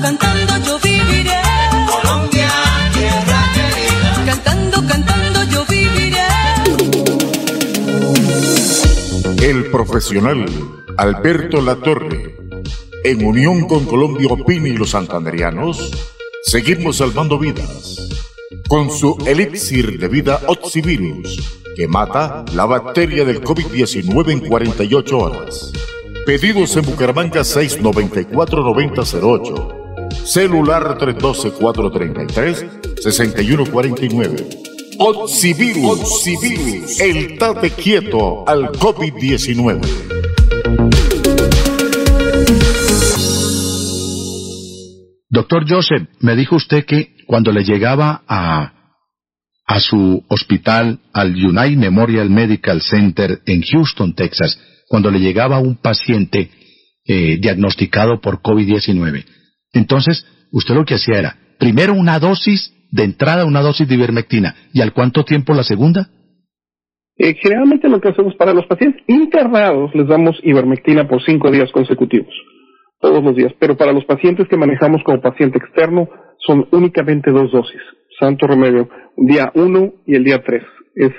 Cantando, yo viviré. Colombia, tierra querida. Cantando, cantando yo viviré. El profesional Alberto Latorre, en unión con Colombia Opina y los santanderianos, seguimos salvando vidas con su elixir de vida Oxivirus, que mata la bacteria del COVID-19 en 48 horas. Pedidos en Bucaramanga 694-9008. Celular 312-433-6149. Oxivirus, el tate quieto al COVID-19. Doctor Joseph, me dijo usted que cuando le llegaba a, a su hospital, al United Memorial Medical Center en Houston, Texas, cuando le llegaba un paciente eh, diagnosticado por COVID-19, entonces usted lo que hacía era, primero una dosis de entrada, una dosis de ivermectina, y al cuánto tiempo la segunda? Eh, generalmente lo que hacemos para los pacientes internados les damos ivermectina por cinco días consecutivos, todos los días, pero para los pacientes que manejamos como paciente externo son únicamente dos dosis, santo remedio, día uno y el día tres, es,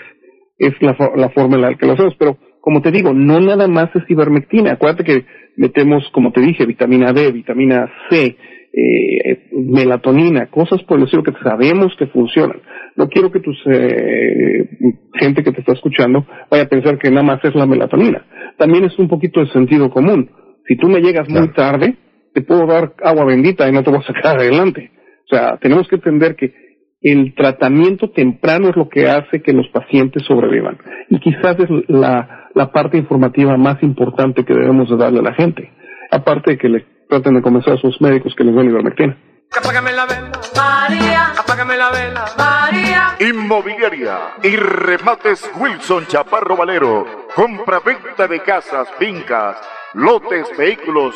es la, la forma en la que lo hacemos, pero como te digo, no nada más es ivermectina, acuérdate que metemos, como te dije, vitamina D, vitamina C, eh, melatonina, cosas por el estilo que sabemos que funcionan. No quiero que tus eh, gente que te está escuchando vaya a pensar que nada más es la melatonina. También es un poquito de sentido común. Si tú me llegas muy tarde, te puedo dar agua bendita y no te voy a sacar adelante. O sea, tenemos que entender que el tratamiento temprano es lo que hace que los pacientes sobrevivan. Y quizás es la, la parte informativa más importante que debemos de darle a la gente. Aparte de que le traten de convencer a sus médicos que les den ivermectina. Apágame la vela, María. Apágame la vela, María. Inmobiliaria y remates Wilson Chaparro Valero. Compra-venta de casas, fincas, lotes, vehículos,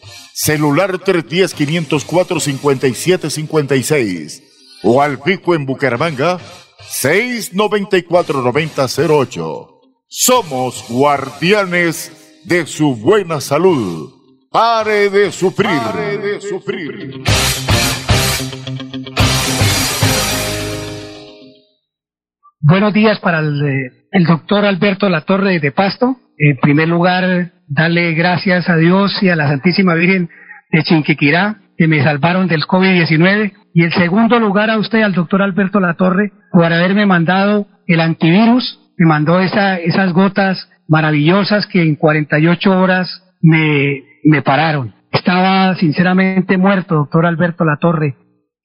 Celular 310-504-5756 o al pico en Bucaramanga 694-9008. Somos guardianes de su buena salud. Pare de sufrir. Pare de sufrir. Buenos días para el, eh, el doctor Alberto Latorre de Pasto. En primer lugar, darle gracias a Dios y a la Santísima Virgen de Chinquiquirá, que me salvaron del COVID-19. Y el segundo lugar a usted, al doctor Alberto Latorre, por haberme mandado el antivirus, me mandó esa, esas gotas maravillosas que en 48 horas me, me pararon. Estaba sinceramente muerto, doctor Alberto Latorre.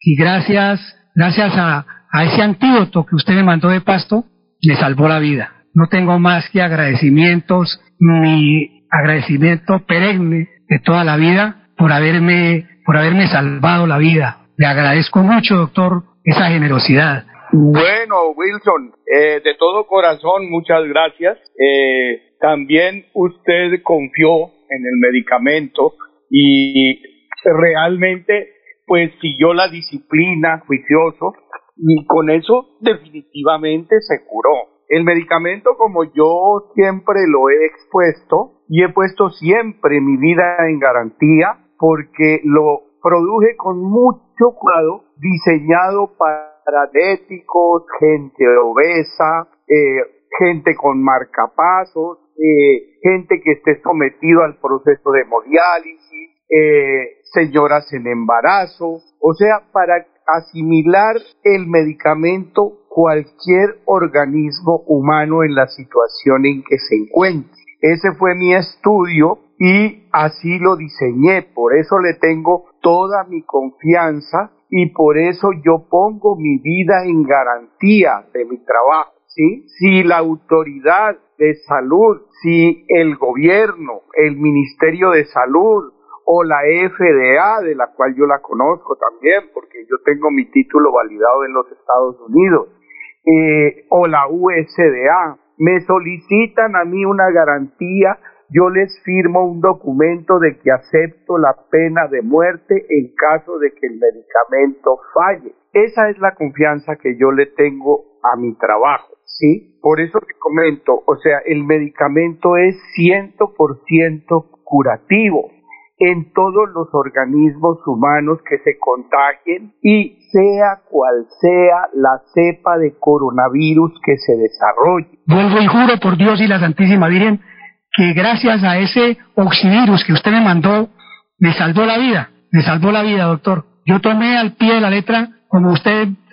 Y gracias, gracias a, a ese antídoto que usted me mandó de pasto, me salvó la vida. No tengo más que agradecimientos, mi agradecimiento perenne de toda la vida por haberme, por haberme salvado la vida. Le agradezco mucho, doctor, esa generosidad. Bueno, Wilson, eh, de todo corazón, muchas gracias. Eh, también usted confió en el medicamento y realmente pues siguió la disciplina juicioso y con eso definitivamente se curó. El medicamento, como yo siempre lo he expuesto y he puesto siempre mi vida en garantía porque lo produje con mucho cuidado, diseñado para diabéticos, gente obesa, eh, gente con marcapasos, eh, gente que esté sometido al proceso de hemodiálisis, eh, señoras en embarazo, o sea, para asimilar el medicamento cualquier organismo humano en la situación en que se encuentre. Ese fue mi estudio y así lo diseñé, por eso le tengo toda mi confianza y por eso yo pongo mi vida en garantía de mi trabajo. ¿sí? Si la autoridad de salud, si el gobierno, el Ministerio de Salud, o la FDA, de la cual yo la conozco también, porque yo tengo mi título validado en los Estados Unidos, eh, o la USDA, me solicitan a mí una garantía, yo les firmo un documento de que acepto la pena de muerte en caso de que el medicamento falle. Esa es la confianza que yo le tengo a mi trabajo, ¿sí? Por eso te comento, o sea, el medicamento es 100% curativo en todos los organismos humanos que se contagien y sea cual sea la cepa de coronavirus que se desarrolle. Vuelvo y juro por Dios y la Santísima Virgen que gracias a ese oxivirus que usted me mandó, me salvó la vida, me salvó la vida, doctor. Yo tomé al pie de la letra, como usted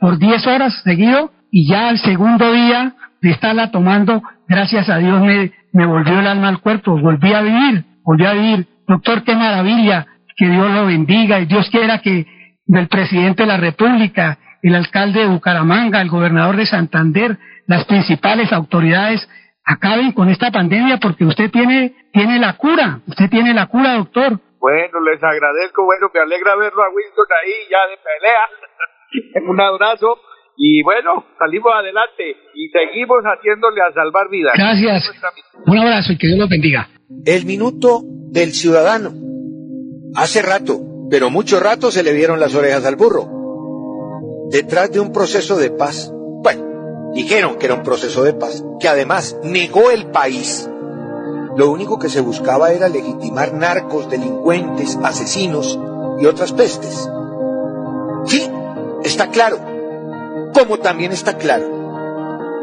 por 10 horas seguido, y ya al segundo día de estarla tomando, gracias a Dios me, me volvió el alma al cuerpo, volví a vivir, volví a vivir. Doctor, qué maravilla, que Dios lo bendiga y Dios quiera que del presidente de la República, el alcalde de Bucaramanga, el gobernador de Santander, las principales autoridades acaben con esta pandemia porque usted tiene, tiene la cura, usted tiene la cura, doctor. Bueno, les agradezco, bueno, me alegra verlo a Winston ahí ya de pelea. Un abrazo y bueno, salimos adelante y seguimos haciéndole a salvar vidas. Gracias. Un abrazo y que Dios los bendiga. El minuto del ciudadano. Hace rato, pero mucho rato se le vieron las orejas al burro. Detrás de un proceso de paz, bueno, dijeron que era un proceso de paz, que además negó el país. Lo único que se buscaba era legitimar narcos, delincuentes, asesinos y otras pestes. Sí, está claro. Como también está claro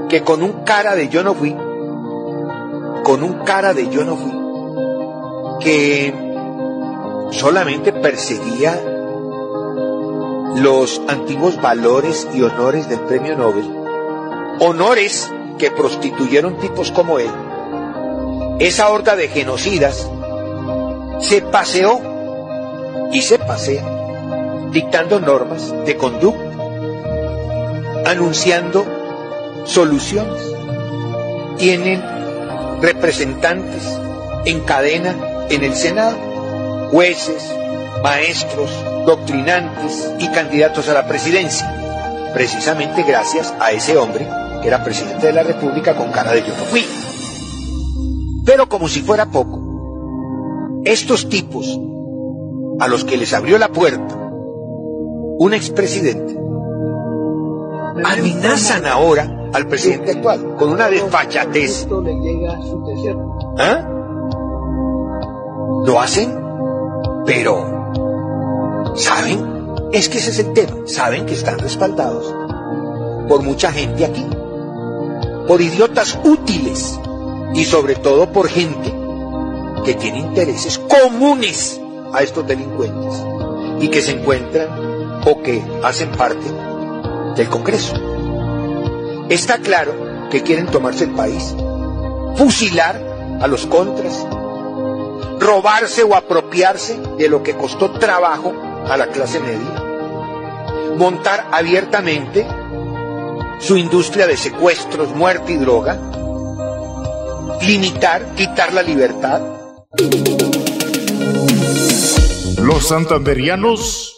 que con un cara de yo no fui, con un cara de yo no fui, que solamente perseguía los antiguos valores y honores del premio Nobel, honores que prostituyeron tipos como él, esa horda de genocidas se paseó y se pasea dictando normas de conducta anunciando soluciones. Tienen representantes en cadena en el Senado, jueces, maestros, doctrinantes y candidatos a la presidencia, precisamente gracias a ese hombre que era presidente de la República con cara de yo no fui. Pero como si fuera poco, estos tipos a los que les abrió la puerta un expresidente, amenazan ahora al presidente actual con una desfachatez. ¿Ah? Lo hacen, pero ¿saben? Es que ese es el tema. Saben que están respaldados por mucha gente aquí, por idiotas útiles y sobre todo por gente que tiene intereses comunes a estos delincuentes y que se encuentran o que hacen parte del Congreso. Está claro que quieren tomarse el país, fusilar a los contras, robarse o apropiarse de lo que costó trabajo a la clase media, montar abiertamente su industria de secuestros, muerte y droga, limitar, quitar la libertad. Los santanderianos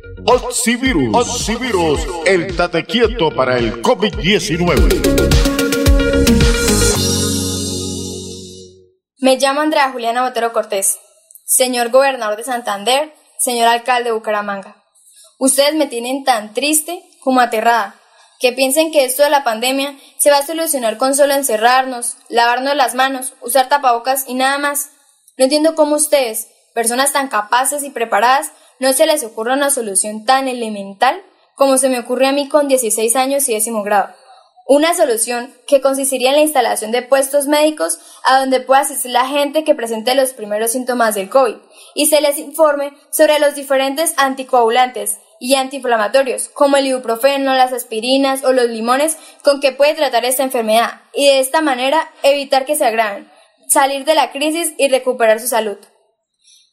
Oxivirus. Oxivirus, el tate quieto para el COVID-19. Me llamo Andrea Juliana Botero Cortés señor gobernador de Santander, señor alcalde de Bucaramanga. Ustedes me tienen tan triste como aterrada, que piensen que esto de la pandemia se va a solucionar con solo encerrarnos, lavarnos las manos, usar tapabocas y nada más. No entiendo cómo ustedes, personas tan capaces y preparadas, no se les ocurre una solución tan elemental como se me ocurre a mí con 16 años y décimo grado. Una solución que consistiría en la instalación de puestos médicos a donde pueda asistir la gente que presente los primeros síntomas del COVID y se les informe sobre los diferentes anticoagulantes y antiinflamatorios, como el ibuprofeno, las aspirinas o los limones con que puede tratar esta enfermedad y de esta manera evitar que se agraven, salir de la crisis y recuperar su salud.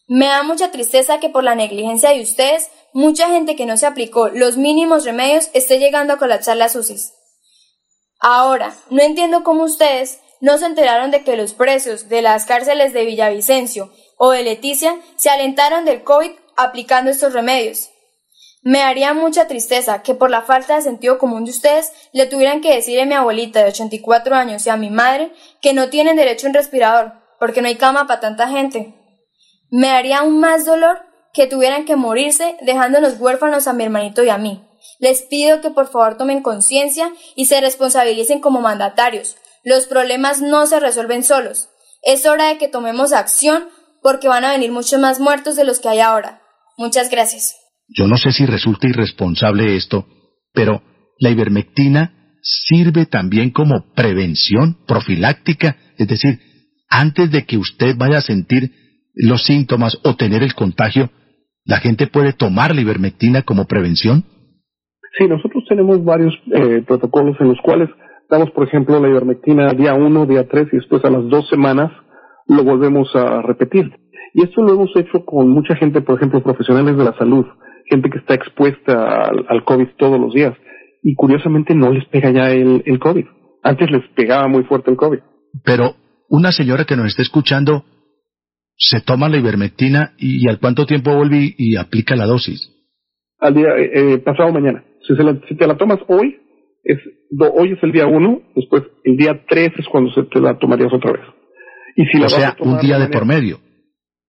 Me da mucha tristeza que por la negligencia de ustedes, mucha gente que no se aplicó los mínimos remedios esté llegando a colapsar las UCIs. Ahora, no entiendo cómo ustedes no se enteraron de que los presos de las cárceles de Villavicencio o de Leticia se alentaron del COVID aplicando estos remedios. Me haría mucha tristeza que por la falta de sentido común de ustedes le tuvieran que decir a mi abuelita de 84 años y a mi madre que no tienen derecho a un respirador porque no hay cama para tanta gente. Me haría aún más dolor que tuvieran que morirse dejándonos huérfanos a mi hermanito y a mí. Les pido que por favor tomen conciencia y se responsabilicen como mandatarios. Los problemas no se resuelven solos. Es hora de que tomemos acción porque van a venir muchos más muertos de los que hay ahora. Muchas gracias. Yo no sé si resulta irresponsable esto, pero la ivermectina sirve también como prevención profiláctica, es decir, antes de que usted vaya a sentir los síntomas o tener el contagio, ¿la gente puede tomar la ivermectina como prevención? Sí, nosotros tenemos varios eh, protocolos en los cuales damos, por ejemplo, la ivermectina día 1, día 3 y después a las dos semanas lo volvemos a repetir. Y esto lo hemos hecho con mucha gente, por ejemplo, profesionales de la salud, gente que está expuesta al, COVID todos los días. Y curiosamente no les pega ya el, el COVID. Antes les pegaba muy fuerte el COVID. Pero una señora que nos está escuchando se toma la ivermectina y, al cuánto tiempo vuelve y, aplica la dosis. Al día eh, eh pasado mañana. Si, si te la tomas hoy, es, hoy es el día uno, después el día tres es cuando se te la tomarías otra vez. Y si o sea, un día de por medio.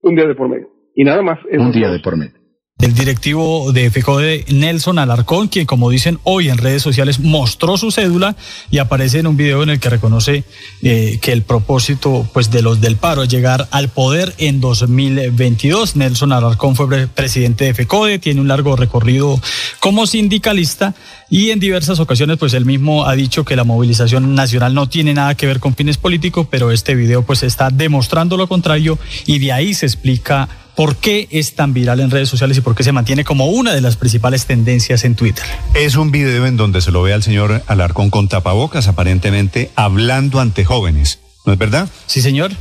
Un día de por medio. Y nada más. Un día de por medio. El directivo de FECODE, Nelson Alarcón, quien como dicen hoy en redes sociales mostró su cédula y aparece en un video en el que reconoce eh, que el propósito pues de los del paro es llegar al poder en 2022. Nelson Alarcón fue presidente de FECODE, tiene un largo recorrido como sindicalista y en diversas ocasiones pues él mismo ha dicho que la movilización nacional no tiene nada que ver con fines políticos, pero este video pues está demostrando lo contrario y de ahí se explica ¿Por qué es tan viral en redes sociales y por qué se mantiene como una de las principales tendencias en Twitter? Es un video en donde se lo ve al señor Alarcón con tapabocas, aparentemente hablando ante jóvenes. ¿No es verdad? Sí, señor.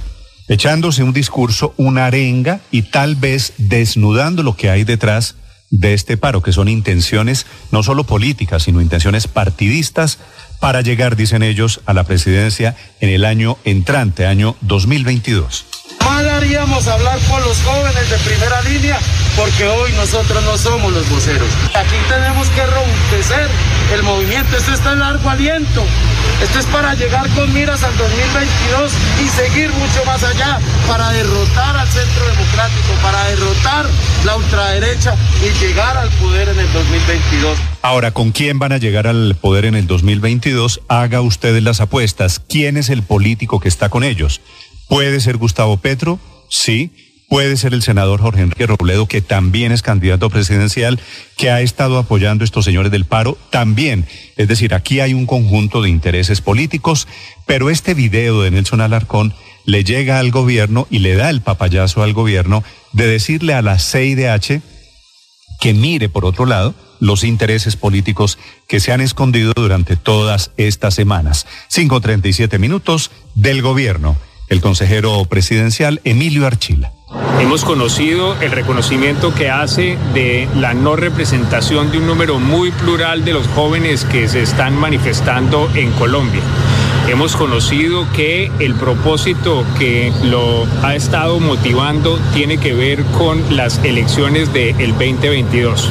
Echándose un discurso, una arenga y tal vez desnudando lo que hay detrás de este paro, que son intenciones no solo políticas, sino intenciones partidistas para llegar, dicen ellos, a la presidencia en el año entrante, año 2022. Mal haríamos hablar por los jóvenes de primera línea porque hoy nosotros no somos los voceros. Aquí tenemos que robustecer el movimiento. Esto está en largo aliento. Esto es para llegar con miras al 2022 y seguir mucho más allá para derrotar al centro democrático, para derrotar la ultraderecha y llegar al poder en el 2022. Ahora, ¿con quién van a llegar al poder en el 2022? Haga ustedes las apuestas. ¿Quién es el político que está con ellos? ¿Puede ser Gustavo Petro? Sí. Puede ser el senador Jorge Enrique Robledo, que también es candidato presidencial, que ha estado apoyando a estos señores del paro, también. Es decir, aquí hay un conjunto de intereses políticos, pero este video de Nelson Alarcón le llega al gobierno y le da el papayazo al gobierno de decirle a la CIDH que mire por otro lado los intereses políticos que se han escondido durante todas estas semanas. 5.37 minutos del gobierno. El consejero presidencial Emilio Archila. Hemos conocido el reconocimiento que hace de la no representación de un número muy plural de los jóvenes que se están manifestando en Colombia. Hemos conocido que el propósito que lo ha estado motivando tiene que ver con las elecciones del 2022.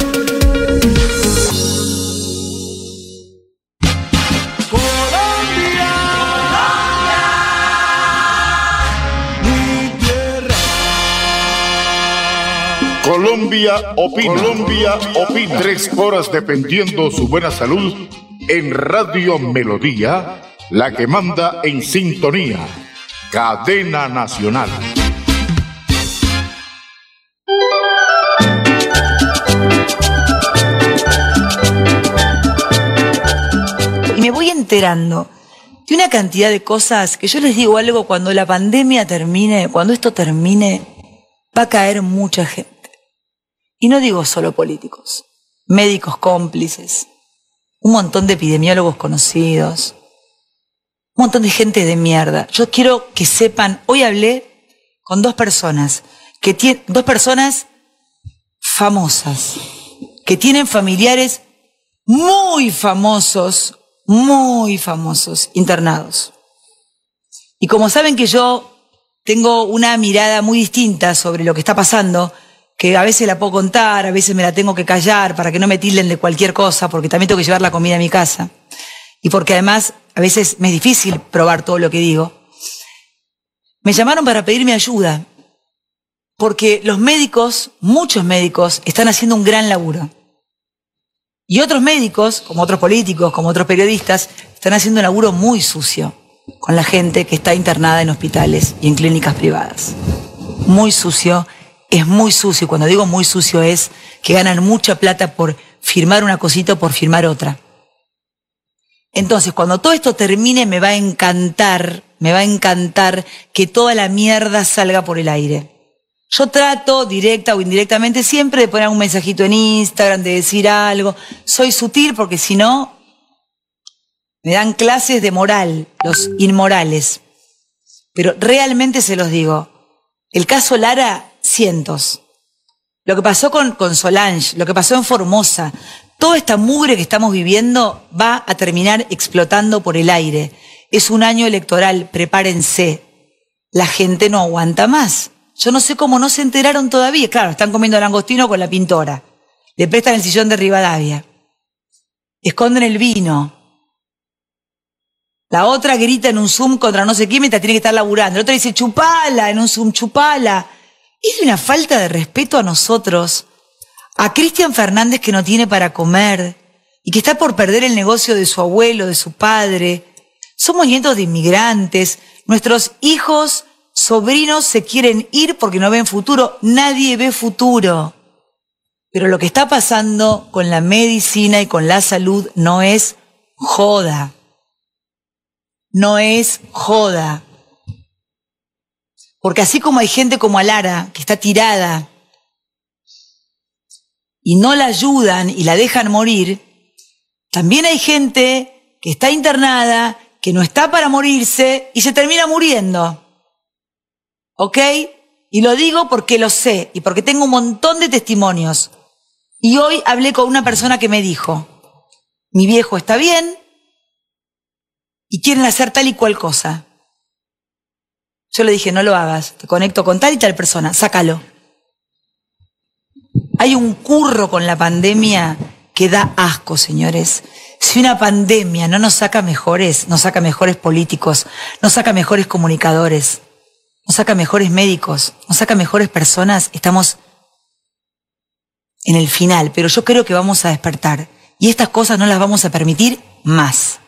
Colombia opina. Colombia opina. Tres horas dependiendo su buena salud en Radio Melodía, la que manda en sintonía. Cadena Nacional. Y me voy enterando de una cantidad de cosas que yo les digo algo, cuando la pandemia termine, cuando esto termine, va a caer mucha gente. Y no digo solo políticos, médicos cómplices, un montón de epidemiólogos conocidos, un montón de gente de mierda. Yo quiero que sepan, hoy hablé con dos personas, que tienen, dos personas famosas, que tienen familiares muy famosos, muy famosos, internados. Y como saben que yo tengo una mirada muy distinta sobre lo que está pasando, que a veces la puedo contar, a veces me la tengo que callar para que no me tilden de cualquier cosa, porque también tengo que llevar la comida a mi casa. Y porque además a veces me es difícil probar todo lo que digo. Me llamaron para pedirme ayuda, porque los médicos, muchos médicos, están haciendo un gran laburo. Y otros médicos, como otros políticos, como otros periodistas, están haciendo un laburo muy sucio con la gente que está internada en hospitales y en clínicas privadas. Muy sucio es muy sucio. Cuando digo muy sucio es que ganan mucha plata por firmar una cosita o por firmar otra. Entonces, cuando todo esto termine, me va a encantar, me va a encantar que toda la mierda salga por el aire. Yo trato, directa o indirectamente, siempre de poner un mensajito en Instagram, de decir algo. Soy sutil porque si no, me dan clases de moral, los inmorales. Pero realmente se los digo, el caso Lara cientos. Lo que pasó con, con Solange, lo que pasó en Formosa, toda esta mugre que estamos viviendo va a terminar explotando por el aire. Es un año electoral, prepárense. La gente no aguanta más. Yo no sé cómo no se enteraron todavía. Claro, están comiendo langostino con la pintora. Le prestan el sillón de Rivadavia. Esconden el vino. La otra grita en un Zoom contra no sé quién mientras tiene que estar laburando. La otra dice chupala en un Zoom, chupala. Es de una falta de respeto a nosotros, a Cristian Fernández que no tiene para comer y que está por perder el negocio de su abuelo, de su padre. Somos nietos de inmigrantes, nuestros hijos, sobrinos se quieren ir porque no ven futuro, nadie ve futuro. Pero lo que está pasando con la medicina y con la salud no es joda. No es joda. Porque así como hay gente como Alara, que está tirada, y no la ayudan y la dejan morir, también hay gente que está internada, que no está para morirse y se termina muriendo. ¿Ok? Y lo digo porque lo sé y porque tengo un montón de testimonios. Y hoy hablé con una persona que me dijo, mi viejo está bien y quieren hacer tal y cual cosa. Yo le dije, no lo hagas, te conecto con tal y tal persona, sácalo. Hay un curro con la pandemia que da asco, señores. Si una pandemia no nos saca mejores, nos saca mejores políticos, nos saca mejores comunicadores, nos saca mejores médicos, nos saca mejores personas, estamos en el final, pero yo creo que vamos a despertar y estas cosas no las vamos a permitir más.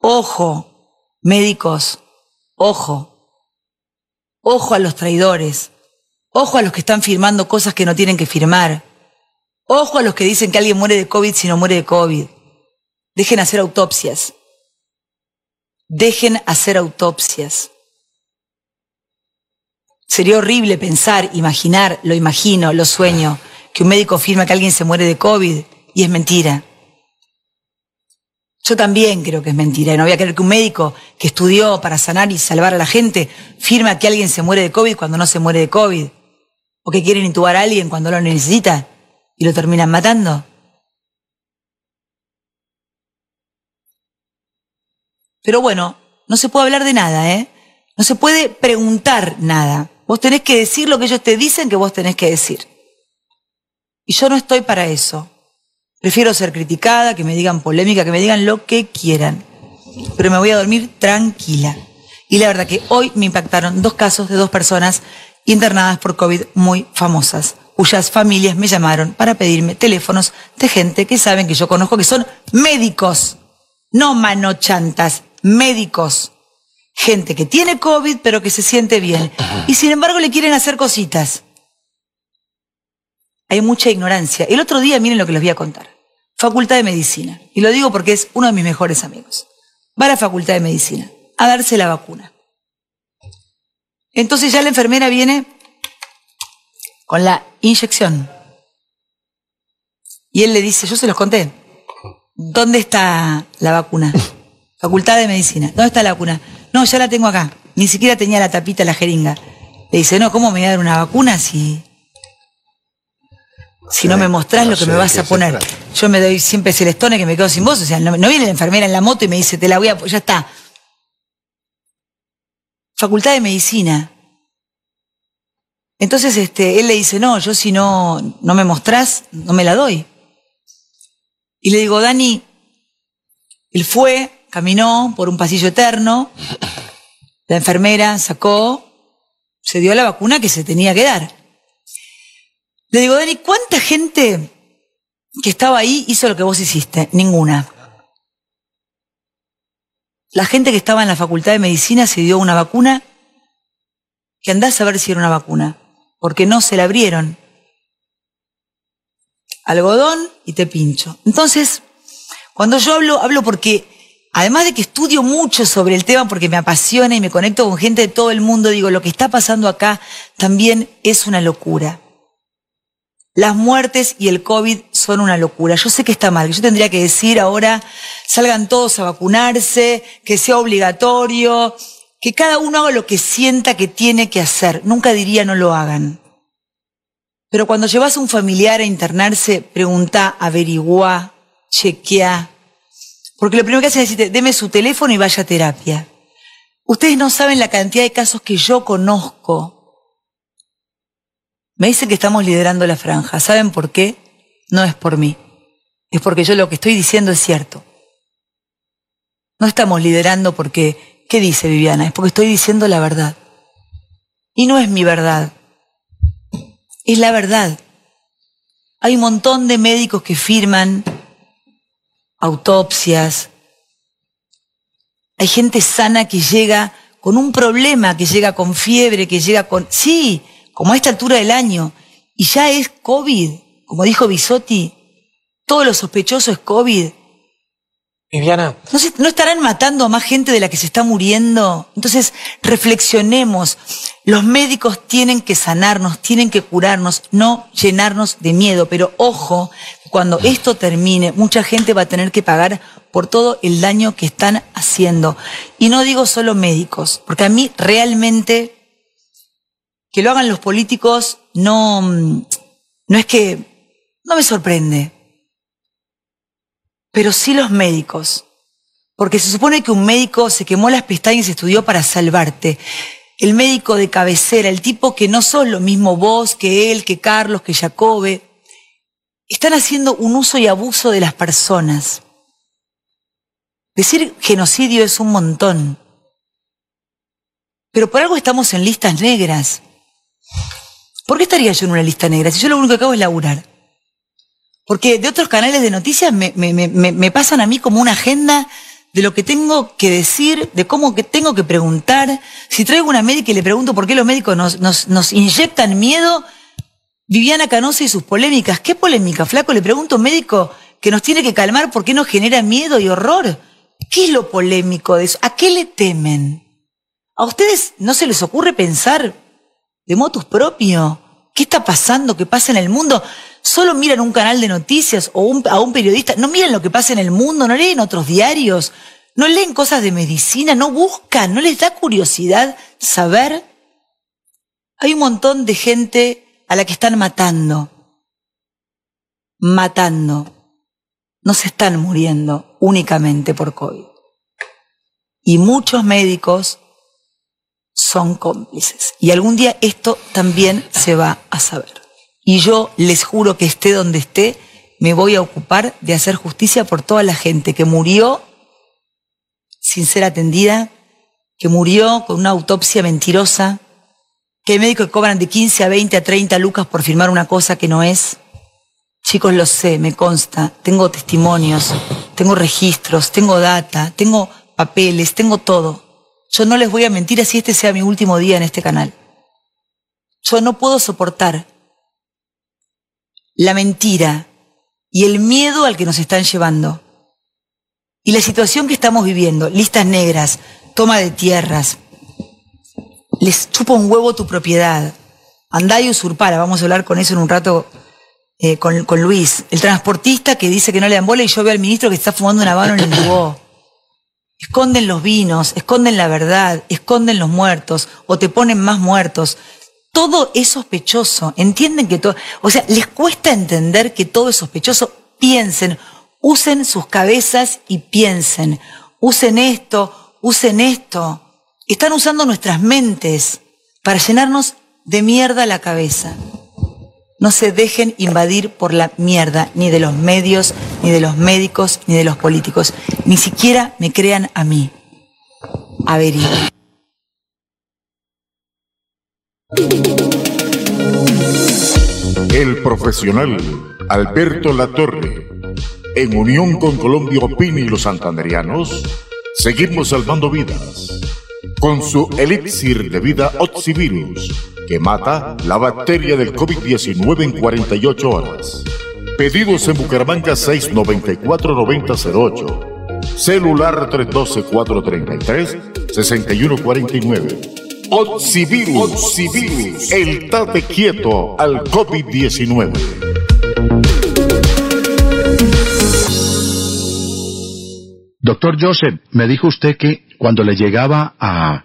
Ojo, médicos, ojo, ojo a los traidores, ojo a los que están firmando cosas que no tienen que firmar, ojo a los que dicen que alguien muere de COVID si no muere de COVID. Dejen hacer autopsias. Dejen hacer autopsias. Sería horrible pensar, imaginar, lo imagino, lo sueño, que un médico firma que alguien se muere de COVID y es mentira. Yo también creo que es mentira. Y no voy a creer que un médico que estudió para sanar y salvar a la gente firma que alguien se muere de COVID cuando no se muere de COVID. O que quieren intubar a alguien cuando lo necesita y lo terminan matando. Pero bueno, no se puede hablar de nada, ¿eh? No se puede preguntar nada. Vos tenés que decir lo que ellos te dicen que vos tenés que decir. Y yo no estoy para eso. Prefiero ser criticada, que me digan polémica, que me digan lo que quieran. Pero me voy a dormir tranquila. Y la verdad que hoy me impactaron dos casos de dos personas internadas por COVID muy famosas, cuyas familias me llamaron para pedirme teléfonos de gente que saben que yo conozco que son médicos, no manochantas, médicos. Gente que tiene COVID pero que se siente bien. Y sin embargo le quieren hacer cositas. Hay mucha ignorancia. El otro día, miren lo que les voy a contar. Facultad de Medicina. Y lo digo porque es uno de mis mejores amigos. Va a la Facultad de Medicina a darse la vacuna. Entonces ya la enfermera viene con la inyección. Y él le dice, yo se los conté, ¿dónde está la vacuna? Facultad de Medicina. ¿Dónde está la vacuna? No, ya la tengo acá. Ni siquiera tenía la tapita, la jeringa. Le dice, no, ¿cómo me voy a dar una vacuna si, si no me mostrás lo que me vas a poner? Yo me doy siempre celestone que me quedo sin voz. O sea, no, no viene la enfermera en la moto y me dice, te la voy a... Ya está. Facultad de Medicina. Entonces, este, él le dice, no, yo si no, no me mostrás, no me la doy. Y le digo, Dani, él fue, caminó por un pasillo eterno, la enfermera sacó, se dio la vacuna que se tenía que dar. Le digo, Dani, ¿cuánta gente que estaba ahí hizo lo que vos hiciste? Ninguna. La gente que estaba en la facultad de medicina se dio una vacuna que andás a ver si era una vacuna, porque no se la abrieron. Algodón y te pincho. Entonces, cuando yo hablo, hablo porque además de que estudio mucho sobre el tema porque me apasiona y me conecto con gente de todo el mundo, digo, lo que está pasando acá también es una locura. Las muertes y el COVID son una locura. Yo sé que está mal, yo tendría que decir ahora, salgan todos a vacunarse, que sea obligatorio, que cada uno haga lo que sienta que tiene que hacer. Nunca diría no lo hagan. Pero cuando llevas a un familiar a internarse, pregunta, averigua, chequea. Porque lo primero que hace es decirte, deme su teléfono y vaya a terapia. Ustedes no saben la cantidad de casos que yo conozco. Me dicen que estamos liderando la franja. ¿Saben por qué? No es por mí. Es porque yo lo que estoy diciendo es cierto. No estamos liderando porque, ¿qué dice Viviana? Es porque estoy diciendo la verdad. Y no es mi verdad. Es la verdad. Hay un montón de médicos que firman autopsias. Hay gente sana que llega con un problema, que llega con fiebre, que llega con... Sí, como a esta altura del año. Y ya es COVID. como dijo Bisotti, todo lo sospechoso es COVID. Viviana. ¿No, se- ¿No estarán matando a más gente de la que se está muriendo? Entonces, reflexionemos. Los médicos tienen que sanarnos, tienen que curarnos, no llenarnos de miedo. Pero ojo, cuando esto termine, mucha gente va a tener que pagar por todo el daño que están haciendo. Y no digo solo médicos, porque a mí realmente que lo hagan los políticos no, no es que, no me sorprende pero sí los médicos. Porque se supone que un médico se quemó las pestañas y estudió para salvarte. El médico de cabecera, el tipo que no sos lo mismo vos, que él, que Carlos, que Jacobe, están haciendo un uso y abuso de las personas. Decir genocidio es un montón. Pero por algo estamos en listas negras. ¿Por qué estaría yo en una lista negra si yo lo único que hago es laburar? Porque de otros canales de noticias me, pasan a mí como una agenda de lo que tengo que decir, de cómo que tengo que preguntar. Si traigo una médica y le pregunto por qué los médicos nos, nos, nos inyectan miedo, Viviana Canosa y sus polémicas. ¿Qué polémica, flaco? Le pregunto a un médico que nos tiene que calmar por qué nos genera miedo y horror. ¿Qué es lo polémico de eso? ¿A qué le temen? ¿A ustedes no se les ocurre pensar de motus propio? ¿Qué está pasando? ¿Qué pasa en el mundo? Solo miran un canal de noticias o a un periodista, no miran lo que pasa en el mundo, no leen otros diarios, no leen cosas de medicina, no buscan, no les da curiosidad saber. Hay un montón de gente a la que están matando, matando. No se están muriendo únicamente por COVID. Y muchos médicos son cómplices. Y algún día esto también se va a saber. Y yo les juro que esté donde esté, me voy a ocupar de hacer justicia por toda la gente que murió sin ser atendida, que murió con una autopsia mentirosa, que hay médicos que cobran de 15 a 20 a 30 lucas por firmar una cosa que no es. Chicos, lo sé, me consta, tengo testimonios, tengo registros, tengo data, tengo papeles, tengo todo. Yo no les voy a mentir así este sea mi último día en este canal. Yo no puedo soportar la mentira y el miedo al que nos están llevando. Y la situación que estamos viviendo, listas negras, toma de tierras, les chupa un huevo tu propiedad. Andá y usurpara, vamos a hablar con eso en un rato eh, con, Luis. El transportista que dice que no le dan bola y yo veo al ministro que está fumando un habano en el Dubó. Esconden los vinos, esconden la verdad, esconden los muertos o te ponen más muertos. Todo es sospechoso. Entienden que todo, o sea, les cuesta entender que todo es sospechoso. Piensen, usen sus cabezas y piensen. Usen esto, usen esto. Están usando nuestras mentes para llenarnos de mierda la cabeza. No se dejen invadir por la mierda, ni de los medios, ni de los médicos, ni de los políticos. Ni siquiera me crean a mí. Averigüen. El profesional Alberto Latorre, en unión con Colombia Opina y los santanderianos, seguimos salvando vidas con su elixir de vida Oxivirus, que mata la bacteria del COVID-19 en 48 horas. Pedidos en Bucaramanga 694-9008. Celular 312-433-6149. Oxivirus, Oxivirus, el tate quieto al COVID-19. Doctor Joseph, me dijo usted que cuando le llegaba a,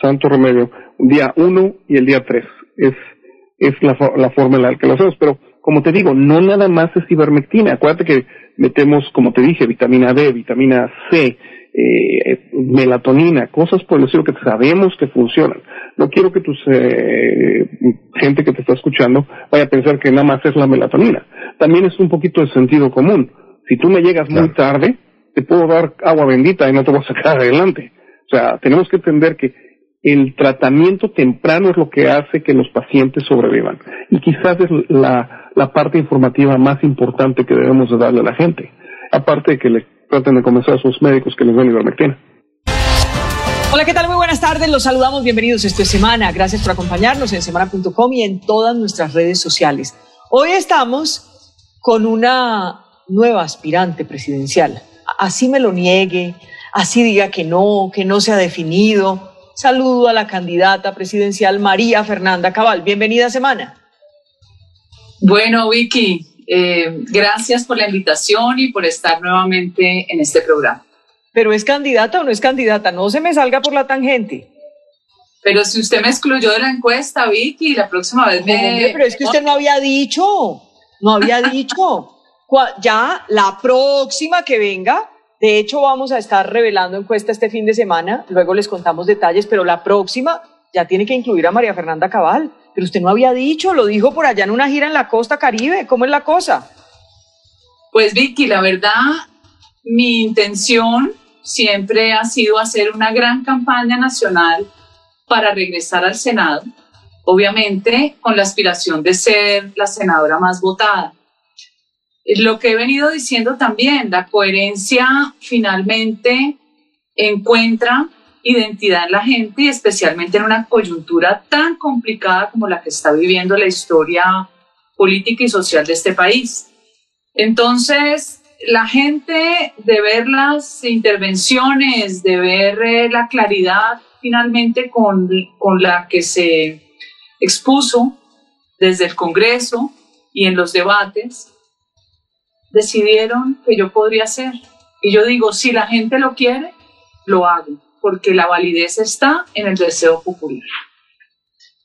Santo remedio, día uno y el día tres. Es, es la, la forma en la que lo hacemos. Pero como te digo, no nada más es ivermectina. Acuérdate que metemos, como te dije, vitamina D, vitamina C, eh, melatonina, cosas por el estilo que sabemos que funcionan. No quiero que tus eh, gente que te está escuchando vaya a pensar que nada más es la melatonina. también es un poquito de sentido común. Si tú me llegas muy tarde, te puedo dar agua bendita y no te voy a sacar adelante. O sea, tenemos que entender que el tratamiento temprano es lo que hace que los pacientes sobrevivan. Y quizás es la, la parte informativa más importante que debemos de darle a la gente. Aparte de que le traten de convencer a sus médicos que les den ivermectina. Hola, ¿qué tal? Muy buenas tardes. Los saludamos. Bienvenidos esta semana. Gracias por acompañarnos en semana.com y en todas nuestras redes sociales. Hoy estamos con una nueva aspirante presidencial. Así me lo niegue, así diga que no, que no se ha definido. Saludo a la candidata presidencial María Fernanda Cabal. Bienvenida semana. Bueno, Vicky, eh, gracias por la invitación y por estar nuevamente en este programa. ¿Pero es candidata o no es candidata? No se me salga por la tangente. Pero si usted me excluyó de la encuesta, Vicky, la próxima vez me... Hombre, pero es que usted no había dicho, no había dicho. Ya la próxima que venga, de hecho vamos a estar revelando encuesta este fin de semana, luego les contamos detalles, pero la próxima ya tiene que incluir a María Fernanda Cabal. Pero usted no había dicho, lo dijo por allá en una gira en la costa caribe, ¿cómo es la cosa? Pues Vicky, la verdad, mi intención siempre ha sido hacer una gran campaña nacional para regresar al Senado, obviamente con la aspiración de ser la senadora más votada. Lo que he venido diciendo también, la coherencia finalmente encuentra identidad en la gente y especialmente en una coyuntura tan complicada como la que está viviendo la historia política y social de este país. Entonces, la gente de ver las intervenciones, de ver eh, la claridad finalmente con, con la que se expuso desde el Congreso y en los debates, decidieron que yo podría hacer. Y yo digo, si la gente lo quiere, lo hago, porque la validez está en el deseo popular.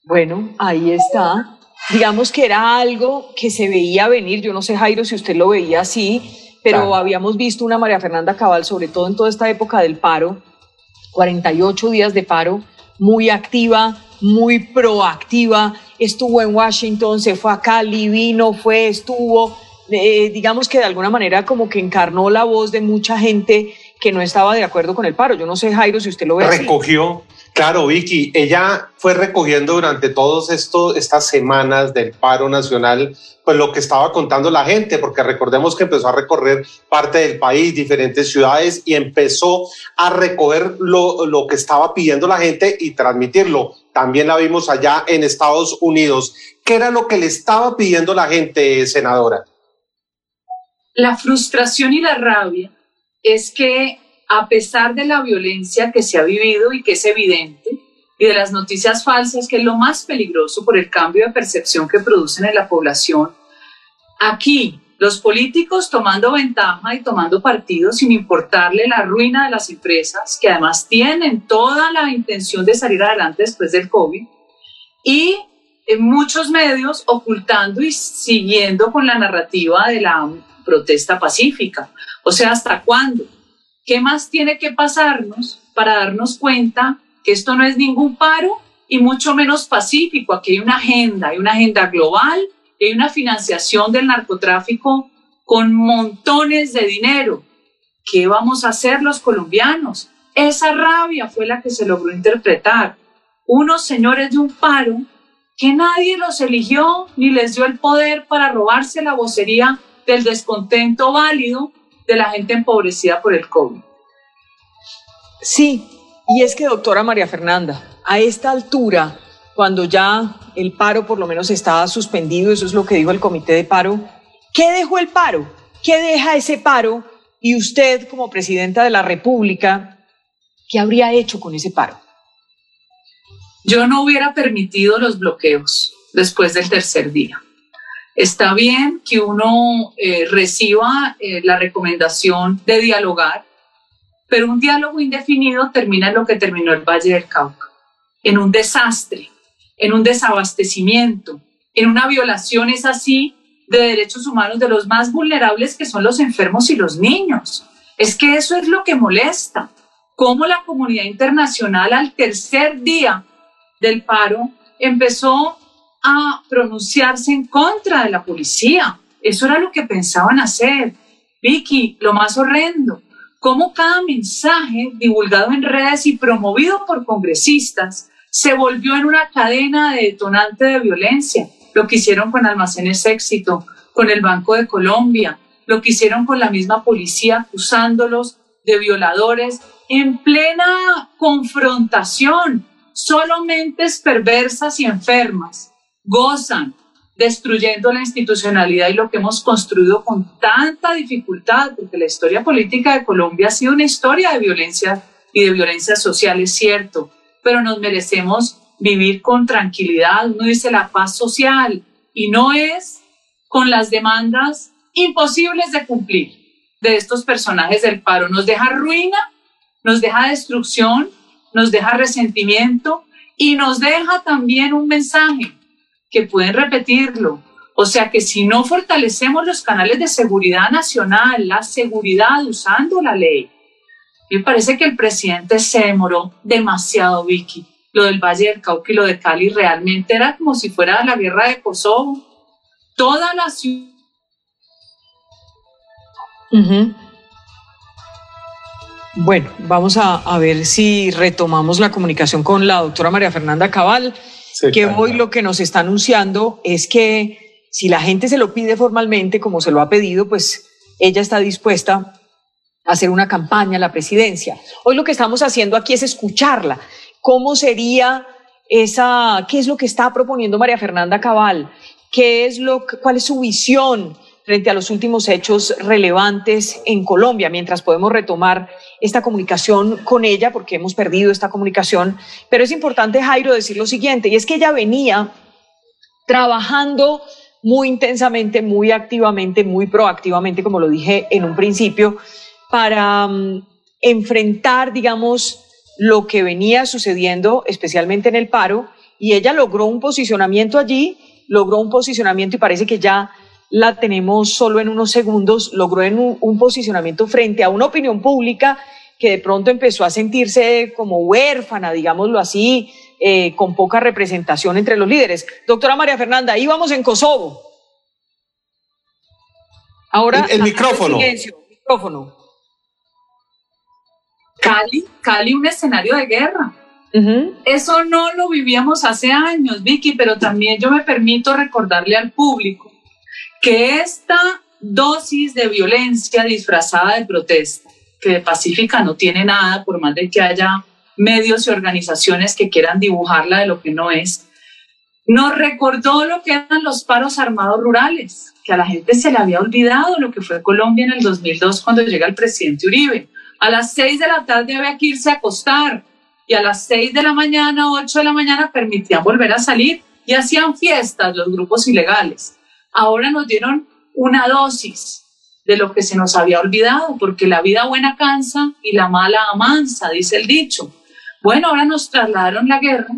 Bueno, ahí está. Digamos que era algo que se veía venir. Yo no sé, Jairo, si usted lo veía así, pero habíamos visto una María Fernanda Cabal, sobre todo en toda esta época del paro, 48 días de paro, muy activa, muy proactiva, estuvo en Washington, se fue a Cali, vino, fue, estuvo, eh, digamos que de alguna manera como que encarnó la voz de mucha gente que no estaba de acuerdo con el paro. Yo no sé, Jairo, si usted lo ve. Recogió, Claro, Vicky, ella fue recogiendo durante todas estas semanas del paro nacional, pues lo que estaba contando la gente, porque recordemos que empezó a recorrer parte del país, diferentes ciudades, y empezó a recoger lo, lo que estaba pidiendo la gente y transmitirlo. También la vimos allá en Estados Unidos. ¿Qué era lo que le estaba pidiendo la gente, senadora? La frustración y la rabia es que a pesar de la violencia que se ha vivido y que es evidente, y de las noticias falsas, que es lo más peligroso por el cambio de percepción que producen en la población, aquí los políticos tomando ventaja y tomando partido sin importarle la ruina de las empresas, que además tienen toda la intención de salir adelante después del COVID, y en muchos medios ocultando y siguiendo con la narrativa de la protesta pacífica. O sea, ¿hasta cuándo? ¿Qué más tiene que pasarnos para darnos cuenta que esto no es ningún paro y mucho menos pacífico? Aquí hay una agenda, hay una agenda global, hay una financiación del narcotráfico con montones de dinero. ¿Qué vamos a hacer los colombianos? Esa rabia fue la que se logró interpretar. Unos señores de un paro que nadie los eligió ni les dio el poder para robarse la vocería del descontento válido de la gente empobrecida por el COVID. Sí, y es que, doctora María Fernanda, a esta altura, cuando ya el paro por lo menos estaba suspendido, eso es lo que dijo el comité de paro, ¿qué dejó el paro? ¿Qué deja ese paro? Y usted, como presidenta de la República, ¿qué habría hecho con ese paro? Yo no hubiera permitido los bloqueos después del tercer día. Está bien que uno eh, reciba eh, la recomendación de dialogar, pero un diálogo indefinido termina en lo que terminó el Valle del Cauca, en un desastre, en un desabastecimiento, en una violación, es así, de derechos humanos de los más vulnerables que son los enfermos y los niños. Es que eso es lo que molesta, cómo la comunidad internacional al tercer día del paro empezó a pronunciarse en contra de la policía. Eso era lo que pensaban hacer. Vicky, lo más horrendo, cómo cada mensaje divulgado en redes y promovido por congresistas se volvió en una cadena de detonante de violencia. Lo que hicieron con Almacenes Éxito, con el Banco de Colombia, lo que hicieron con la misma policía acusándolos de violadores en plena confrontación. Solo mentes perversas y enfermas gozan destruyendo la institucionalidad y lo que hemos construido con tanta dificultad, porque la historia política de Colombia ha sido una historia de violencia y de violencia social, es cierto, pero nos merecemos vivir con tranquilidad. Uno dice la paz social y no es con las demandas imposibles de cumplir de estos personajes del paro. Nos deja ruina, nos deja destrucción, nos deja resentimiento y nos deja también un mensaje que pueden repetirlo. O sea que si no fortalecemos los canales de seguridad nacional, la seguridad usando la ley, me parece que el presidente se demoró demasiado, Vicky. Lo del Valle del Cauca y lo de Cali realmente era como si fuera la guerra de Kosovo. Toda la ciudad. Bueno, vamos a, a, ver si retomamos la comunicación con la doctora María Fernanda Cabal que hoy lo que nos está anunciando es que si la gente se lo pide formalmente, como se lo ha pedido, pues ella está dispuesta a hacer una campaña a la presidencia. Hoy lo que estamos haciendo aquí es escucharla. ¿Cómo sería esa, qué es lo que está proponiendo María Fernanda Cabal? ¿Qué es lo, cuál es su visión? frente a los últimos hechos relevantes en Colombia, mientras podemos retomar esta comunicación con ella, porque hemos perdido esta comunicación. Pero es importante, Jairo, decir lo siguiente, y es que ella venía trabajando muy intensamente, muy activamente, muy proactivamente, como lo dije en un principio, para um, enfrentar, digamos, lo que venía sucediendo, especialmente en el paro, y ella logró un posicionamiento allí, logró un posicionamiento y parece que ya la tenemos solo en unos segundos, logró en un, posicionamiento frente a una opinión pública que de pronto empezó a sentirse como huérfana, digámoslo así, eh, con poca representación entre los líderes. Doctora María Fernanda, íbamos en Kosovo. Ahora el, micrófono. micrófono. Cali, Cali, un escenario de guerra. Eso no lo vivíamos hace años, Vicky, pero también yo me permito recordarle al público que esta dosis de violencia disfrazada de protesta, que de pacífica no tiene nada, por más de que haya medios y organizaciones que quieran dibujarla de lo que no es, nos recordó lo que eran los paros armados rurales, que a la gente se le había olvidado lo que fue Colombia en el 2002 cuando llega el presidente Uribe. A las seis de la tarde había que irse a acostar y a las seis de la mañana, ocho de la mañana permitían volver a salir y hacían fiestas los grupos ilegales ahora nos dieron una dosis de lo que se nos había olvidado, porque la vida buena cansa y la mala amansa, dice el dicho. Bueno, ahora nos trasladaron la guerra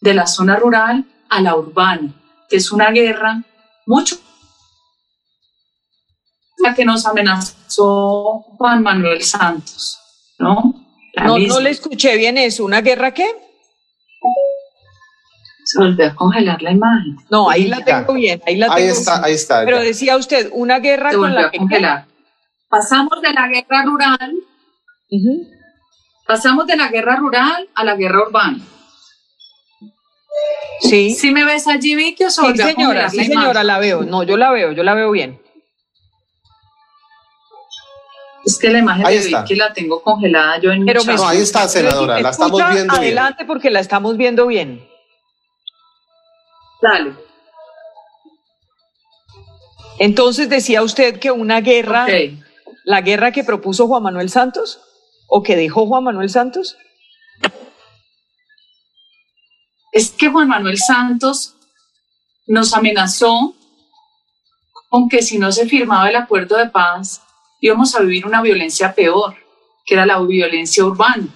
de la zona rural a la urbana, que es una guerra mucho la que nos amenazó Juan Manuel Santos, ¿no? no, no le escuché bien eso. ¿Una guerra qué? Se volvió a congelar la imagen. No, ahí la tengo bien, ahí la tengo Ahí está, ahí está. Pero decía usted, una guerra con la a congelar. Pasamos de la guerra rural, pasamos de la guerra rural a la guerra urbana. Sí. ¿Sí me ves allí, Vicky, o Sí, señora, sí, señora, la veo. No, yo la veo, yo la veo bien. Es que la imagen de Vicky la tengo congelada yo en Pero No, ahí está, senadora, la estamos viendo bien. Adelante porque la estamos viendo bien. Dale. Entonces decía usted que una guerra, la guerra que propuso Juan Manuel Santos o que dejó Juan Manuel Santos. Es que Juan Manuel Santos nos amenazó con que si no se firmaba el acuerdo de paz íbamos a vivir una violencia peor, que era la violencia urbana.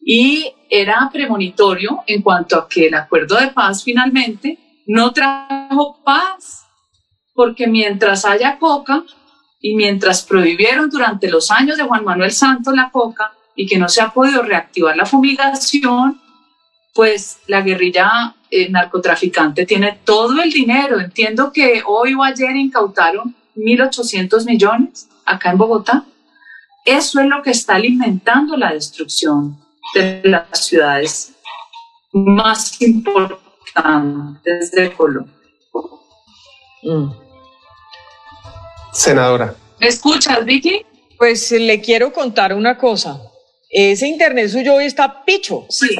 Y era premonitorio en cuanto a que el acuerdo de paz finalmente no trajo paz, porque mientras haya coca y mientras prohibieron durante los años de Juan Manuel Santos la coca y que no se ha podido reactivar la fumigación, pues la guerrilla eh, narcotraficante tiene todo el dinero. Entiendo que hoy o ayer incautaron 1.800 millones acá en Bogotá. Eso es lo que está alimentando la destrucción de las ciudades más importantes de Colombia. Mm. Senadora. ¿Me escuchas, Vicky? Pues le quiero contar una cosa. Ese internet suyo hoy está picho. Sí.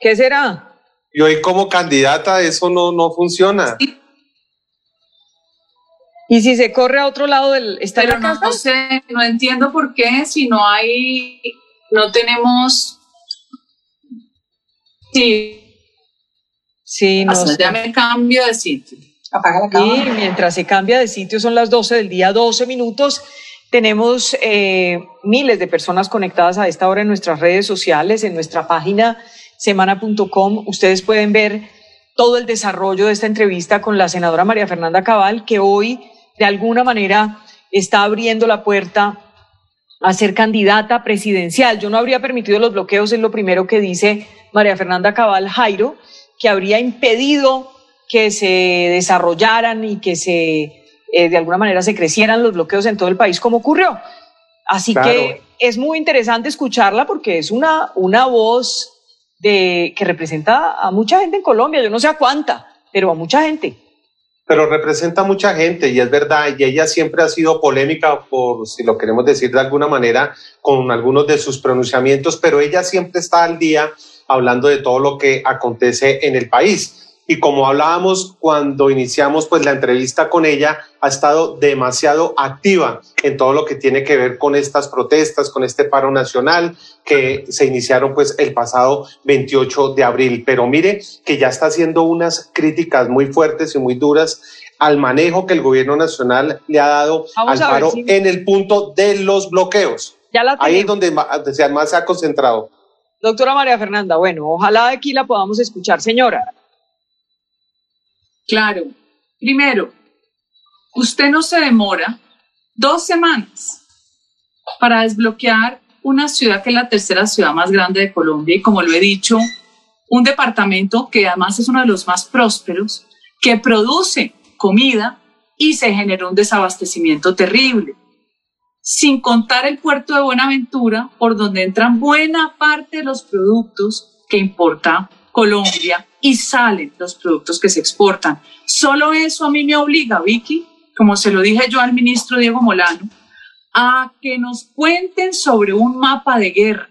¿Qué será? Y hoy como candidata eso no, no funciona. ¿Y si se corre a otro lado del... ¿Está en Pero la no, casa? no sé, no entiendo por qué si no hay, no tenemos... Sí, Sí, no hasta ya me cambio de sitio. Apaga la Y mientras se cambia de sitio, son las 12 del día, 12 minutos. Tenemos eh, miles de personas conectadas a esta hora en nuestras redes sociales, en nuestra página semana.com. Ustedes pueden ver todo el desarrollo de esta entrevista con la senadora María Fernanda Cabal, que hoy de alguna manera está abriendo la puerta a ser candidata presidencial. Yo no habría permitido los bloqueos, es lo primero que dice María Fernanda Cabal Jairo, que habría impedido que se desarrollaran y que se eh, de alguna manera se crecieran los bloqueos en todo el país como ocurrió. Así Claro. que es muy interesante escucharla porque es una, una voz de, que representa a mucha gente en Colombia, yo no sé a cuánta, pero a mucha gente. Pero representa mucha gente y es verdad, y ella siempre ha sido polémica por, si lo queremos decir de alguna manera, con algunos de sus pronunciamientos, pero ella siempre está al día hablando de todo lo que acontece en el país. Y como hablábamos cuando iniciamos pues la entrevista con ella, ha estado demasiado activa en todo lo que tiene que ver con estas protestas, con este paro nacional que se iniciaron pues el pasado 28 de abril. Pero mire que ya está haciendo unas críticas muy fuertes y muy duras al manejo que el gobierno nacional le ha dado Vamos al paro si- en el punto de los bloqueos. Ya la Ahí es donde donde más se ha concentrado. Doctora María Fernanda, bueno, ojalá aquí la podamos escuchar. Señora, Claro. Primero, usted no se demora dos semanas para desbloquear una ciudad que es la tercera ciudad más grande de Colombia y como lo he dicho, un departamento que además es uno de los más prósperos, que produce comida y se generó un desabastecimiento terrible. Sin contar el puerto de Buenaventura, por donde entran buena parte de los productos que importa Colombia y salen los productos que se exportan. Solo eso a mí me obliga, Vicky, como se lo dije yo al ministro Diego Molano, a que nos cuenten sobre un mapa de guerra.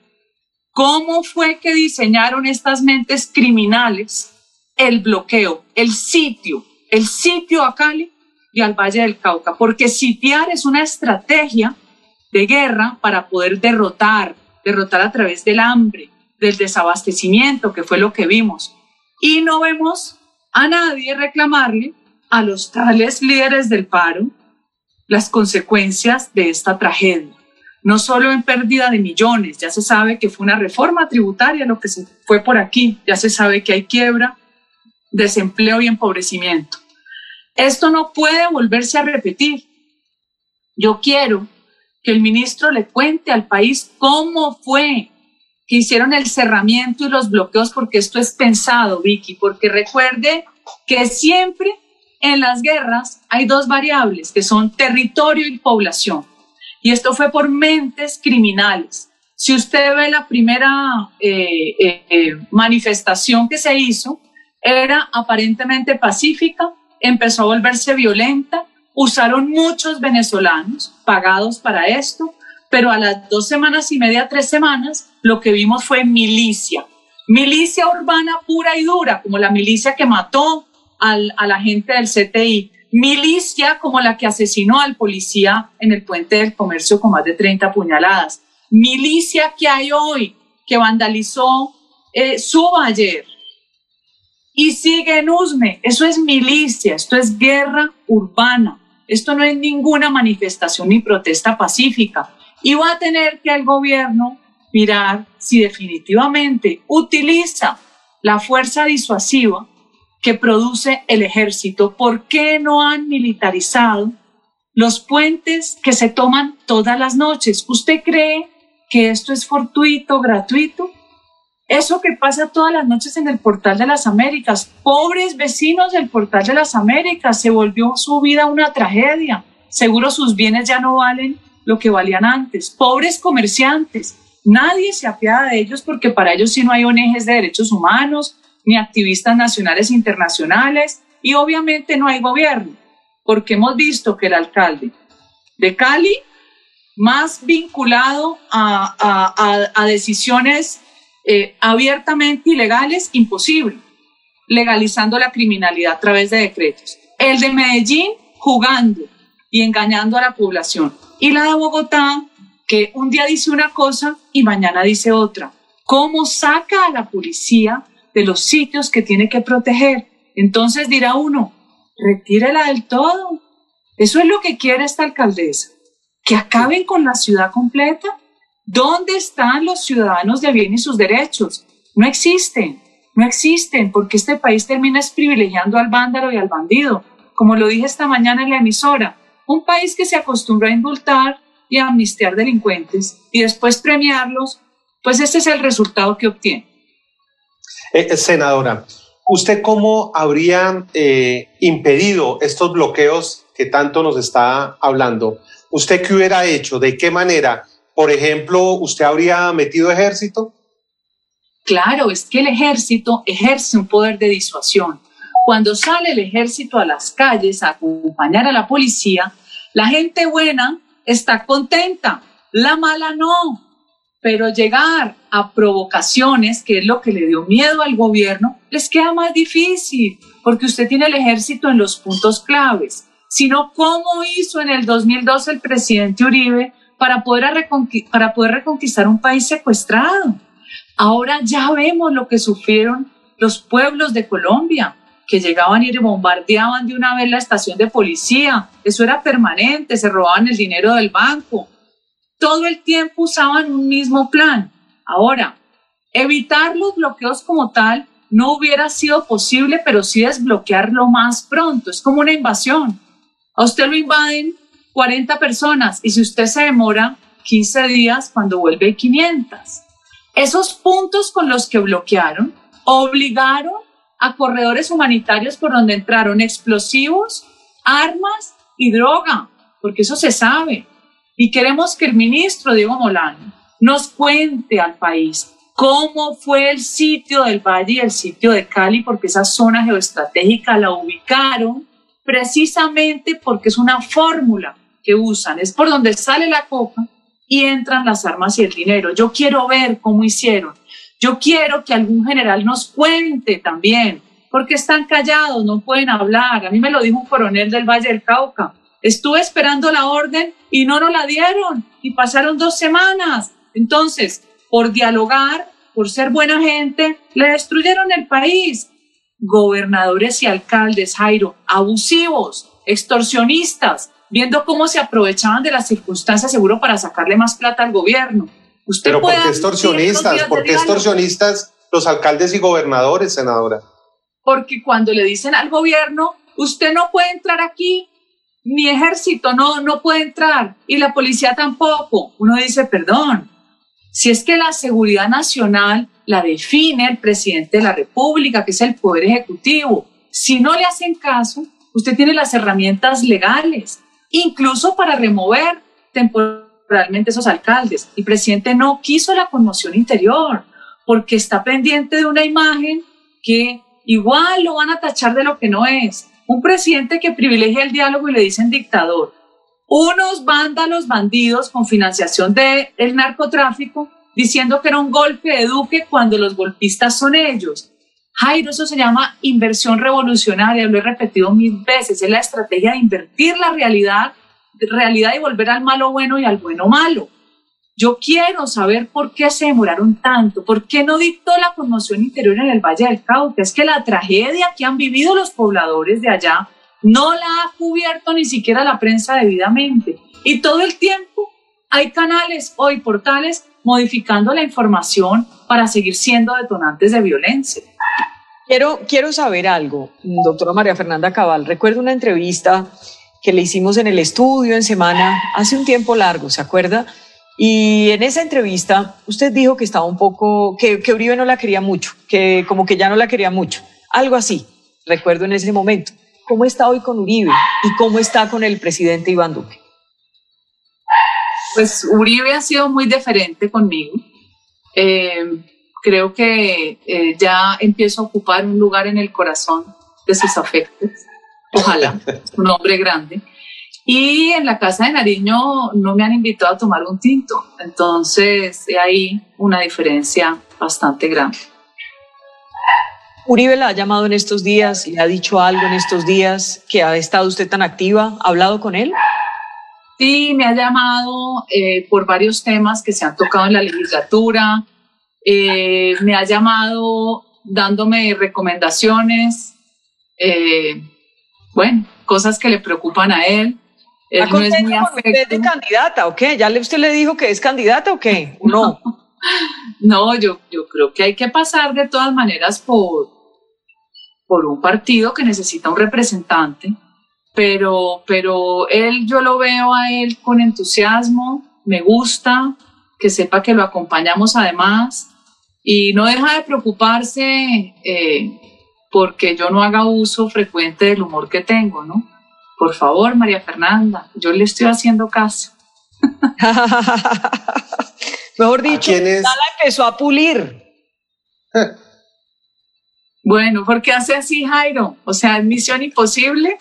¿Cómo fue que diseñaron estas mentes criminales el bloqueo, el sitio, el sitio a Cali y al Valle del Cauca? Porque sitiar es una estrategia de guerra para poder derrotar, derrotar a través del hambre, del desabastecimiento, que fue lo que vimos. Y no vemos a nadie reclamarle a los tales líderes del paro las consecuencias de esta tragedia. No solo en pérdida de millones, ya se sabe que fue una reforma tributaria lo que se fue por aquí, ya se sabe que hay quiebra, desempleo y empobrecimiento. Esto no puede volverse a repetir. Yo quiero que el ministro le cuente al país cómo fue que hicieron el cerramiento y los bloqueos, porque esto es pensado, Vicky, porque recuerde que siempre en las guerras hay dos variables, que son territorio y población. Y esto fue por mentes criminales. Si usted ve la primera eh, eh, eh, manifestación que se hizo, era aparentemente pacífica, empezó a volverse violenta, usaron muchos venezolanos pagados para esto, pero a las dos semanas y media, tres semanas, lo que vimos fue milicia. Milicia urbana pura y dura, como la milicia que mató al, a la gente del CTI. Milicia como la que asesinó al policía en el puente del comercio con más de 30 puñaladas. Milicia que hay hoy, que vandalizó eh, Suba ayer. Y sigue en. Eso es milicia, esto es guerra urbana. Esto no es ninguna manifestación ni protesta pacífica. Y va a tener que el gobierno mirar si definitivamente utiliza la fuerza disuasiva que produce el ejército. ¿Por qué no han militarizado los puentes que se toman todas las noches? ¿Usted cree que esto es fortuito, gratuito? Eso que pasa todas las noches en el Portal de las Américas, pobres vecinos del Portal de las Américas, se volvió su vida una tragedia. Seguro sus bienes ya no valen lo que valían antes. Pobres comerciantes, nadie se apiada de ellos porque para ellos sí no hay ONGs de derechos humanos, ni activistas nacionales e internacionales, y obviamente no hay gobierno, porque hemos visto que el alcalde de Cali, más vinculado a, decisiones eh, abiertamente ilegales, imposible, legalizando la criminalidad a través de decretos. El de Medellín, jugando y engañando a la población. Y la de Bogotá, que un día dice una cosa y mañana dice otra. ¿Cómo saca a la policía de los sitios que tiene que proteger? Entonces dirá uno, retírela del todo. Eso es lo que quiere esta alcaldesa, que acaben con la ciudad completa. ¿Dónde están los ciudadanos de bien y sus derechos? No existen, no existen, porque este país termina privilegiando al vándalo y al bandido, como lo dije esta mañana en la emisora. Un país que se acostumbró a indultar y a amnistiar delincuentes y después premiarlos, pues este es el resultado que obtiene. Eh, eh, senadora, ¿usted cómo habría eh, impedido estos bloqueos que tanto nos está hablando? ¿Usted qué hubiera hecho? ¿De qué manera? Por ejemplo, ¿usted habría metido ejército? Claro, es que el ejército ejerce un poder de disuasión. Cuando sale el ejército a las calles a acompañar a la policía, la gente buena está contenta, la mala no. Pero llegar a provocaciones, que es lo que le dio miedo al gobierno, les queda más difícil, porque usted tiene el ejército en los puntos claves. Sino cómo hizo en el 2012 el presidente Uribe para poder, para poder reconquistar un país secuestrado. Ahora ya vemos lo que sufrieron los pueblos de Colombia que llegaban y bombardeaban de una vez la estación de policía. Eso era permanente, se robaban el dinero del banco. Todo el tiempo usaban un mismo plan. Ahora, evitar los bloqueos como tal no hubiera sido posible, pero sí desbloquearlo más pronto. Es como una invasión. A usted lo invaden 40 personas y si usted se demora 15 días, cuando vuelve 500. Esos puntos con los que bloquearon obligaron a corredores humanitarios por donde entraron explosivos, armas y droga, porque eso se sabe. Y queremos que el ministro Diego Molano nos cuente al país cómo fue el sitio del Valle y el sitio de Cali, porque esa zona geoestratégica la ubicaron precisamente porque es una fórmula que usan, es por donde sale la coca y entran las armas y el dinero. Yo quiero ver cómo hicieron yo quiero que algún general nos cuente también, porque están callados, no pueden hablar. A mí me lo dijo un coronel del Valle del Cauca. Estuve esperando la orden y no nos la dieron y pasaron dos semanas. Entonces, por dialogar, por ser buena gente, le destruyeron el país. Gobernadores y alcaldes, Jairo, abusivos, extorsionistas, viendo cómo se aprovechaban de las circunstancias seguro para sacarle más plata al gobierno. Pero ¿por qué extorsionistas? ¿Por qué extorsionistas los alcaldes y gobernadores, senadora? Porque cuando le dicen al gobierno, usted no puede entrar aquí, mi ejército no, no puede entrar y la policía tampoco, uno dice, perdón, si es que la seguridad nacional la define el presidente de la República, que es el Poder Ejecutivo, si no le hacen caso, usted tiene las herramientas legales, incluso para remover temporalmente realmente esos alcaldes. El presidente no quiso la conmoción interior porque está pendiente de una imagen que igual lo van a tachar de lo que no es. Un presidente que privilegia el diálogo y le dicen dictador. Unos vándalos bandidos con financiación del el narcotráfico diciendo que era un golpe de Duque cuando los golpistas son ellos. Jairo, eso se llama inversión revolucionaria, lo he repetido mil veces, es la estrategia de invertir la realidad realidad y volver al malo bueno y al bueno malo. Yo quiero saber por qué se demoraron tanto, por qué no dictó la conmoción interior en el Valle del Cauca. Es que la tragedia que han vivido los pobladores de allá no la ha cubierto ni siquiera la prensa debidamente. Y todo el tiempo hay canales o portales modificando la información para seguir siendo detonantes de violencia. Quiero, quiero saber algo, doctora María Fernanda Cabal. Recuerdo una entrevista que le hicimos en el estudio en semana hace un tiempo largo, ¿se acuerda? Y en esa entrevista, usted dijo que estaba un poco, que, Uribe no la quería mucho, que como que ya no la quería mucho. Algo así, recuerdo en ese momento. ¿Cómo está hoy con Uribe y cómo está con el presidente Iván Duque? Pues Uribe ha sido muy diferente conmigo. Eh, creo que eh, ya empiezo a ocupar un lugar en el corazón de sus afectos. Ojalá, un hombre grande. Y en la casa de Nariño no me han invitado a tomar un tinto. Entonces, hay una diferencia bastante grande. Uribe la ha llamado en estos días, le ha dicho algo en estos días que ha estado usted tan activa. ¿Ha hablado con él? Sí, me ha llamado eh, por varios temas que se han tocado en la legislatura. Eh, me ha llamado dándome recomendaciones. Eh, bueno, cosas que le preocupan a él. Él no es muy usted de candidata o qué? ¿Ya le, usted le dijo que es candidata o qué? no? no, yo, yo creo que hay que pasar de todas maneras por, por un partido que necesita un representante, pero, pero él, yo lo veo a él con entusiasmo, me gusta, que sepa que lo acompañamos además y no deja de preocuparse eh, porque yo no haga uso frecuente del humor que tengo, ¿no? Por favor, María Fernanda, yo le estoy haciendo caso. Mejor dicho, ya la empezó a pulir. bueno, ¿por qué hace así, Jairo? O sea, es misión imposible.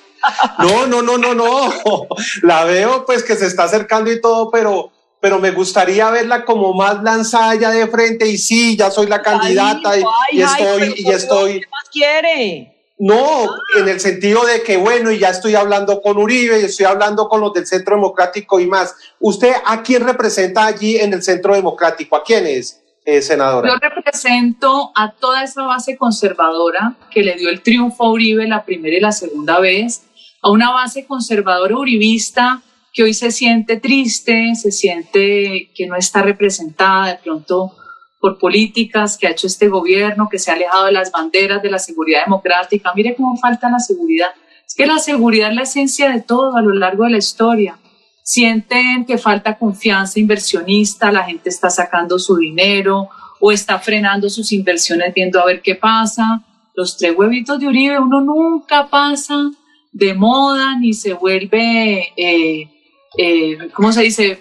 no, no, no, no, no. La veo pues que se está acercando y todo, pero, pero me gustaría verla como más lanzada ya de frente y sí, ya soy la candidata y, y, estoy, y estoy. ¿Qué más quiere? No, en el sentido de que, bueno, y ya estoy hablando con Uribe, y estoy hablando con los del Centro Democrático y más. ¿Usted a quién representa allí en el Centro Democrático? ¿A quién es, eh, senadora? Yo represento a toda esa base conservadora que le dio el triunfo a Uribe la primera y la segunda vez, a una base conservadora uribista que hoy se siente triste, se siente que no está representada de pronto por políticas que ha hecho este gobierno, que se ha alejado de las banderas de la seguridad democrática. Mire cómo falta la seguridad. Es que la seguridad es la esencia de todo a lo largo de la historia. Sienten que falta confianza inversionista, la gente está sacando su dinero o está frenando sus inversiones viendo a ver qué pasa. Los tres huevitos de Uribe, uno nunca pasa de moda ni se vuelve, eh, eh, ¿cómo se dice?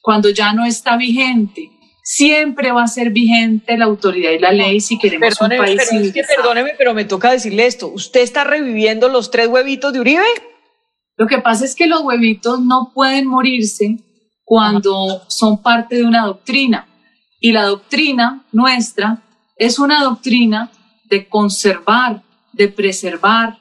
Cuando ya no está vigente siempre va a ser vigente la autoridad y la ley si queremos perdóneme, un país pero, es que perdóneme, pero me toca decirle esto. ¿Usted está reviviendo los tres huevitos de Uribe? Lo que pasa es que los huevitos no pueden morirse cuando son parte de una doctrina. Y la doctrina nuestra es una doctrina de conservar, de preservar,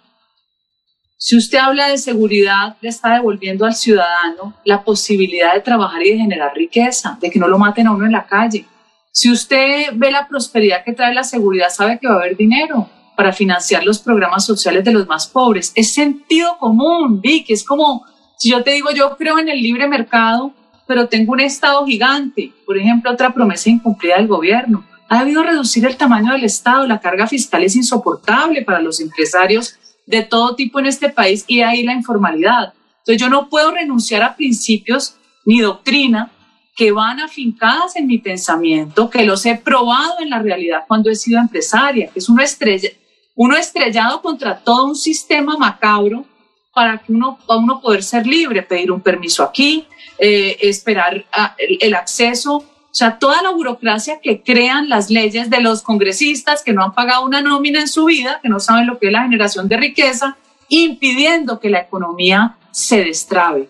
si usted habla de seguridad, le está devolviendo al ciudadano la posibilidad de trabajar y de generar riqueza, de que no lo maten a uno en la calle. Si usted ve la prosperidad que trae la seguridad, sabe que va a haber dinero para financiar los programas sociales de los más pobres. Es sentido común, Vicky. Es como si yo te digo, yo creo en el libre mercado, pero tengo un Estado gigante. Por ejemplo, otra promesa incumplida del gobierno. Ha debido reducir el tamaño del Estado. La carga fiscal es insoportable para los empresarios de todo tipo en este país y ahí la informalidad. Entonces yo no puedo renunciar a principios ni doctrina que van afincadas en mi pensamiento, que los he probado en la realidad cuando he sido empresaria, que es uno, estrella, uno estrellado contra todo un sistema macabro para que uno, para uno poder ser libre, pedir un permiso aquí, eh, esperar el, el acceso o sea, toda la burocracia que crean las leyes de los congresistas que no han pagado una nómina en su vida, que no saben lo que es la generación de riqueza, impidiendo que la economía se destrabe.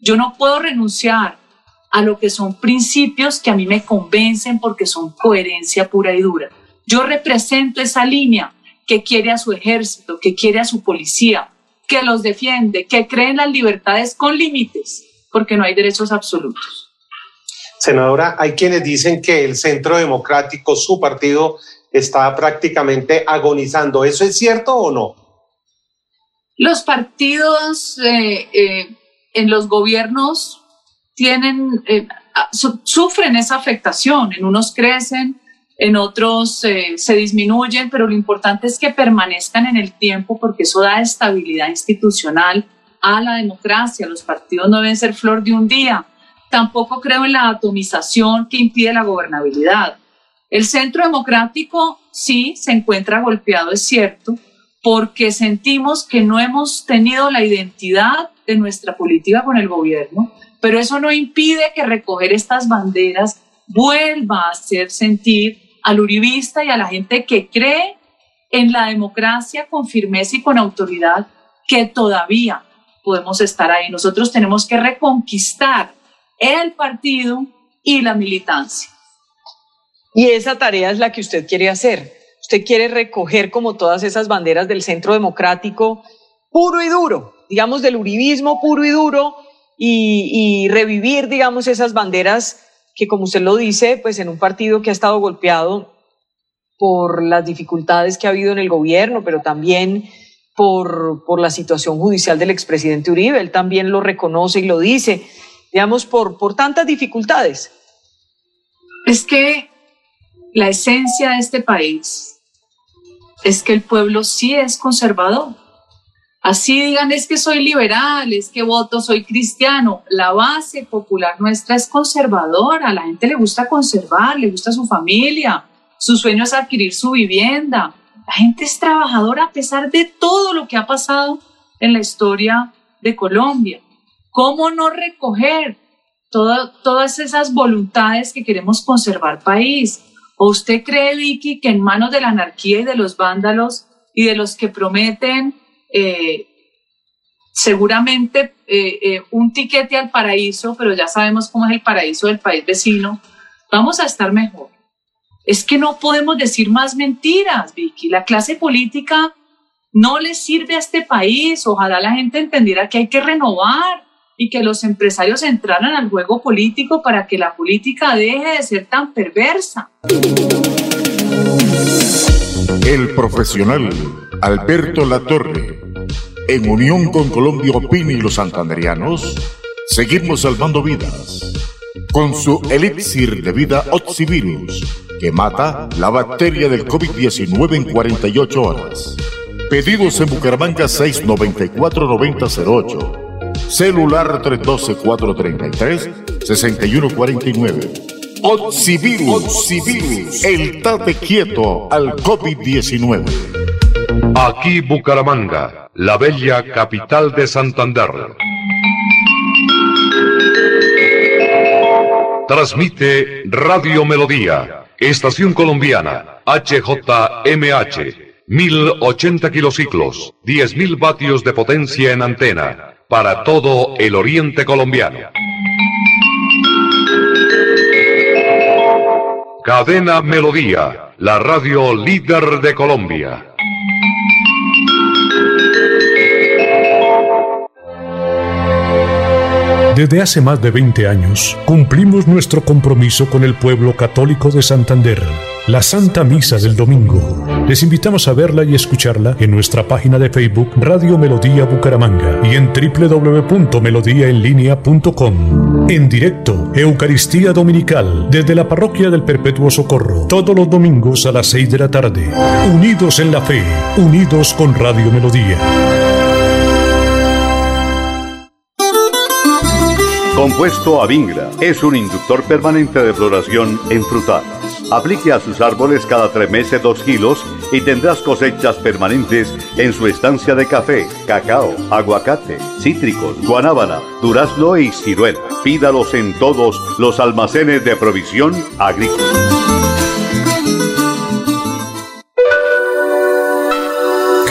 Yo no puedo renunciar a lo que son principios que a mí me convencen porque son coherencia pura y dura. Yo represento esa línea que quiere a su ejército, que quiere a su policía, que los defiende, que cree en las libertades con límites, porque no hay derechos absolutos. Senadora, hay quienes dicen que el Centro Democrático, su partido, está prácticamente agonizando. ¿Eso es cierto o no? Los partidos eh, eh, en los gobiernos tienen, eh, sufren esa afectación. En unos crecen, en otros se disminuyen, pero lo importante es que permanezcan en el tiempo porque eso da estabilidad institucional a la democracia. Los partidos no deben ser flor de un día tampoco creo en la atomización que impide la gobernabilidad. El centro democrático sí se encuentra golpeado, es cierto, porque sentimos que no hemos tenido la identidad de nuestra política con el gobierno, pero eso no impide que recoger estas banderas vuelva a hacer sentir al uribista y a la gente que cree en la democracia con firmeza y con autoridad que todavía podemos estar ahí. Nosotros tenemos que reconquistar el partido y la militancia. Y esa tarea es la que usted quiere hacer. Usted quiere recoger como todas esas banderas del centro democrático puro y duro, digamos del uribismo puro y duro, y, revivir, digamos, esas banderas que, como usted lo dice, pues en un partido que ha estado golpeado por las dificultades que ha habido en el gobierno, pero también por, por la situación judicial del expresidente Uribe. Él también lo reconoce y lo dice, digamos, por, por tantas dificultades. Es que la esencia de este país es que el pueblo sí es conservador. Así digan, es que soy liberal, es que voto, soy cristiano. La base popular nuestra es conservadora. La gente le gusta conservar, le gusta su familia. Su sueño es adquirir su vivienda. La gente es trabajadora a pesar de todo lo que ha pasado en la historia de Colombia. ¿Cómo no recoger todas esas voluntades que queremos conservar país? ¿O usted cree, Vicky, que en manos de la anarquía y de los vándalos y de los que prometen eh, seguramente eh, eh, un tiquete al paraíso, pero ya sabemos cómo es el paraíso del país vecino, vamos a estar mejor. Es que no podemos decir más mentiras, Vicky. La clase política no le sirve a este país. Ojalá la gente entendiera que hay que renovar y que los empresarios entraran al juego político para que la política deje de ser tan perversa. El profesional Alberto Latorre, en unión con Colombia Opini y los santanderianos, seguimos salvando vidas con su elixir de vida Oxivirus, que mata la bacteria del COVID-19 en 48 horas. Pedidos en Bucaramanga 694-9008. Celular 312-433-6149. Oxivirus, Oxivirus, el tate quieto al COVID-19. Aquí Bucaramanga, la bella capital de Santander. Transmite Radio Melodía, Estación Colombiana, HJMH, 1080 kilociclos, 10.000 vatios de potencia en antena, para todo el oriente colombiano. Cadena Melodía, la radio líder de Colombia. Desde hace más de 20 años, cumplimos nuestro compromiso con el pueblo católico de Santander, la Santa Misa del Domingo. Les invitamos a verla y escucharla en nuestra página de Facebook Radio Melodía Bucaramanga y en www.melodíaenlínea.com. En directo, Eucaristía Dominical, desde la Parroquia del Perpetuo Socorro, todos los domingos a las 6 de la tarde. Unidos en la fe, unidos con Radio Melodía. Compuesto Avingra es un inductor permanente de floración en frutales. Aplique a sus árboles cada tres meses dos kilos y tendrás cosechas permanentes en su estancia de café, cacao, aguacate, cítricos, guanábana, durazno y ciruela. Pídalos en todos los almacenes de provisión agrícola.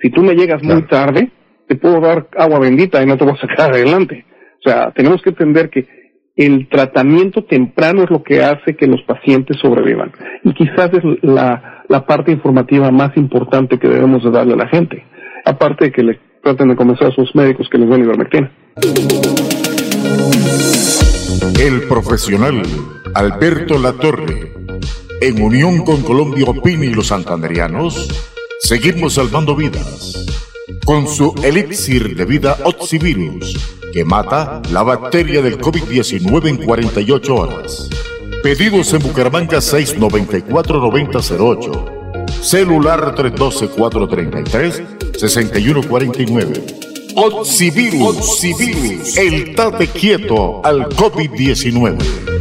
Si tú me llegas muy tarde, te puedo dar agua bendita y no te voy a sacar adelante. O sea, tenemos que entender que el tratamiento temprano es lo que hace que los pacientes sobrevivan. Y quizás es la, la parte informativa más importante que debemos de darle a la gente. Aparte de que le traten de convencer a sus médicos que les den ivermectina. El profesional Alberto Latorre, en unión con Colombia Opini y los santanderianos, seguimos salvando vidas con su elixir de vida Oxivirus, que mata la bacteria del COVID-19 en 48 horas. Pedidos en Bucaramanga 694-9008. Celular 312-433-6149. Oxivirus, Oxivirus, el tate quieto al COVID-19.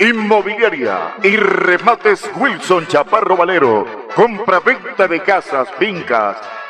Inmobiliaria y remates Wilson Chaparro Valero. Compra-venta de casas, fincas,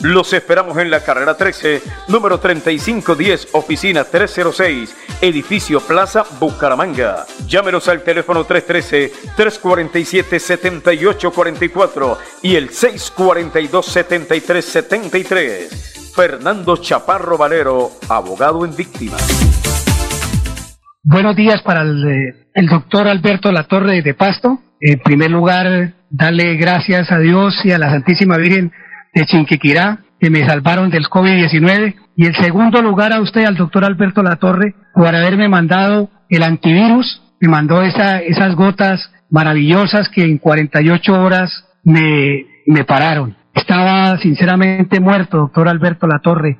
Los esperamos en la carrera 13, número 3510, oficina 306, edificio Plaza Bucaramanga. Llámenos al teléfono 313-347-7844 y el 642-7373. Fernando Chaparro Valero, abogado en víctimas. Buenos días para el, eh, el doctor Alberto Latorre de Pasto. En primer lugar, darle gracias a Dios y a la Santísima Virgen de Chinquiquirá, que me salvaron del COVID-19. Y en segundo lugar a usted, al doctor Alberto Latorre, por haberme mandado el antivirus, me mandó esa, esas gotas maravillosas que en 48 horas me, me pararon. Estaba sinceramente muerto, doctor Alberto Latorre.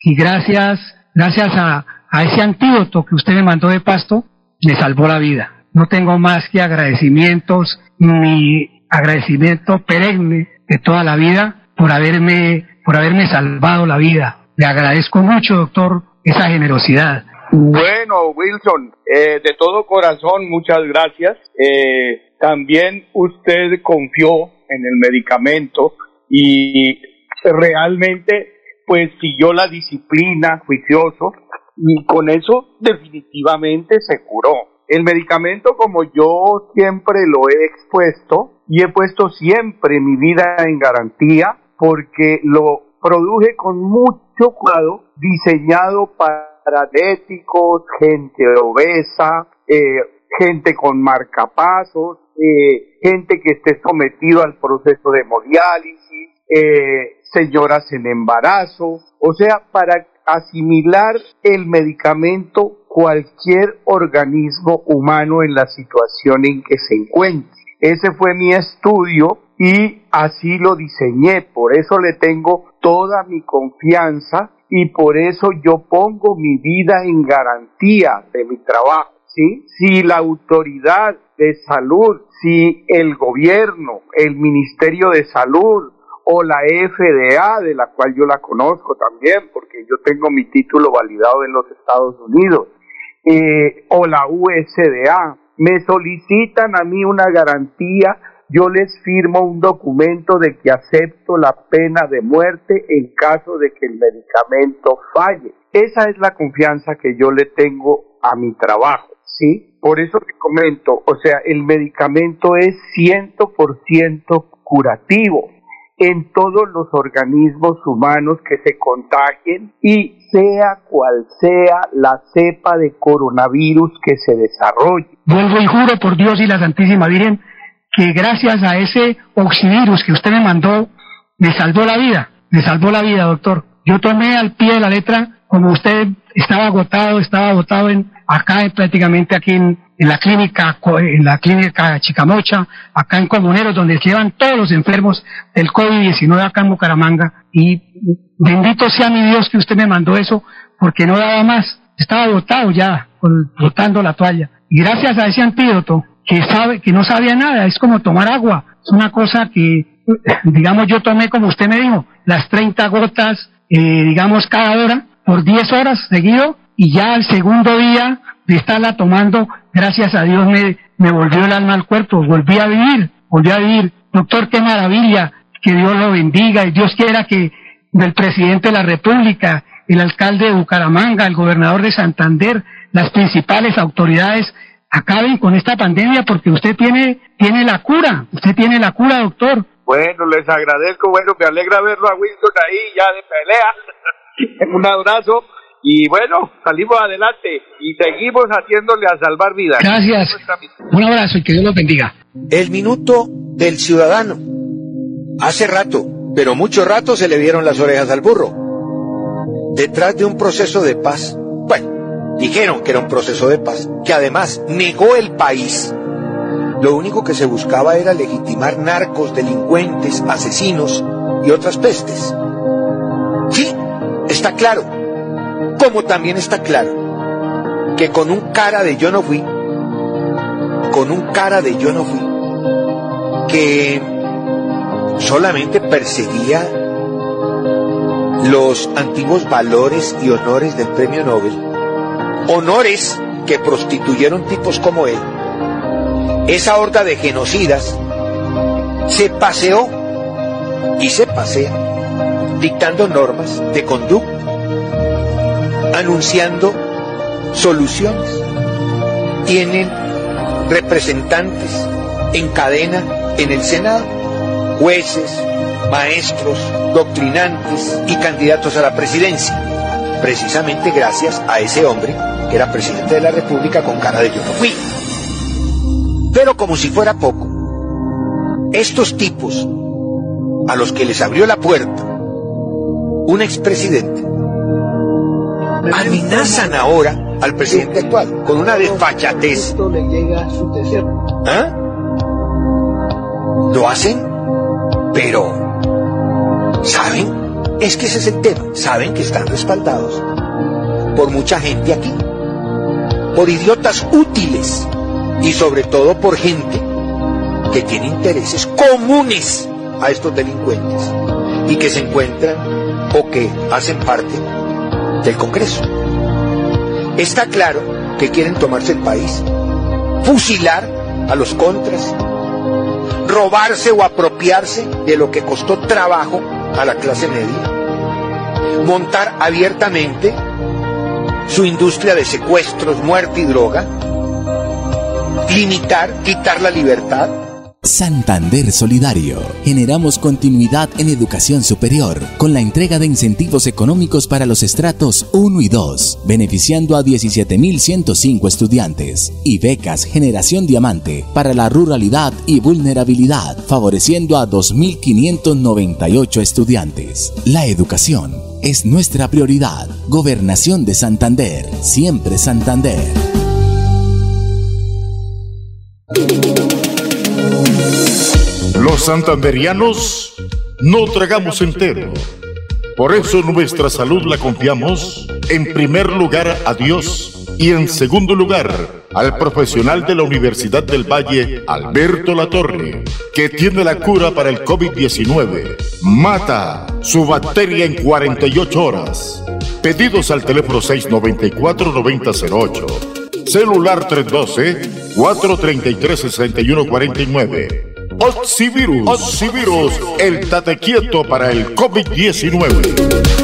Y gracias, gracias a, a ese antídoto que usted me mandó de pasto, me salvó la vida. No tengo más que agradecimientos, mi agradecimiento perenne de toda la vida por haberme, por haberme salvado la vida. Le agradezco mucho, doctor, esa generosidad. Bueno, Wilson, eh, de todo corazón, muchas gracias. Eh, también usted confió en el medicamento y realmente pues siguió la disciplina, juicioso, y con eso definitivamente se curó. El medicamento, como yo siempre lo he expuesto y he puesto siempre mi vida en garantía, porque lo produje con mucho cuidado, diseñado para diabéticos, gente obesa, eh, gente con marcapasos, eh, gente que esté sometido al proceso de hemodiálisis, eh, señoras en embarazo, o sea, para asimilar el medicamento cualquier organismo humano en la situación en que se encuentre. Ese fue mi estudio y así lo diseñé, por eso le tengo toda mi confianza y por eso yo pongo mi vida en garantía de mi trabajo. ¿sí? Si la autoridad de salud, si el gobierno, el Ministerio de Salud o la FDA, de la cual yo la conozco también, porque yo tengo mi título validado en los Estados Unidos, eh, o la USDA, me solicitan a mí una garantía, yo les firmo un documento de que acepto la pena de muerte en caso de que el medicamento falle. Esa es la confianza que yo le tengo a mi trabajo, ¿sí? Por eso te comento, o sea, el medicamento es 100% curativo en todos los organismos humanos que se contagien y sea cual sea la cepa de coronavirus que se desarrolle. Vuelvo y juro por Dios y la Santísima Virgen que gracias a ese oxivirus que usted me mandó, me salvó la vida, me salvó la vida, doctor. Yo tomé al pie de la letra, como usted estaba agotado, estaba agotado en, acá prácticamente aquí en, en la clínica, en la clínica Chicamocha, acá en Comuneros, donde llevan todos los enfermos del COVID-19 acá en Bucaramanga. Y bendito sea mi Dios que usted me mandó eso, porque no daba más. Estaba agotado ya, botando la toalla. Y gracias a ese antídoto, que sabe, que no sabía nada, es como tomar agua. Es una cosa que, digamos, yo tomé como usted me dijo, las 30 gotas, eh, digamos, cada hora, por 10 horas seguido, y ya el segundo día de estarla tomando, gracias a Dios me, me volvió el alma al cuerpo, volví a vivir, volví a vivir. Doctor, qué maravilla, que Dios lo bendiga y Dios quiera que del presidente de la República, el alcalde de Bucaramanga, el gobernador de Santander, las principales autoridades acaben con esta pandemia porque usted tiene, tiene la cura, usted tiene la cura, doctor. Bueno, les agradezco, bueno, me alegra verlo a Wilson ahí ya de pelea. Un abrazo y bueno, salimos adelante y seguimos haciéndole a salvar vidas. Gracias. Un abrazo y que Dios los bendiga. El minuto del ciudadano. Hace rato, pero mucho rato se le vieron las orejas al burro. Detrás de un proceso de paz, dijeron que era un proceso de paz, que además negó el país. Lo único que se buscaba era legitimar narcos, delincuentes, asesinos y otras pestes. Sí, está claro como también está claro que con un cara de yo no fui, con un cara de yo no fui, que solamente perseguía los antiguos valores y honores del premio Nobel, honores que prostituyeron tipos como él, esa horda de genocidas se paseó y se pasea dictando normas de conducta anunciando soluciones. Tienen representantes en cadena en el Senado, jueces, maestros, doctrinantes y candidatos a la presidencia, precisamente gracias a ese hombre que era presidente de la República con cara de yo no fui. Pero como si fuera poco, estos tipos a los que les abrió la puerta un expresidente amenazan ahora al presidente actual con una desfachatez. ¿Ah? ¿Lo hacen? Pero, ¿saben? Es que ese es el tema. Saben que están respaldados por mucha gente aquí, por idiotas útiles y sobre todo por gente que tiene intereses comunes a estos delincuentes y que se encuentran o que hacen parte del Congreso. Está claro que quieren tomarse el país, fusilar a los contras, robarse o apropiarse de lo que costó trabajo a la clase media, montar abiertamente su industria de secuestros, muerte y droga, limitar, quitar la libertad, Santander Solidario. Generamos continuidad en educación superior con la entrega de incentivos económicos para los estratos 1 y 2, beneficiando a 17.105 estudiantes, y becas Generación Diamante para la ruralidad y vulnerabilidad, favoreciendo a 2.598 estudiantes. La educación es nuestra prioridad. Gobernación de Santander, siempre Santander. Los santanderianos no tragamos entero. Por eso nuestra salud la confiamos en primer lugar a Dios y en segundo lugar al profesional de la Universidad del Valle, Alberto Latorre, que tiene la cura para el COVID-19. Mata su bacteria en 48 horas. Pedidos al teléfono 694-9008. Celular 312 433-6149. Oxivirus, Oxivirus, el tate quieto para el COVID-19.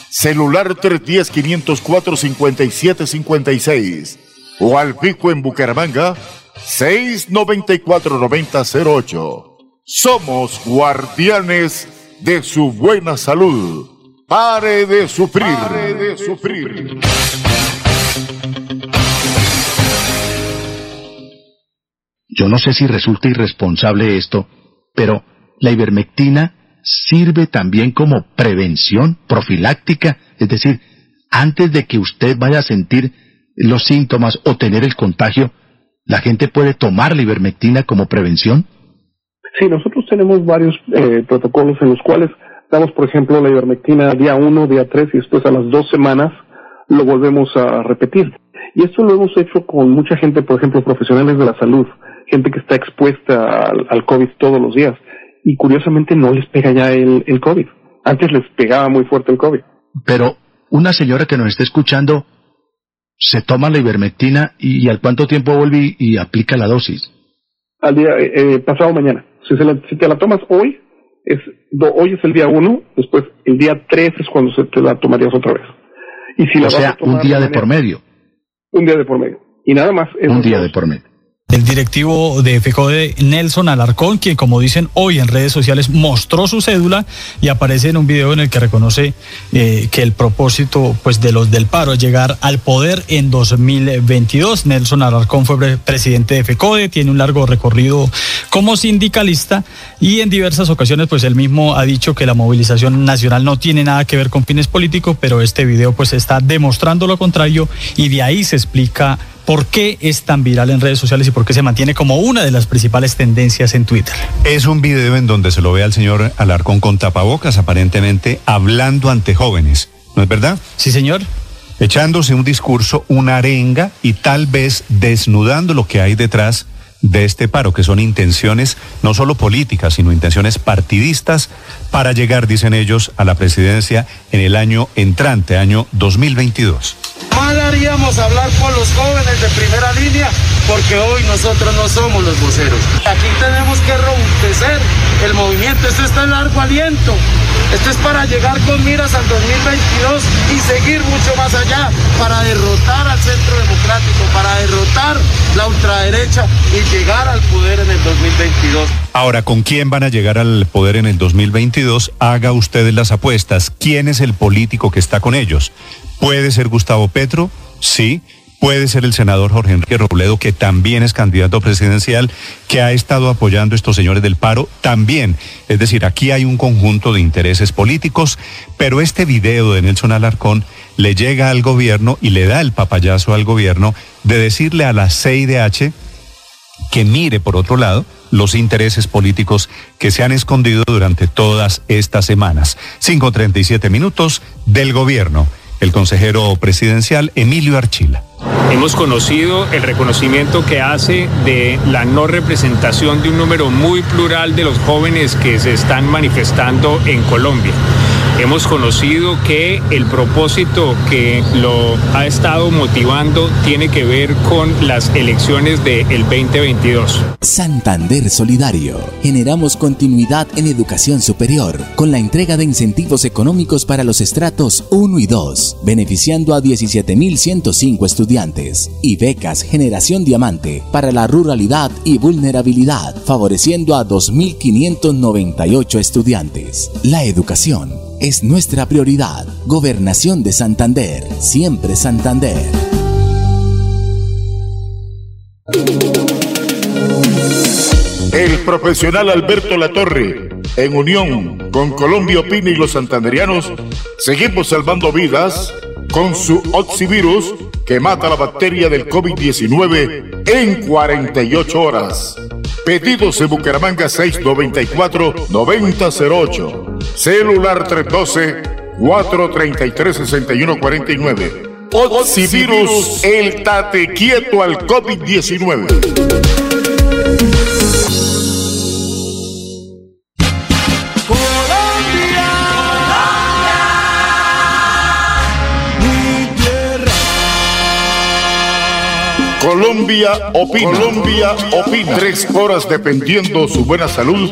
celular 310-504-5756 o al pico en Bucaramanga 694-9008. Somos guardianes de su buena salud. Pare de sufrir. Pare de sufrir. Yo no sé si resulta irresponsable esto, pero la ivermectina sirve también como prevención profiláctica, es decir, antes de que usted vaya a sentir los síntomas o tener el contagio, ¿la gente puede tomar la ivermectina como prevención? Sí, nosotros tenemos varios eh, protocolos en los cuales damos, por ejemplo, la ivermectina día 1, día 3 y después a las dos semanas lo volvemos a repetir. Y esto lo hemos hecho con mucha gente, por ejemplo, profesionales de la salud, gente que está expuesta al COVID todos los días y curiosamente no les pega ya el, el COVID. Antes les pegaba muy fuerte el COVID. Pero una señora que nos está escuchando se toma la ivermectina y, al cuánto tiempo vuelve y, aplica la dosis. Al día eh, eh, pasado mañana. Si, se la, si, te la tomas hoy, es hoy es el día uno, después el día tres es cuando se te la tomarías otra vez. Y si o sea, un día de por medio. Un día de por medio. Y nada más. Un día de por medio el directivo de FECODE, Nelson Alarcón, quien como dicen hoy en redes sociales mostró su cédula y aparece en un video en el que reconoce eh, que el propósito pues de los del paro es llegar al poder en 2022. Nelson Alarcón fue presidente de FECODE, tiene un largo recorrido como sindicalista y en diversas ocasiones pues él mismo ha dicho que la movilización nacional no tiene nada que ver con fines políticos, pero este video pues está demostrando lo contrario y de ahí se explica ¿Por qué es tan viral en redes sociales y por qué se mantiene como una de las principales tendencias en Twitter? Es un video en donde se lo ve al señor Alarcón con tapabocas, aparentemente hablando ante jóvenes. ¿No es verdad? Sí, señor. Echándose un discurso, una arenga y tal vez desnudando lo que hay detrás de este paro, que son intenciones no solo políticas, sino intenciones partidistas para llegar, dicen ellos, a la presidencia en el año entrante, año 2022. Mal haríamos hablar por los jóvenes de primera línea porque hoy nosotros no somos los voceros. Aquí tenemos que robustecer el movimiento. Esto está en largo aliento. Esto es para llegar con miras al 2022 y seguir mucho más allá para derrotar al centro democrático, para derrotar la ultraderecha y llegar al poder en el 2022. Ahora, ¿con quién van a llegar al poder en el 2022? Haga ustedes las apuestas. ¿Quién es el político que está con ellos? ¿Puede ser Gustavo Petro? Sí. Puede ser el senador Jorge Enrique Robledo, que también es candidato presidencial, que ha estado apoyando a estos señores del paro, también. Es decir, aquí hay un conjunto de intereses políticos, pero este video de Nelson Alarcón le llega al gobierno y le da el papayazo al gobierno de decirle a la CIDH que mire por otro lado los intereses políticos que se han escondido durante todas estas semanas. 5.37 minutos del gobierno. El consejero presidencial Emilio Archila. Hemos conocido el reconocimiento que hace de la no representación de un número muy plural de los jóvenes que se están manifestando en Colombia. Hemos conocido que el propósito que lo ha estado motivando tiene que ver con las elecciones del 2022. Santander Solidario. Generamos continuidad en educación superior con la entrega de incentivos económicos para los estratos 1 y 2, beneficiando a 17.105 estudiantes y becas Generación Diamante para la ruralidad y vulnerabilidad, favoreciendo a 2.598 estudiantes. La educación es nuestra prioridad. Gobernación de Santander, siempre Santander. El profesional Alberto Latorre, en unión con Colombia Opina y los santanderianos, seguimos salvando vidas con su Oxivirus que mata la bacteria del COVID-19 en 48 horas. Pedidos en Bucaramanga 694-9008. Celular 312-433-6149. Oxivirus, el tate quieto al COVID-19. Colombia opina. Colombia opina. Tres horas dependiendo su buena salud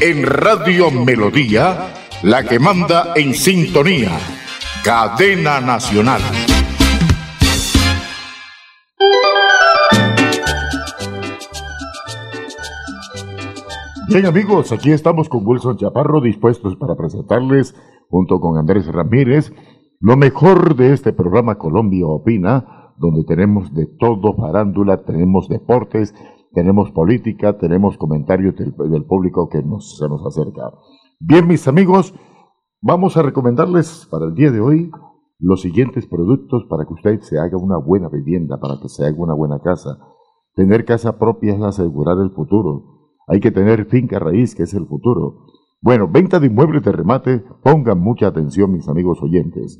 en Radio Melodía, la que manda en sintonía. Cadena Nacional. Bien amigos, aquí estamos con Wilson Chaparro dispuestos para presentarles, junto con Andrés Ramírez, lo mejor de este programa Colombia Opina donde tenemos de todo, farándula, tenemos deportes, tenemos política, tenemos comentarios del, público que nos, se nos acerca. Bien, mis amigos, vamos a recomendarles para el día de hoy los siguientes productos para que usted se haga una buena vivienda, para que se haga una buena casa. Tener casa propia es asegurar el futuro. Hay que tener finca raíz, que es el futuro. Bueno, venta de inmuebles de remate, pongan mucha atención, mis amigos oyentes.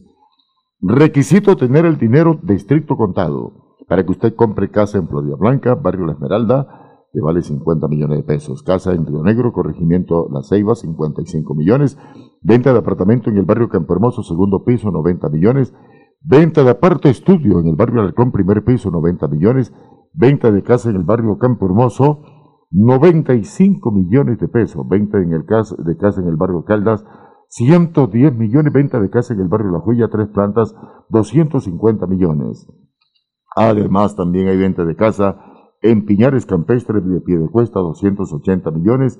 Requisito tener el dinero de estricto contado para que usted compre casa en Florida Blanca, Barrio La Esmeralda, que vale 50 millones de pesos. Casa en Río Negro, corregimiento La Ceiba, 55 millones. Venta de apartamento en el barrio Campo Hermoso, segundo piso, 90 millones. Venta de aparte estudio en el barrio Alarcón, primer piso, 90 millones. Venta de casa en el barrio Campo Hermoso, 95 millones de pesos. Venta en el de casa en el barrio Caldas, 110 millones venta de casa en el barrio La Joya, tres plantas, 250 millones. Además, también hay venta de casa en Piñares Campestre de pie de cuesta, 280 millones.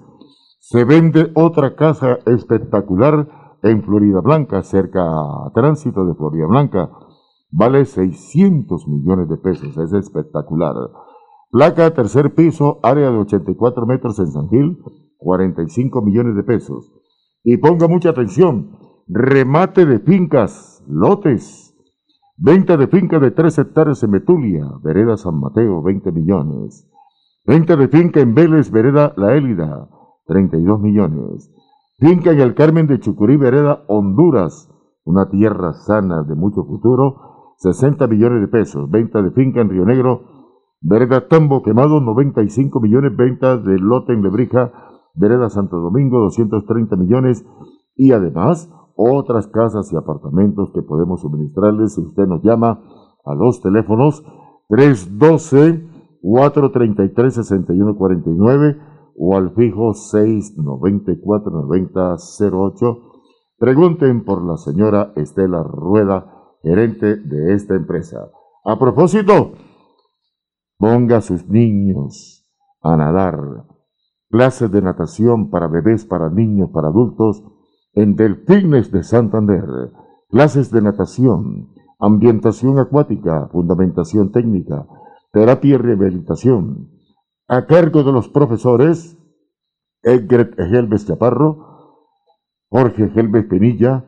Se vende otra casa espectacular en Florida Blanca, cerca a tránsito de Florida Blanca. Vale 600 millones de pesos, es espectacular. Placa tercer piso, área de 84 metros en San Gil, 45 millones de pesos. Y ponga mucha atención, remate de fincas, lotes, venta de finca de 3 hectáreas en Metulia, Vereda San Mateo, 20 millones. Venta de finca en Vélez, Vereda La Élida, 32 millones. Finca en el Carmen de Chucurí, Vereda Honduras, una tierra sana de mucho futuro, 60 millones de pesos. Venta de finca en Río Negro, Vereda Tambo Quemado, 95 millones. Venta de lote en Lebrija, Vereda Santo Domingo, 230 millones y además otras casas y apartamentos que podemos suministrarles si usted nos llama a los teléfonos 312-433-6149 o al fijo 694-9008. Pregunten por la señora Estela Rueda, gerente de esta empresa. A propósito, ponga a sus niños a nadar clases de natación para bebés, para niños, para adultos, en Delfines de Santander, clases de natación, ambientación acuática, fundamentación técnica, terapia y rehabilitación, a cargo de los profesores Edgar Helves Chaparro, Jorge Helves Penilla,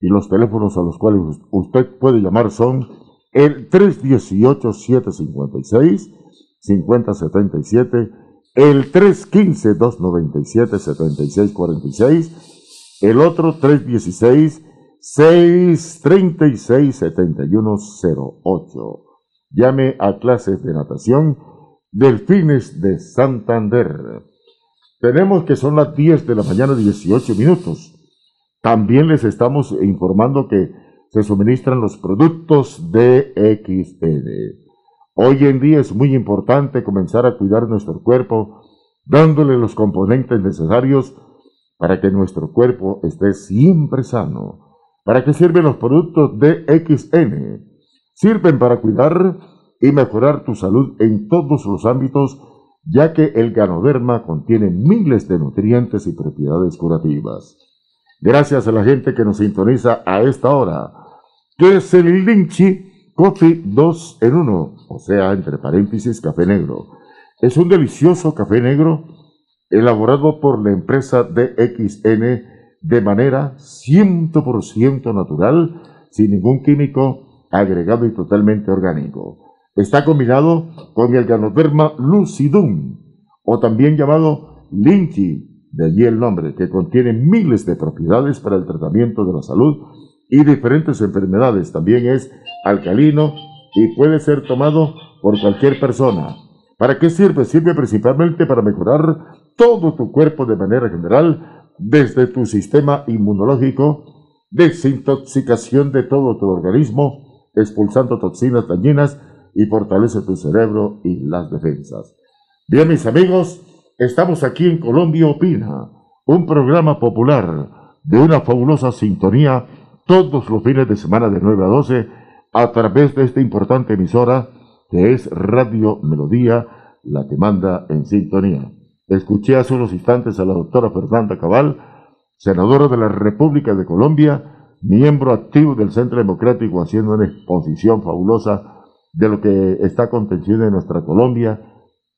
y los teléfonos a los cuales usted puede llamar son el 318-756-5077 el 315-297-7646, el otro 316-636-7108. Llame a clases de natación Delfines de Santander. Tenemos que son las 10 de la mañana 18 minutos. También les estamos informando que se suministran los productos de XN. Hoy en día es muy importante comenzar a cuidar nuestro cuerpo, dándole los componentes necesarios para que nuestro cuerpo esté siempre sano. ¿Para qué sirven los productos de XN? Sirven para cuidar y mejorar tu salud en todos los ámbitos, ya que el ganoderma contiene miles de nutrientes y propiedades curativas. Gracias a la gente que nos sintoniza a esta hora. Que es el linchi Coffee 2 en 1, o sea, entre paréntesis, café negro. Es un delicioso café negro elaborado por la empresa DXN de manera 100% natural, sin ningún químico, agregado y totalmente orgánico. Está combinado con el Ganoderma lucidum, o también llamado Linchi, de allí el nombre, que contiene miles de propiedades para el tratamiento de la salud y diferentes enfermedades. También es alcalino y puede ser tomado por cualquier persona. ¿Para qué sirve? Sirve principalmente para mejorar todo tu cuerpo de manera general, desde tu sistema inmunológico, desintoxicación de todo tu organismo, expulsando toxinas dañinas y fortalece tu cerebro y las defensas. Bien, mis amigos, estamos aquí en Colombia Opina, un programa popular de una fabulosa sintonía todos los fines de semana de 9 a 12 a través de esta importante emisora que es Radio Melodía, la que manda en sintonía. Escuché hace unos instantes a la doctora Fernanda Cabal, senadora de la República de Colombia, miembro activo del Centro Democrático, haciendo una exposición fabulosa de lo que está aconteciendo en nuestra Colombia,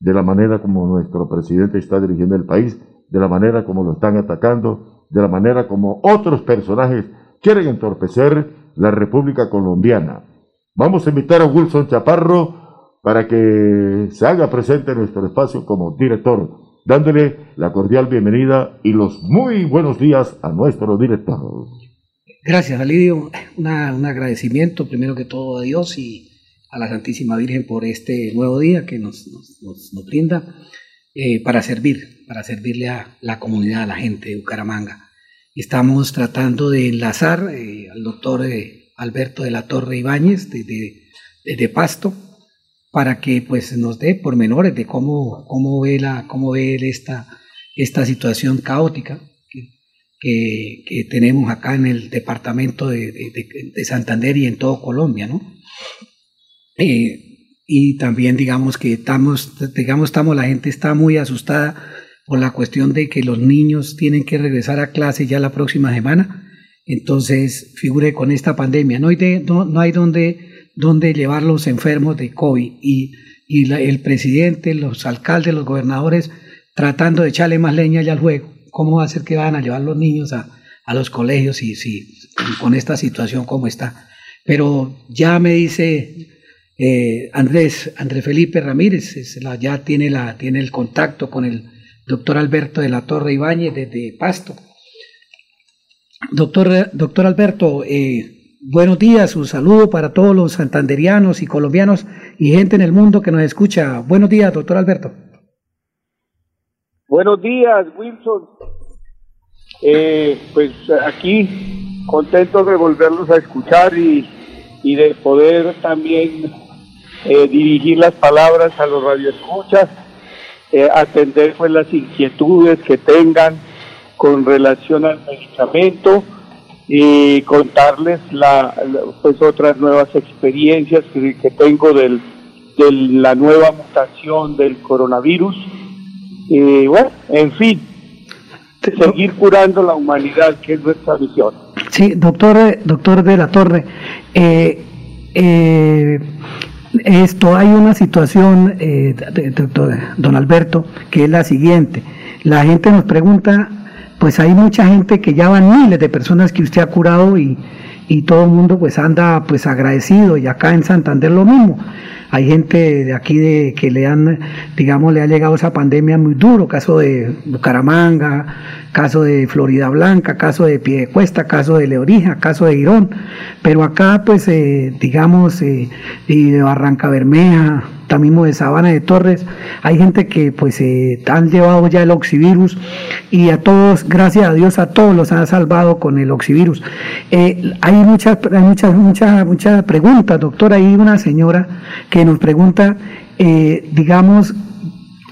de la manera como nuestro presidente está dirigiendo el país, de la manera como lo están atacando, de la manera como otros personajes quieren entorpecer la República Colombiana. Vamos a invitar a Wilson Chaparro para que se haga presente en nuestro espacio como director dándole la cordial bienvenida y los muy buenos días a nuestro director. Gracias, Alidio. un agradecimiento primero que todo a Dios y a la Santísima Virgen por este nuevo día que nos, nos, brinda eh, para servir, para servirle a la comunidad, a la gente de Bucaramanga. Estamos tratando de enlazar eh, al doctor eh, Alberto de la Torre Ibáñez de, de Pasto, para que pues nos dé pormenores de cómo, cómo ve, la, cómo ve esta, esta situación caótica que, que, tenemos acá en el departamento de, de, Santander y en todo Colombia, ¿no? Eh, y también digamos que estamos, digamos, estamos, la gente está muy asustada por la cuestión de que los niños tienen que regresar a clase ya la próxima semana. Entonces, figure con esta pandemia, no hay, de, no, no hay donde donde llevar los enfermos de COVID y, y el presidente, los alcaldes, los gobernadores tratando de echarle más leña ya al juego. ¿Cómo va a ser que van a llevar los niños a, a los colegios y si con esta situación como está? Pero ya me dice eh, Andrés, Andrés Felipe Ramírez, ya tiene, la, tiene el contacto con el doctor Alberto de la Torre Ibáñez desde Pasto. Doctor, doctor Alberto, eh, Buenos días, un saludo para todos los santanderianos y colombianos y gente en el mundo que nos escucha. Buenos días, doctor Alberto. Buenos días, Wilson. Eh, pues aquí contentos de volverlos a escuchar y, de poder también eh, dirigir las palabras a los radioescuchas, eh, atender pues las inquietudes que tengan con relación al medicamento y contarles la, pues otras nuevas experiencias que, tengo del, de la nueva mutación del coronavirus y bueno, en fin, seguir curando la humanidad, que es nuestra misión. Sí, doctor, doctor de la Torre, eh, eh, esto hay una situación, eh, doctor, don Alberto, que es la siguiente. La gente nos pregunta pues hay mucha gente que ya van miles de personas que usted ha curado y, y todo el mundo pues anda pues agradecido. Y acá en Santander lo mismo. Hay gente de aquí de que le han, digamos, le ha llegado esa pandemia muy duro, caso de Bucaramanga, caso de Florida Blanca, caso de Piedecuesta, caso de Leorija, caso de Girón, pero acá pues eh, digamos eh, y de Barranca Bermeja, también de Sabana de Torres, hay gente que pues eh, han llevado ya el oxivirus y a todos, gracias a Dios, a todos los han salvado con el oxivirus. hay muchas, muchas, muchas, muchas preguntas, doctor, hay una señora que nos pregunta, digamos,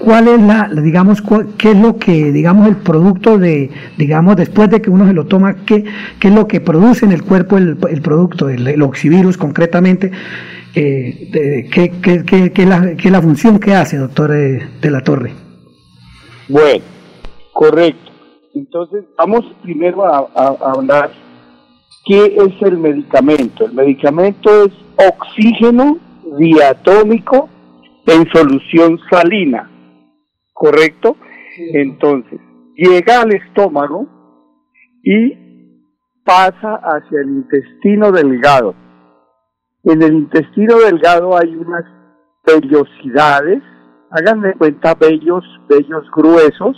cuál es la, digamos, qué es lo que, digamos, el producto de, digamos, después de que uno se lo toma, qué, qué es lo que produce en el cuerpo el, el producto, el, oxivirus concretamente, eh, qué, qué, qué, qué, la, qué la función que hace, doctor eh, de, la Torre. Bueno, correcto. Entonces, vamos primero a, a hablar qué es el medicamento. El medicamento es oxígeno diatómico en solución salina. ¿correcto? Entonces, llega al estómago y pasa hacia el intestino delgado. En el intestino delgado hay unas vellosidades, hagan de cuenta vellos, vellos gruesos,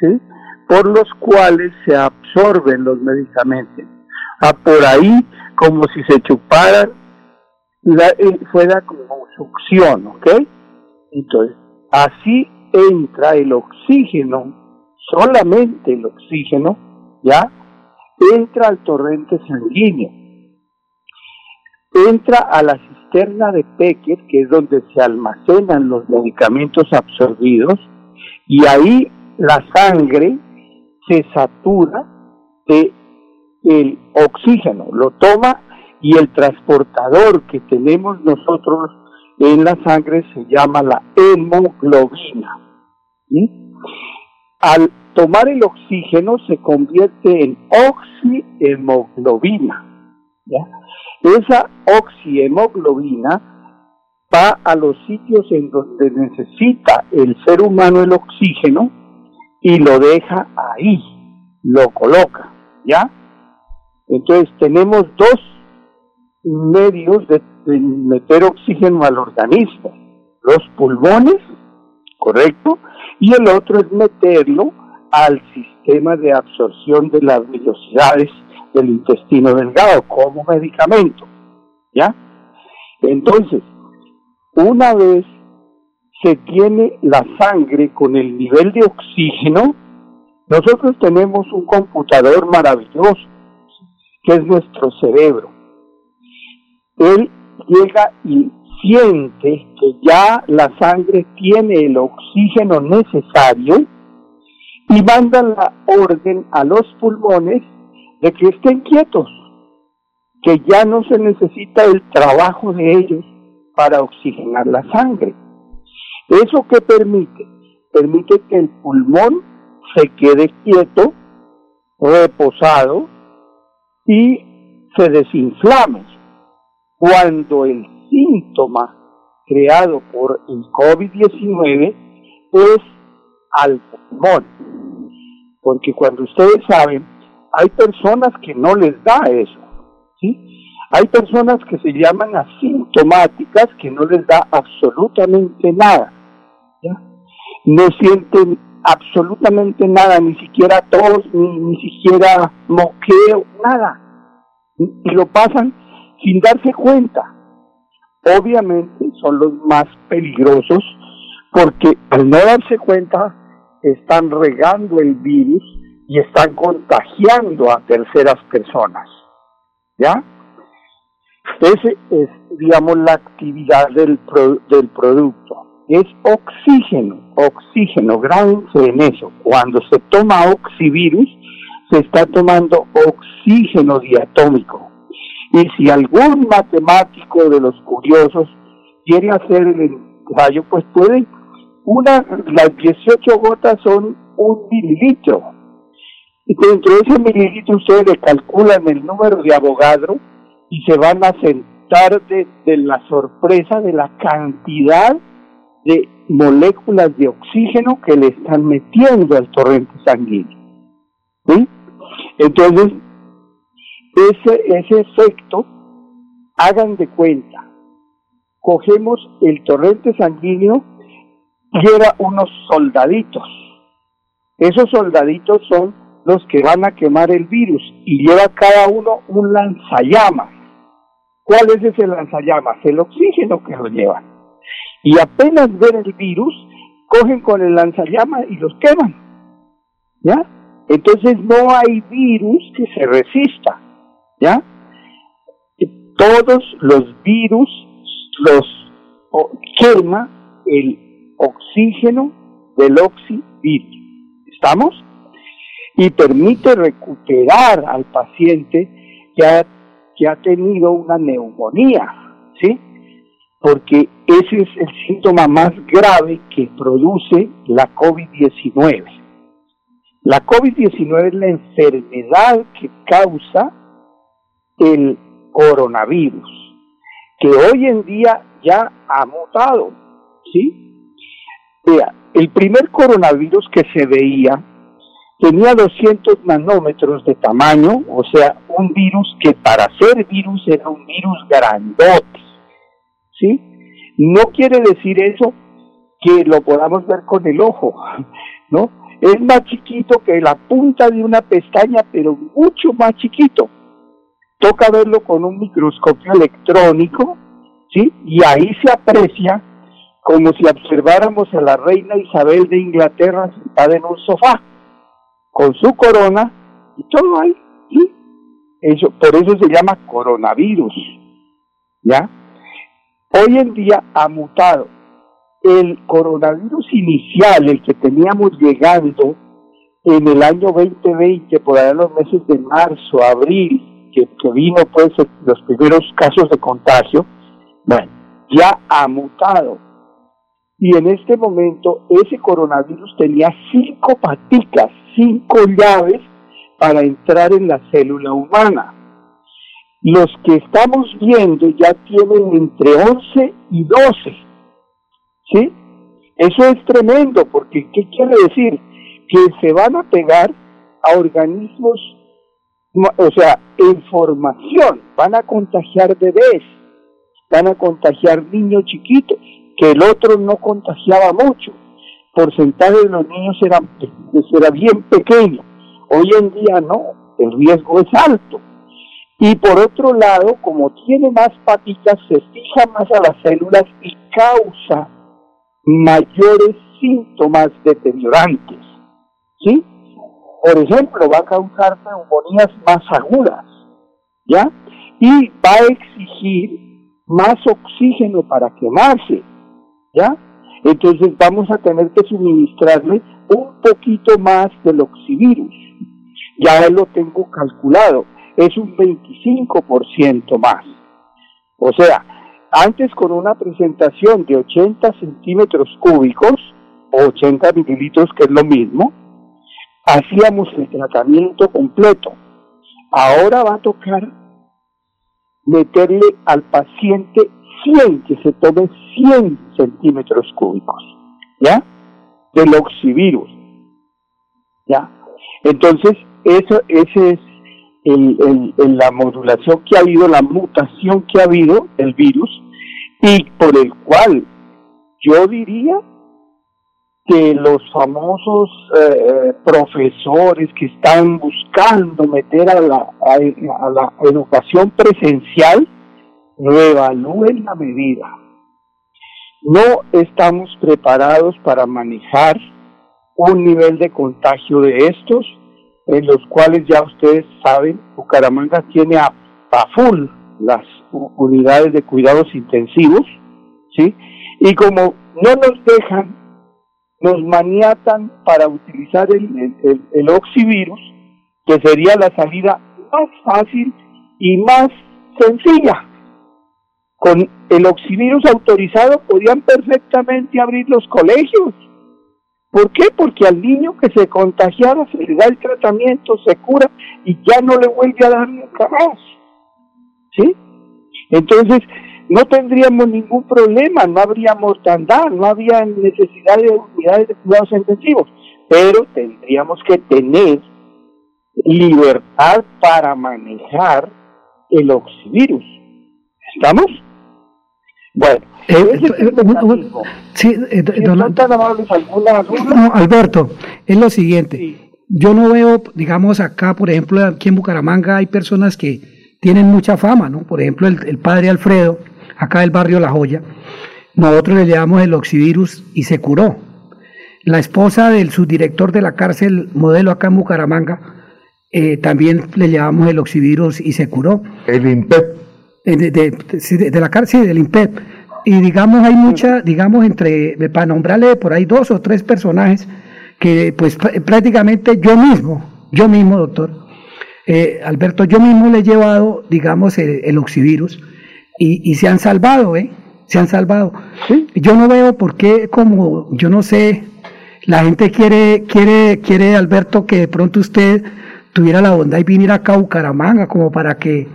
¿sí? Por los cuales se absorben los medicamentos. Ah, por ahí, como si se chuparan, eh, fuera como succión, ¿ok? Entonces, así entra el oxígeno, solamente el oxígeno, ¿ya? Entra al torrente sanguíneo. Entra a la cisterna de Pecker, que es donde se almacenan los medicamentos absorbidos, y ahí la sangre se satura de el oxígeno, lo toma y el transportador que tenemos nosotros en la sangre se llama la hemoglobina. Al tomar el oxígeno se convierte en oxihemoglobina. Esa oxihemoglobina va a los sitios en donde necesita el ser humano el oxígeno y lo deja ahí, lo coloca, ¿ya? Entonces tenemos dos medios de, meter oxígeno al organismo, los pulmones, correcto, y el otro es meterlo al sistema de absorción de las velocidades del intestino delgado como medicamento, ¿ya? Entonces, una vez se tiene la sangre con el nivel de oxígeno, nosotros tenemos un computador maravilloso, que es nuestro cerebro. Él llega y siente que ya la sangre tiene el oxígeno necesario y manda la orden a los pulmones de que estén quietos, que ya no se necesita el trabajo de ellos para oxigenar la sangre. ¿Eso qué permite? Permite que el pulmón se quede quieto, reposado y se desinflame. Cuando el síntoma creado por el COVID-19 es al pulmón. Porque cuando ustedes saben, hay personas que no les da eso. ¿sí? Hay personas que se llaman asintomáticas que no les da absolutamente nada. No sienten absolutamente nada, ni siquiera tos, ni, ni siquiera moqueo, nada. Y lo pasan sin darse cuenta. Obviamente son los más peligrosos porque al no darse cuenta están regando el virus y están contagiando a terceras personas. ¿Ya? Ese es, digamos, la actividad del, del producto. Es oxígeno, oxígeno, grábense en eso. Cuando se toma oxivirus, se está tomando oxígeno diatómico. Y si algún matemático de los curiosos quiere hacer el ensayo, pues puede, una, las 18 gotas son un mililitro. Y dentro de ese mililitro ustedes le calculan el número de Avogadro y se van a sentar de, la sorpresa de la cantidad de moléculas de oxígeno que le están metiendo al torrente sanguíneo. ¿Sí? Entonces, ese, ese efecto, hagan de cuenta, cogemos el torrente sanguíneo y era unos soldaditos. Esos soldaditos son los que van a quemar el virus y lleva cada uno un lanzallamas. ¿Cuál es ese lanzallamas? El oxígeno que lo lleva. Y apenas ven el virus, cogen con el lanzallamas y los queman. ¿Ya? Entonces no hay virus que se resista. ¿Ya? Todos los virus los quema el oxígeno del oxivirus. ¿Estamos? Y permite recuperar al paciente que ha que ha tenido una neumonía, ¿sí? Porque ese es el síntoma más grave que produce la COVID-19. La COVID-19 es la enfermedad que causa el coronavirus, que hoy en día ya ha mutado, ¿sí? Vea, el primer coronavirus que se veía tenía 200 nanómetros de tamaño, o sea, un virus que para ser virus era un virus grandote. ¿Sí? No quiere decir eso que lo podamos ver con el ojo, ¿no? Es más chiquito que la punta de una pestaña, pero mucho más chiquito. Toca verlo con un microscopio electrónico, ¿sí? Y ahí se aprecia como si observáramos a la reina Isabel de Inglaterra sentada en un sofá, con su corona y todo ahí. Eso, por eso se llama coronavirus, ¿ya? Hoy en día ha mutado. El coronavirus inicial, el que teníamos llegando en el año 2020, por allá en los meses de marzo, abril, que, que vino pues los primeros casos de contagio, bueno, ya ha mutado. Y en este momento ese coronavirus tenía cinco paticas, cinco llaves para entrar en la célula humana. Los que estamos viendo ya tienen entre 11 y 12. ¿Sí? Eso es tremendo, porque ¿qué quiere decir? Que se van a pegar a organismos, o sea, en formación, van a contagiar bebés, van a contagiar niños chiquitos, que el otro no contagiaba mucho. Porcentaje de los niños era, era bien pequeño. Hoy en día no, el riesgo es alto. Y por otro lado, como tiene más patitas, se fija más a las células y causa mayores síntomas deteriorantes. ¿Sí? Por ejemplo, va a causar neumonías más agudas, ¿ya? Y va a exigir más oxígeno para quemarse, ¿ya? Entonces vamos a tener que suministrarle un poquito más del oxivirus. Ya lo tengo calculado, es un 25% más. O sea, antes con una presentación de 80 centímetros cúbicos, o 80 mililitros, que es lo mismo, hacíamos el tratamiento completo. Ahora va a tocar meterle al paciente 100, que se tome 100 centímetros cúbicos, ¿ya? Del oxivirus, ¿ya? Entonces, eso, ese es el, la modulación que ha habido, la mutación que ha habido del virus, y por el cual yo diría que los famosos eh, profesores que están buscando meter a la, a la educación presencial, reevalúen la medida. No estamos preparados para manejar un nivel de contagio de estos, en los cuales ya ustedes saben, Bucaramanga tiene a, full las unidades de cuidados intensivos, ¿sí? Y como no nos dejan, nos maniatan para utilizar el, el, el oxivirus, que sería la salida más fácil y más sencilla con el oxivirus autorizado podían perfectamente abrir los colegios. ¿Por qué? Porque al niño que se contagiara se le da el tratamiento, se cura y ya no le vuelve a dar nunca más. ¿Sí? Entonces, no tendríamos ningún problema, no habría mortandad, no habría necesidad de unidades de cuidados intensivos, pero tendríamos que tener libertad para manejar el oxivirus. ¿Estamos? Bueno, sí, Alberto, es lo siguiente. Yo no veo, digamos, acá, por ejemplo, aquí en Bucaramanga hay personas que tienen mucha fama, ¿no? Por ejemplo, el, padre Alfredo, acá del barrio La Joya, nosotros le llevamos el oxivirus y se curó. La esposa del subdirector de la cárcel modelo acá en Bucaramanga, eh, también le llevamos el oxivirus y se curó. El INPEP. Eh, de, la cárcel, del INPEP. Y digamos, hay mucha, digamos, entre, para nombrarle por ahí dos o tres personajes que pues prácticamente yo mismo, yo mismo, doctor, eh, Alberto, yo mismo le he llevado, digamos, el, oxivirus y, se han salvado, ¿eh? Se han salvado. Yo no veo por qué, como, yo no sé, la gente quiere, quiere, quiere, Alberto, que de pronto usted tuviera la bondad y viniera acá a Bucaramanga como para que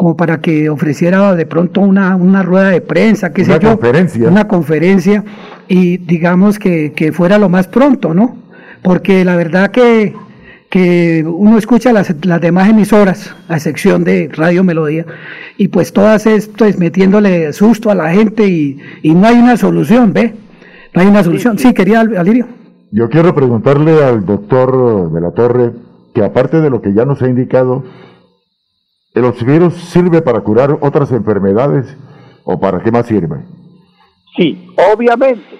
como para que ofreciera de pronto una, una rueda de prensa, qué sé yo, conferencia. una conferencia y digamos que, que, fuera lo más pronto, ¿no? Porque la verdad que, que uno escucha las, las demás emisoras, a excepción de Radio Melodía, y pues todas esto es metiéndole susto a la gente y, y no hay una solución, ¿ve? No hay una solución. Sí, quería Alirio. Yo quiero preguntarle al doctor de la Torre que aparte de lo que ya nos ha indicado, ¿el oxivirus sirve para curar otras enfermedades o para qué más sirve? Sí, obviamente.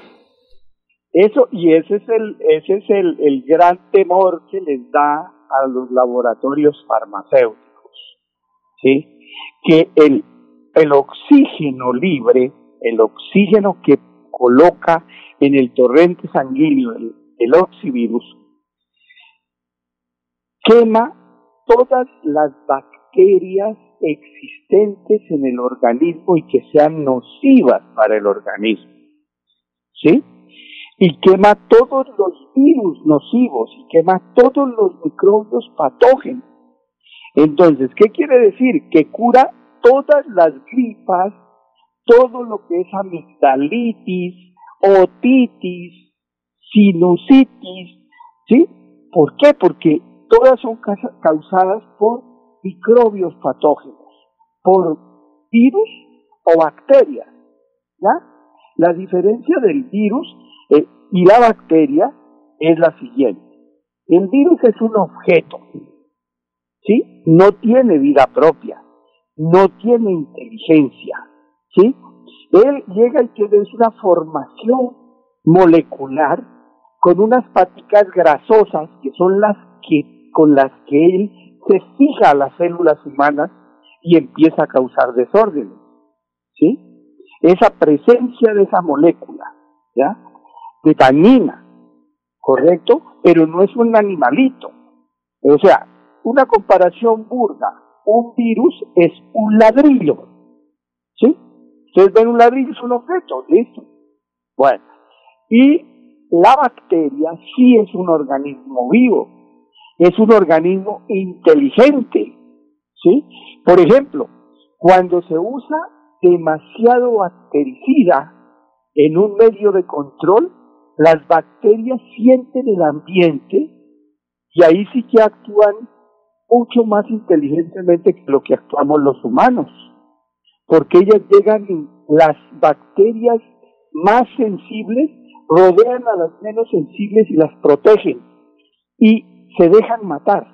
Eso, y ese es el, ese es el, el gran temor que les da a los laboratorios farmacéuticos. ¿Sí? Que el, el oxígeno libre, el oxígeno que coloca en el torrente sanguíneo el, el oxivirus, quema todas las bacterias existentes en el organismo y que sean nocivas para el organismo. ¿Sí? Y quema todos los virus nocivos y quema todos los microbios patógenos. Entonces, ¿qué quiere decir? Que cura todas las gripas, todo lo que es amigdalitis, otitis, sinusitis, ¿sí? ¿Por qué? Porque todas son causadas por microbios patógenos, por virus o bacterias. ¿ya? La diferencia del virus eh, y la bacteria es la siguiente. El virus es un objeto, ¿sí? No tiene vida propia, no tiene inteligencia, ¿sí? Él llega y tiene una formación molecular con unas paticas grasosas que son las que con las que él se fija a las células humanas y empieza a causar desórdenes. ¿Sí? Esa presencia de esa molécula, ¿ya? De tanina, ¿correcto? Pero no es un animalito. O sea, una comparación burda, un virus es un ladrillo. ¿Sí? Ustedes ven un ladrillo, es un objeto, listo. Bueno, y la bacteria sí es un organismo vivo, es un organismo inteligente. ¿sí? Por ejemplo, cuando se usa demasiado bactericida en un medio de control, las bacterias sienten el ambiente y ahí sí que actúan mucho más inteligentemente que lo que actuamos los humanos, porque ellas llegan, las bacterias más sensibles rodean a las menos sensibles y las protegen. Y se dejan matar,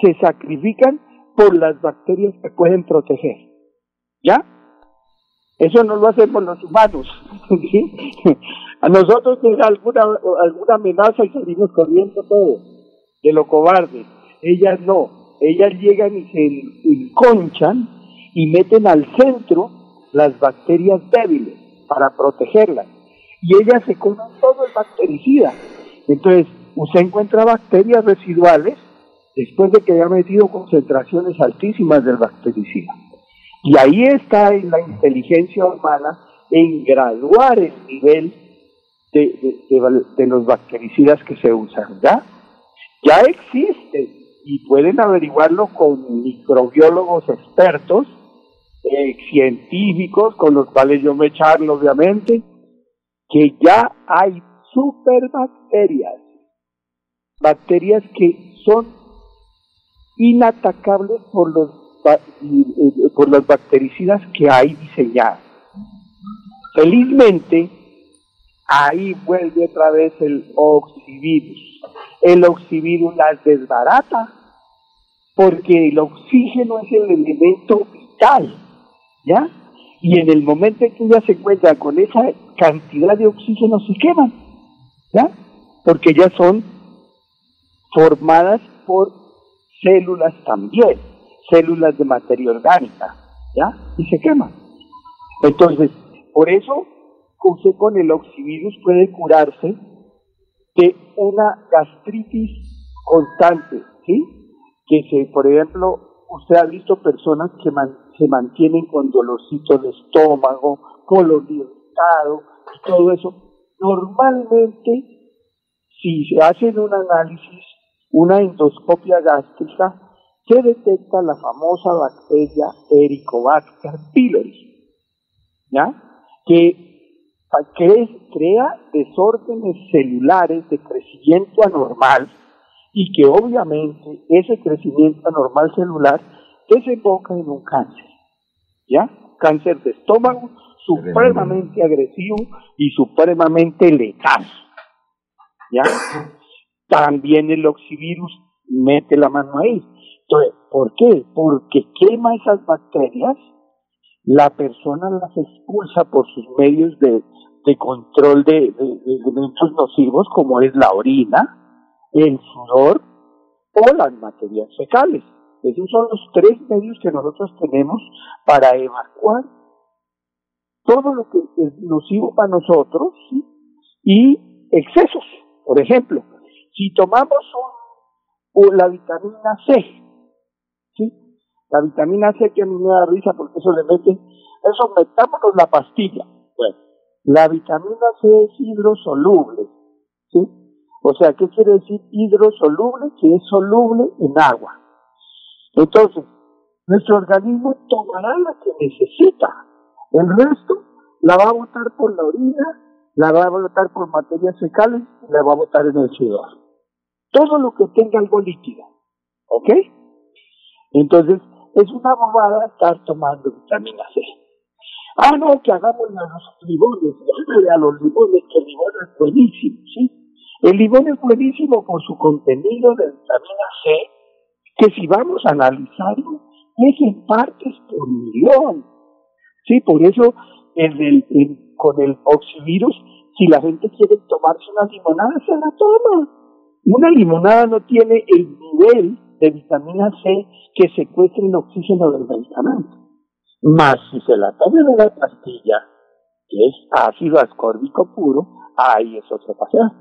se sacrifican por las bacterias que pueden proteger. ¿Ya? Eso no lo hacemos los humanos. A nosotros llega alguna, alguna amenaza y salimos corriendo todo, de lo cobarde. Ellas no, ellas llegan y se enconchan y meten al centro las bacterias débiles para protegerlas. Y ellas se comen todo el bactericida. Entonces, usted encuentra bacterias residuales después de que haya metido concentraciones altísimas del bactericida. Y ahí está en la inteligencia humana en graduar el nivel de, los bactericidas que se usan. ¿ya? ya existen y pueden averiguarlo con microbiólogos expertos, eh, científicos, con los cuales yo me charlo obviamente, que ya hay superbacterias bacterias que son inatacables por los eh, por las bactericidas que hay diseñadas. Felizmente, ahí vuelve otra vez el oxivirus. El oxivirus las desbarata porque el oxígeno es el elemento vital, ¿ya? Y en el momento en que ya se encuentra con esa cantidad de oxígeno se queman, ¿ya? Porque ya son formadas por células también, células de materia orgánica, ¿ya? Y se queman. Entonces, por eso, usted con el oxivirus puede curarse de una gastritis constante, ¿sí? Que se, por ejemplo, usted ha visto personas que se mantienen con dolorcito de estómago, colon irritado todo eso. Normalmente, si se hacen un análisis una endoscopia gástrica que detecta la famosa bacteria Helicobacter pylori, ¿ya? Que, crea desórdenes celulares de crecimiento anormal y que obviamente ese crecimiento anormal celular desemboca en un cáncer, ¿ya? Cáncer de estómago supremamente agresivo y supremamente letal, ¿ya? También el oxivirus mete la mano ahí. Entonces, ¿por qué? Porque quema esas bacterias, la persona las expulsa por sus medios de, control de, elementos nocivos como es la orina, el sudor o las materias fecales. Esos son los tres medios que nosotros tenemos para evacuar todo lo que es nocivo para nosotros y excesos. Por ejemplo, si tomamos la vitamina C, ¿sí? la vitamina C que a mí me da risa porque eso le mete, eso metámonos la pastilla. Bueno, la vitamina C es hidrosoluble, ¿sí? O sea, ¿qué quiere decir hidrosoluble? Que es soluble en agua. Entonces, nuestro organismo tomará la que necesita. El resto la va a botar por la orina, la va a botar por materias fecales la va a botar en el sudor. Todo lo que tenga algo líquido. ¿Ok? Entonces, es una bobada estar tomando vitamina C. Ah, no, que hagamos a los limones, a los limones, que el limón es buenísimo, ¿sí? El limón es buenísimo por su contenido de vitamina C, que si vamos a analizarlo, es en partes por millón. Sí, por eso con el oxivirus, si la gente quiere tomarse una limonada, se la toma. Una limonada no tiene el nivel de vitamina C que secuestra el oxígeno del medicamento. Más si se la toma en una pastilla, que es ácido ascórbico puro, ahí es otra pasada.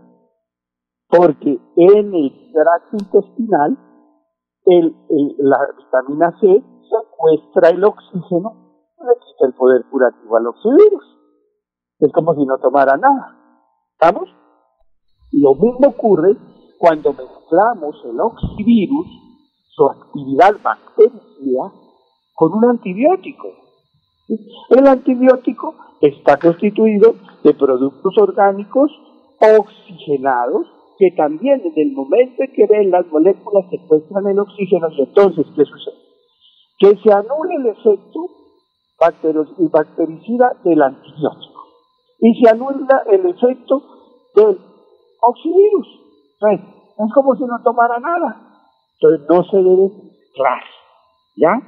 Porque en el tracto intestinal el, la vitamina C secuestra el oxígeno le quita el poder curativo al oxivirus. Es como si no tomara nada. ¿Estamos? Lo mismo ocurre cuando mezclamos el oxivirus, su actividad bactericida, con un antibiótico. El antibiótico está constituido de productos orgánicos oxigenados que también en el momento en que ven las moléculas secuestran el oxígeno, entonces, ¿qué sucede? Que se anule el efecto bactericida del antibiótico y se anula el efecto del oxivirus. Es como si no tomara nada. Entonces no se debe mezclar. ¿Ya?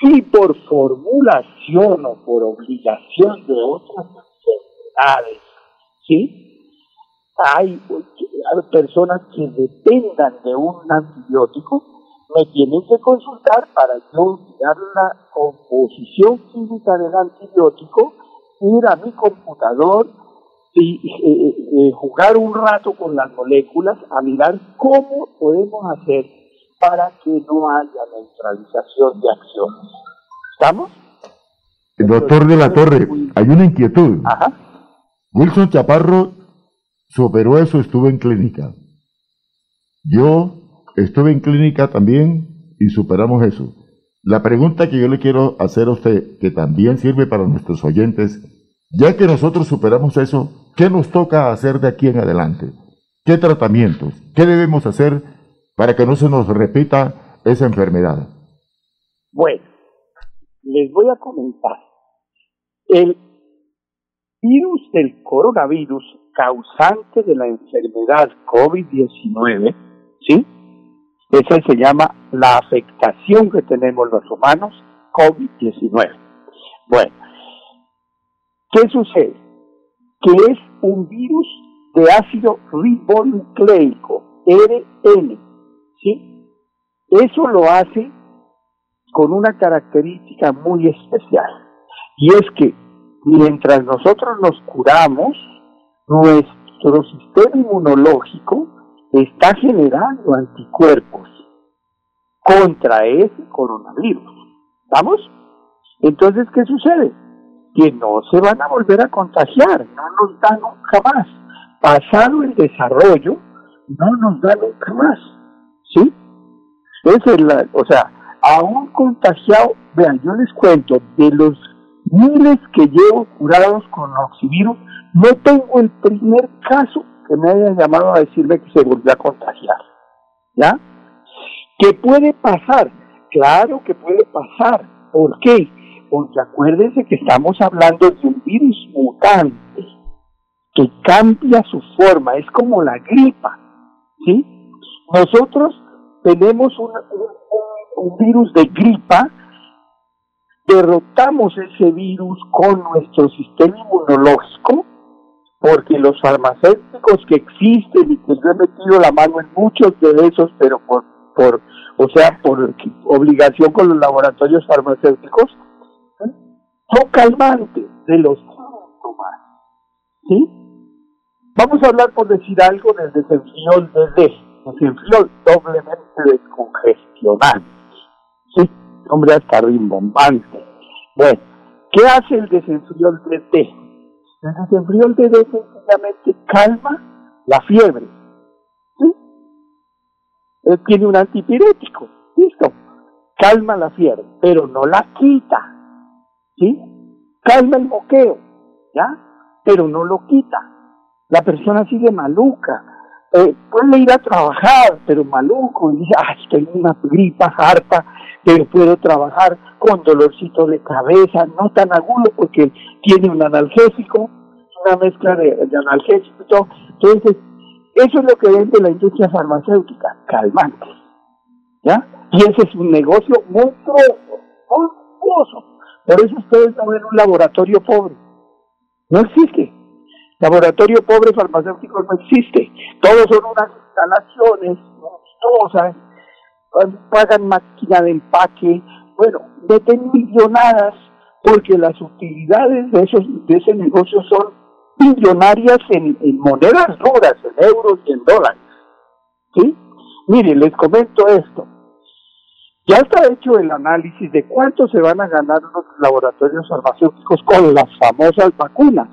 Si por formulación o por obligación de otras enfermedades, ¿sí? hay, personas que dependan de un antibiótico, me tienen que consultar para yo mirar la composición química del antibiótico, ir a mi computador y eh, eh, jugar un rato con las moléculas a mirar cómo podemos hacer para que no haya neutralización de acciones. ¿Estamos? Doctor de la Torre, hay una inquietud. Ajá. Wilson Chaparro superó eso, estuvo en clínica. Yo estuve en clínica también y superamos eso. La pregunta que yo le quiero hacer a usted, que también sirve para nuestros oyentes, ya que nosotros superamos eso, ¿qué nos toca hacer de aquí en adelante? ¿Qué tratamientos? ¿Qué debemos hacer para que no se nos repita esa enfermedad? Bueno, les voy a comentar. El virus del coronavirus causante de la enfermedad COVID-19, ¿sí? Esa se llama la afectación que tenemos los humanos COVID-19. Bueno, ¿qué sucede? Que es un virus de ácido ribonucleico, RN, ¿sí? Eso lo hace con una característica muy especial, y es que mientras nosotros nos curamos, nuestro sistema inmunológico está generando anticuerpos contra ese coronavirus. ¿Vamos? Entonces, ¿qué sucede? Que no se van a volver a contagiar, no nos dan nunca más. Pasado el desarrollo, no nos dan nunca más. ¿Sí? Es o sea, a un contagiado, vean, yo les cuento, de los miles que llevo curados con oxivirus, no tengo el primer caso que me haya llamado a decirme que se volvió a contagiar. ¿Ya? ¿Qué puede pasar? Claro que puede pasar. ¿Por qué? Porque acuérdense que estamos hablando de un virus mutante que cambia su forma, es como la gripa, ¿sí? Nosotros tenemos un, virus de gripa, derrotamos ese virus con nuestro sistema inmunológico, porque los farmacéuticos que existen y que yo he metido la mano en muchos de esos, pero por, por o sea, por obligación con los laboratorios farmacéuticos, son calmantes de los síntomas. ¿Sí? Vamos a hablar, por decir algo, del desenfriol de D, desenfriol doblemente descongestionante. ¿Sí? Hombre hasta rimbombante. Bueno, ¿qué hace el desenfriol de D? El desenfriol de D sencillamente calma la fiebre. ¿Sí? Tiene un antipirético. Listo. Calma la fiebre, pero no la quita. ¿Sí? Calma el moqueo. ¿Ya? Pero no lo quita. La persona sigue maluca. Eh, puede ir a trabajar, pero maluco. Y dice, ay, tengo una gripa harta, pero puedo trabajar con dolorcito de cabeza, no tan agudo porque tiene un analgésico, una mezcla de, de analgésico y todo. Entonces, eso es lo que vende la industria farmacéutica, calmantes. ¿Ya? Y ese es un negocio monstruoso, monstruoso. Por eso ustedes no ven un laboratorio pobre. No existe. Laboratorio pobre farmacéutico no existe. Todos son unas instalaciones monstruosas, pagan máquina de empaque, bueno, meten millonadas porque las utilidades de esos de ese negocio son millonarias en, en monedas duras, en euros y en dólares. ¿Sí? Mire, les comento esto. Ya está hecho el análisis de cuánto se van a ganar los laboratorios farmacéuticos con las famosas vacunas.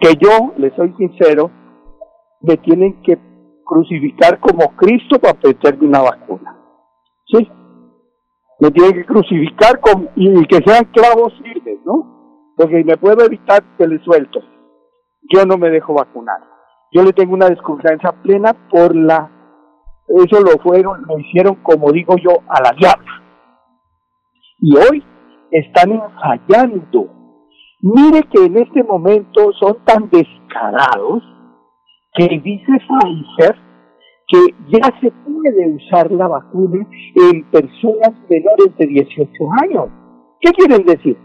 Que yo, les soy sincero, me tienen que crucificar como Cristo para meterme una vacuna. ¿Sí? Me tienen que crucificar con, y que sean clavos firmes, ¿no? Porque me puedo evitar que le suelto. Yo no me dejo vacunar. Yo le tengo una desconfianza plena por la eso lo fueron, lo hicieron, como digo yo, a la diabla. Y hoy están ensayando. Mire que en este momento son tan descarados que dice Pfizer que ya se puede usar la vacuna en personas menores de 18 años. ¿Qué quieren decir?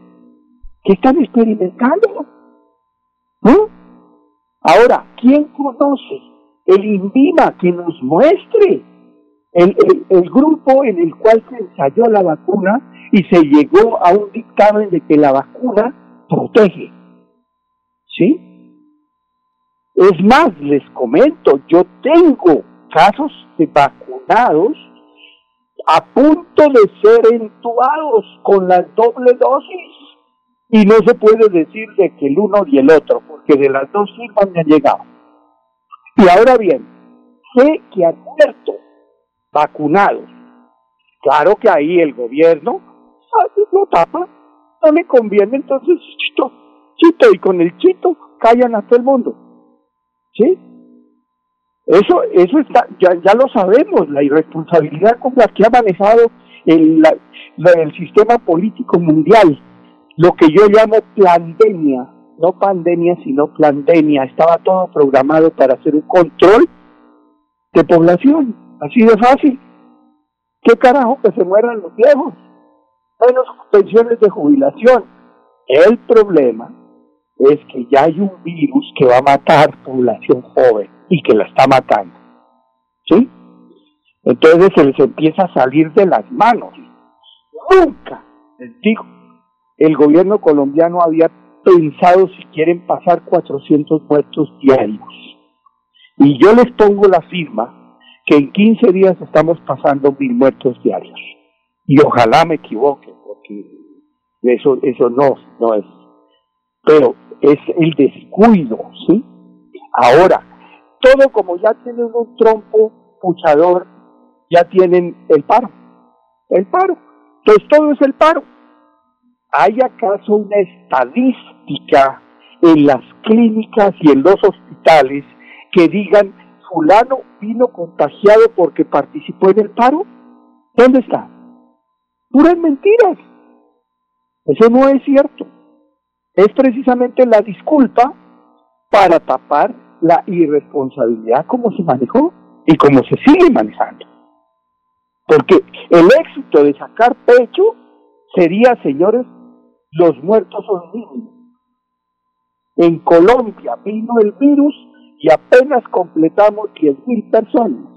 Que están experimentando. Ahora, ¿quién conoce el INVIMA que nos muestre el, grupo en el cual se ensayó la vacuna y se llegó a un dictamen de que la vacuna protege. ¿Sí? Es más, les comento, yo tengo casos de vacunados a punto de ser entubados con la doble dosis y no se puede decir de que el uno y el otro, porque de las dos firmas me han llegado. Y ahora bien, sé que han muerto vacunados. Claro que ahí el gobierno no tapa, no le conviene, entonces chito, chito, y con el chito callan a todo el mundo. ¿Sí? Eso, eso está, ya, ya lo sabemos, la irresponsabilidad con la que ha manejado el, el sistema político mundial, lo que yo llamo pandemia, no pandemia, sino pandemia, estaba todo programado para hacer un control de población, así de fácil. ¿Qué carajo que se mueran los viejos? Menos pensiones de jubilación. El problema es que ya hay un virus que va a matar población joven y que la está matando. ¿Sí? Entonces se les empieza a salir de las manos. Nunca, les digo, el gobierno colombiano había pensado si quieren pasar 400 muertos diarios. Y yo les pongo la firma que en 15 días estamos pasando mil muertos diarios. Y ojalá me equivoque, porque eso, eso no, no es. Pero es el descuido, ¿sí? Ahora, todo como ya tienen un trompo puchador, ya tienen el paro. El paro. Entonces todo es el paro. ¿Hay acaso una estadística en las clínicas y en los hospitales que digan fulano vino contagiado porque participó en el paro. ¿Dónde está? Puras mentiras. Eso no es cierto. Es precisamente la disculpa para tapar la irresponsabilidad como se manejó y como se sigue manejando. Porque el éxito de sacar pecho sería, señores, los muertos son niños. En Colombia vino el virus y apenas completamos 10.000 personas.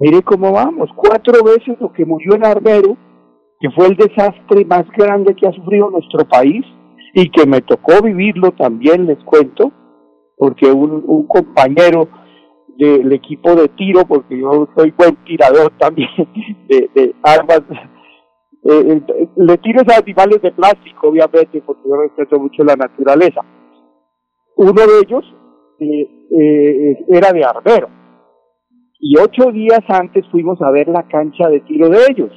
Mire cómo vamos, cuatro veces lo que murió en Arbero, que fue el desastre más grande que ha sufrido nuestro país y que me tocó vivirlo también, les cuento, porque un, un compañero del equipo de tiro, porque yo soy buen tirador también de armas, eh, eh, le tiro a animales de plástico, obviamente, porque yo respeto mucho la naturaleza. Uno de ellos eh, era de Arbero, y ocho días antes fuimos a ver la cancha de tiro de ellos,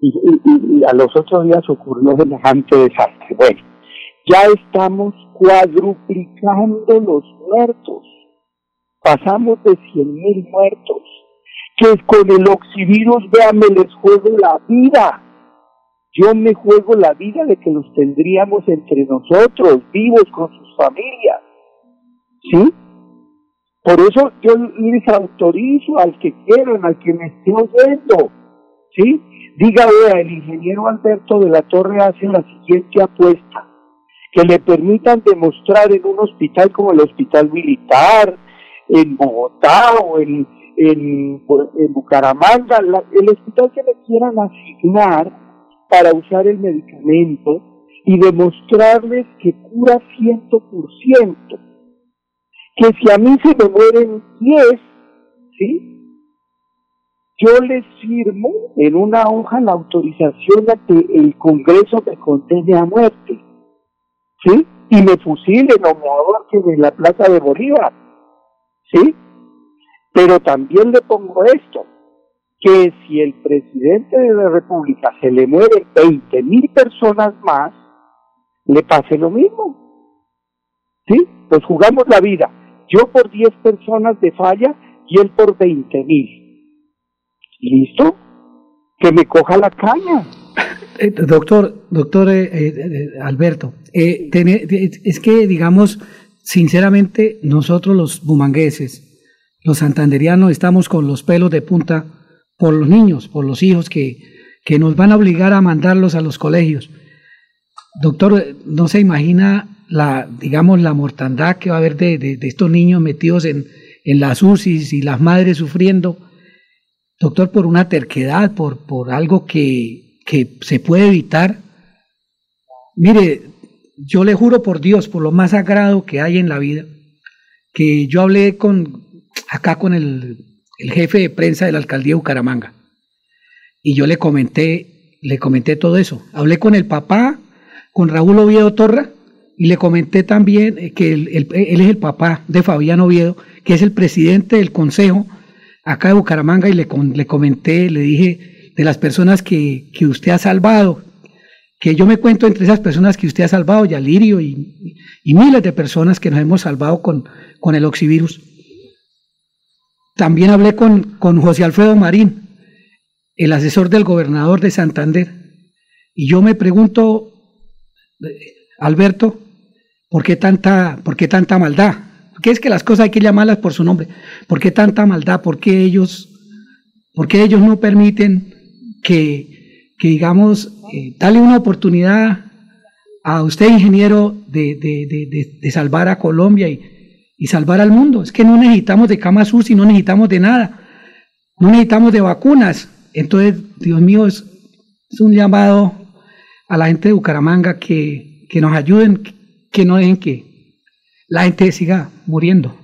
y, a los ocho días ocurrió semejante desastre. Bueno, ya estamos cuadruplicando los muertos pasamos de 100.000 muertos, que con el oxivirus, vean, les juego la vida. Yo me juego la vida de que los tendríamos entre nosotros, vivos con sus familias. ¿Sí? Por eso yo les autorizo al que quieran, al que me esté oyendo. ¿Sí? Diga, vea, el ingeniero Alberto de la Torre hace la siguiente apuesta. Que le permitan demostrar en un hospital como el Hospital Militar, en Bogotá o en, en, Bucaramanga, el hospital que me quieran asignar para usar el medicamento y demostrarles que cura ciento por ciento. Que si a mí se me mueren 10, ¿sí? Yo les firmo en una hoja la autorización a que el Congreso me condene a muerte, ¿sí? Y me fusilen o me ahorquen en la Plaza de Bolívar. ¿sí? Pero también le pongo esto, que si el presidente de la República se le muere 20 mil personas más, le pase lo mismo. ¿Sí? Pues jugamos la vida. Yo por 10 personas de falla y él por 20 mil. ¿Listo? Que me coja la caña. Eh, doctor, doctor eh, eh, Alberto, es que digamos, sinceramente, nosotros los bumangueses, los santanderianos, estamos con los pelos de punta por los niños, por los hijos que, que nos van a obligar a mandarlos a los colegios. Doctor, ¿no se imagina la, digamos, la mortandad que va a haber de, de, estos niños metidos en, en las UCIs y las madres sufriendo? Doctor, por una terquedad, por, por algo que, que se puede evitar. Mire, yo le juro por Dios, por lo más sagrado que hay en la vida, que yo hablé con acá con el, jefe de prensa de la alcaldía de Bucaramanga y yo le comenté, le comenté todo eso. Hablé con el papá, con Raúl Oviedo Torra y le comenté también que él, es el papá de Fabián Oviedo, que es el presidente del consejo acá de Bucaramanga y le, le comenté, le dije de las personas que, que usted ha salvado, que yo me cuento entre esas personas que usted ha salvado, Yalirio y, y miles de personas que nos hemos salvado con, con el oxivirus. También hablé con, con José Alfredo Marín, el asesor del gobernador de Santander, y yo me pregunto, Alberto, ¿por qué tanta, por qué tanta maldad? ¿Qué es que las cosas hay que llamarlas por su nombre? ¿Por qué tanta maldad? ¿Por qué ellos, por qué ellos no permiten que que digamos, eh, darle una oportunidad a usted, ingeniero, de, de, salvar a Colombia y, salvar al mundo. Es que no necesitamos de camas UCI, no necesitamos de nada, no necesitamos de vacunas. Entonces, Dios mío, es, un llamado a la gente de Bucaramanga que, que nos ayuden, que no dejen que la gente siga muriendo.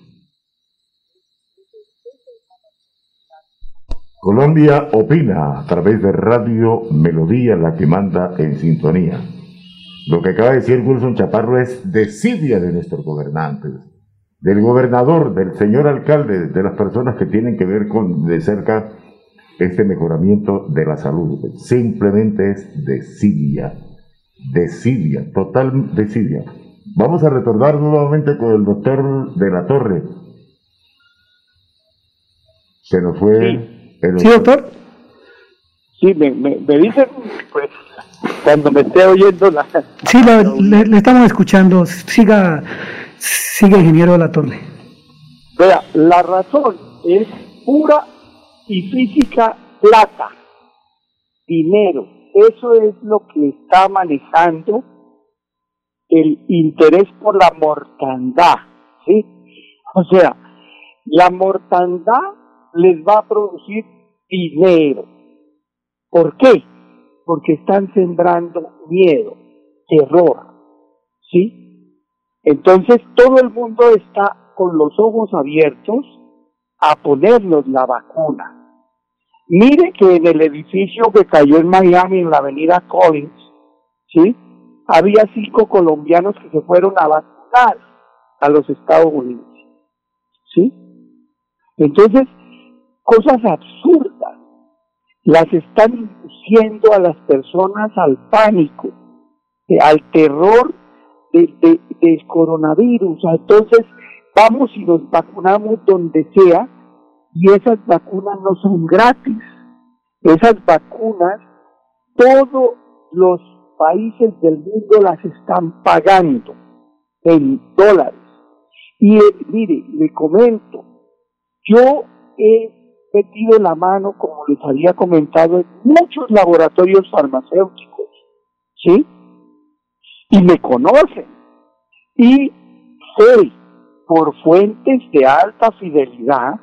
Colombia opina a través de Radio Melodía, la que manda en sintonía. Lo que acaba de decir Wilson Chaparro es desidia de nuestros gobernantes, del gobernador, del señor alcalde, de las personas que tienen que ver con de cerca este mejoramiento de la salud. Simplemente es desidia, desidia, total desidia. Vamos a retornar nuevamente con el doctor de la Torre Se nos fue el ¿Sí, doctor? Sí, me, me, me dicen, pues, cuando me esté oyendo la... Sí, la- le, le estamos escuchando. Siga, siga, ingeniero de la Torre. Vea, la razón es pura y física plata, dinero. Eso es lo que está manejando el interés por la mortandad, ¿sí? O sea, la mortandad les va a producir dinero. ¿Por qué? Porque están sembrando miedo, terror, ¿sí? Entonces todo el mundo está con los ojos abiertos a ponernos la vacuna. Mire que en el edificio que cayó en Miami, en la avenida Collins, ¿sí? Había cinco colombianos que se fueron a vacunar a los Estados Unidos, ¿sí? Entonces, cosas absurdas las están induciendo a las personas al pánico, eh, al terror de- coronavirus. Entonces, vamos y nos vacunamos donde sea y esas vacunas no son gratis. Esas vacunas, todos los países del mundo las están pagando en dólares. Y eh, mire, le comento, yo he metido la mano, como les había comentado, en muchos laboratorios farmacéuticos, ¿sí? Y me conocen. Y sé por fuentes de alta fidelidad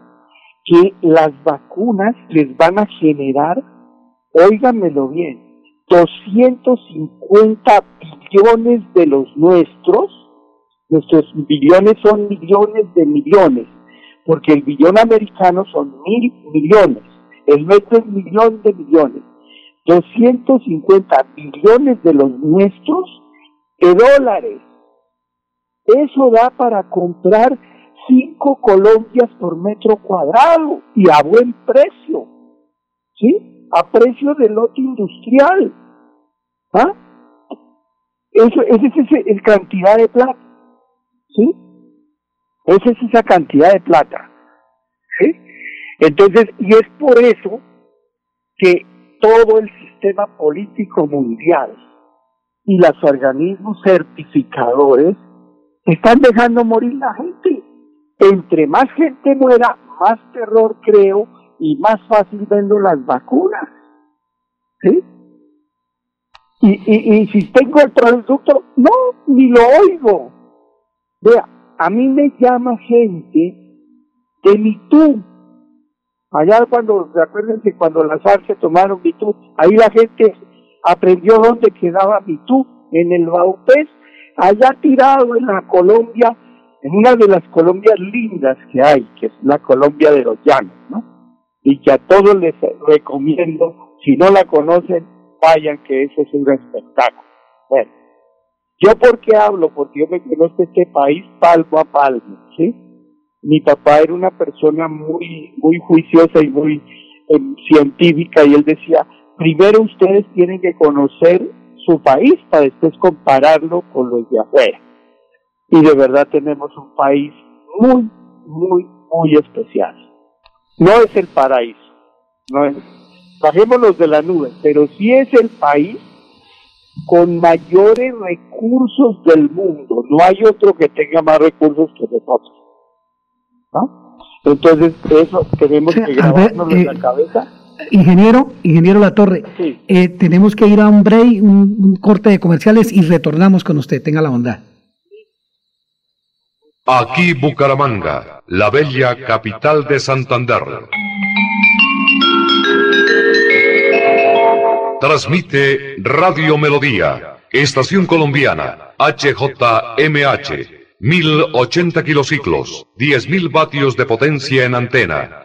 que las vacunas les van a generar, óiganmelo bien, 250 billones de los nuestros, nuestros billones son millones de millones, porque el billón americano son mil millones, el nuestro es millón de millones, 250 billones de los nuestros de dólares. Eso da para comprar cinco Colombias por metro cuadrado y a buen precio, ¿sí? A precio de lote industrial. ¿Ah? Eso, esa es esa es cantidad de plata, ¿sí? Esa es esa cantidad de plata, ¿sí? Entonces, y es por eso que todo el sistema político mundial y los organismos certificadores están dejando morir la gente. Entre más gente muera, más terror creo y más fácil vendo las vacunas. ¿Sí? Y, y, y si tengo el producto, no, ni lo oigo. Vea, a mí me llama gente de Mitú. Allá cuando, acuérdense, cuando las FARC se tomaron Mitú, ahí la gente aprendió dónde quedaba Mitú, en el Baupés, allá tirado en la Colombia, en una de las Colombias lindas que hay, que es la Colombia de los Llanos, ¿no? Y que a todos les recomiendo, si no la conocen, vayan, que eso es un espectáculo. Bueno, yo por qué hablo, porque yo me conozco este país palmo a palmo, ¿sí? Mi papá era una persona muy, muy juiciosa y muy eh, científica y él decía, primero ustedes tienen que conocer su país para después compararlo con los de afuera. Y de verdad tenemos un país muy, muy, muy especial. No es el paraíso, no es, bajémonos de la nube, pero sí es el país con mayores recursos del mundo. No hay otro que tenga más recursos que nosotros. ¿no? Entonces, eso tenemos que grabarnos en eh, la cabeza. Ingeniero, ingeniero La Torre, eh, tenemos que ir a un break, un, un corte de comerciales y retornamos con usted. Tenga la bondad. Aquí Bucaramanga, la bella capital de Santander. Transmite Radio Melodía, Estación Colombiana, HJMH, 1080 kilociclos, 10.000 vatios de potencia en antena,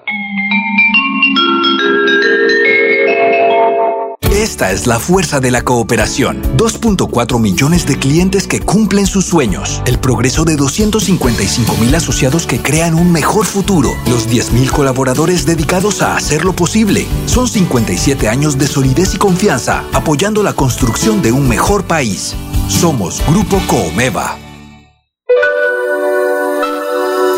Esta es la fuerza de la cooperación. 2.4 millones de clientes que cumplen sus sueños. El progreso de 255 mil asociados que crean un mejor futuro. Los 10 mil colaboradores dedicados a hacerlo posible. Son 57 años de solidez y confianza, apoyando la construcción de un mejor país. Somos Grupo Coomeva.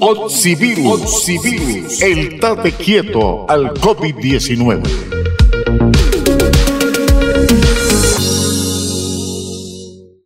Oxivirus, el tate quieto al COVID-19.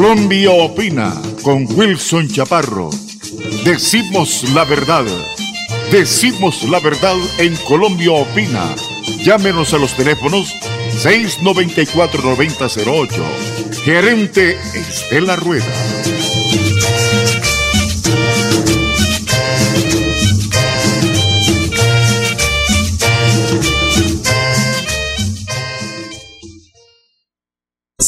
Colombia opina con Wilson Chaparro. Decimos la verdad. Decimos la verdad en Colombia opina. Llámenos a los teléfonos 694-9008. Gerente Estela Rueda.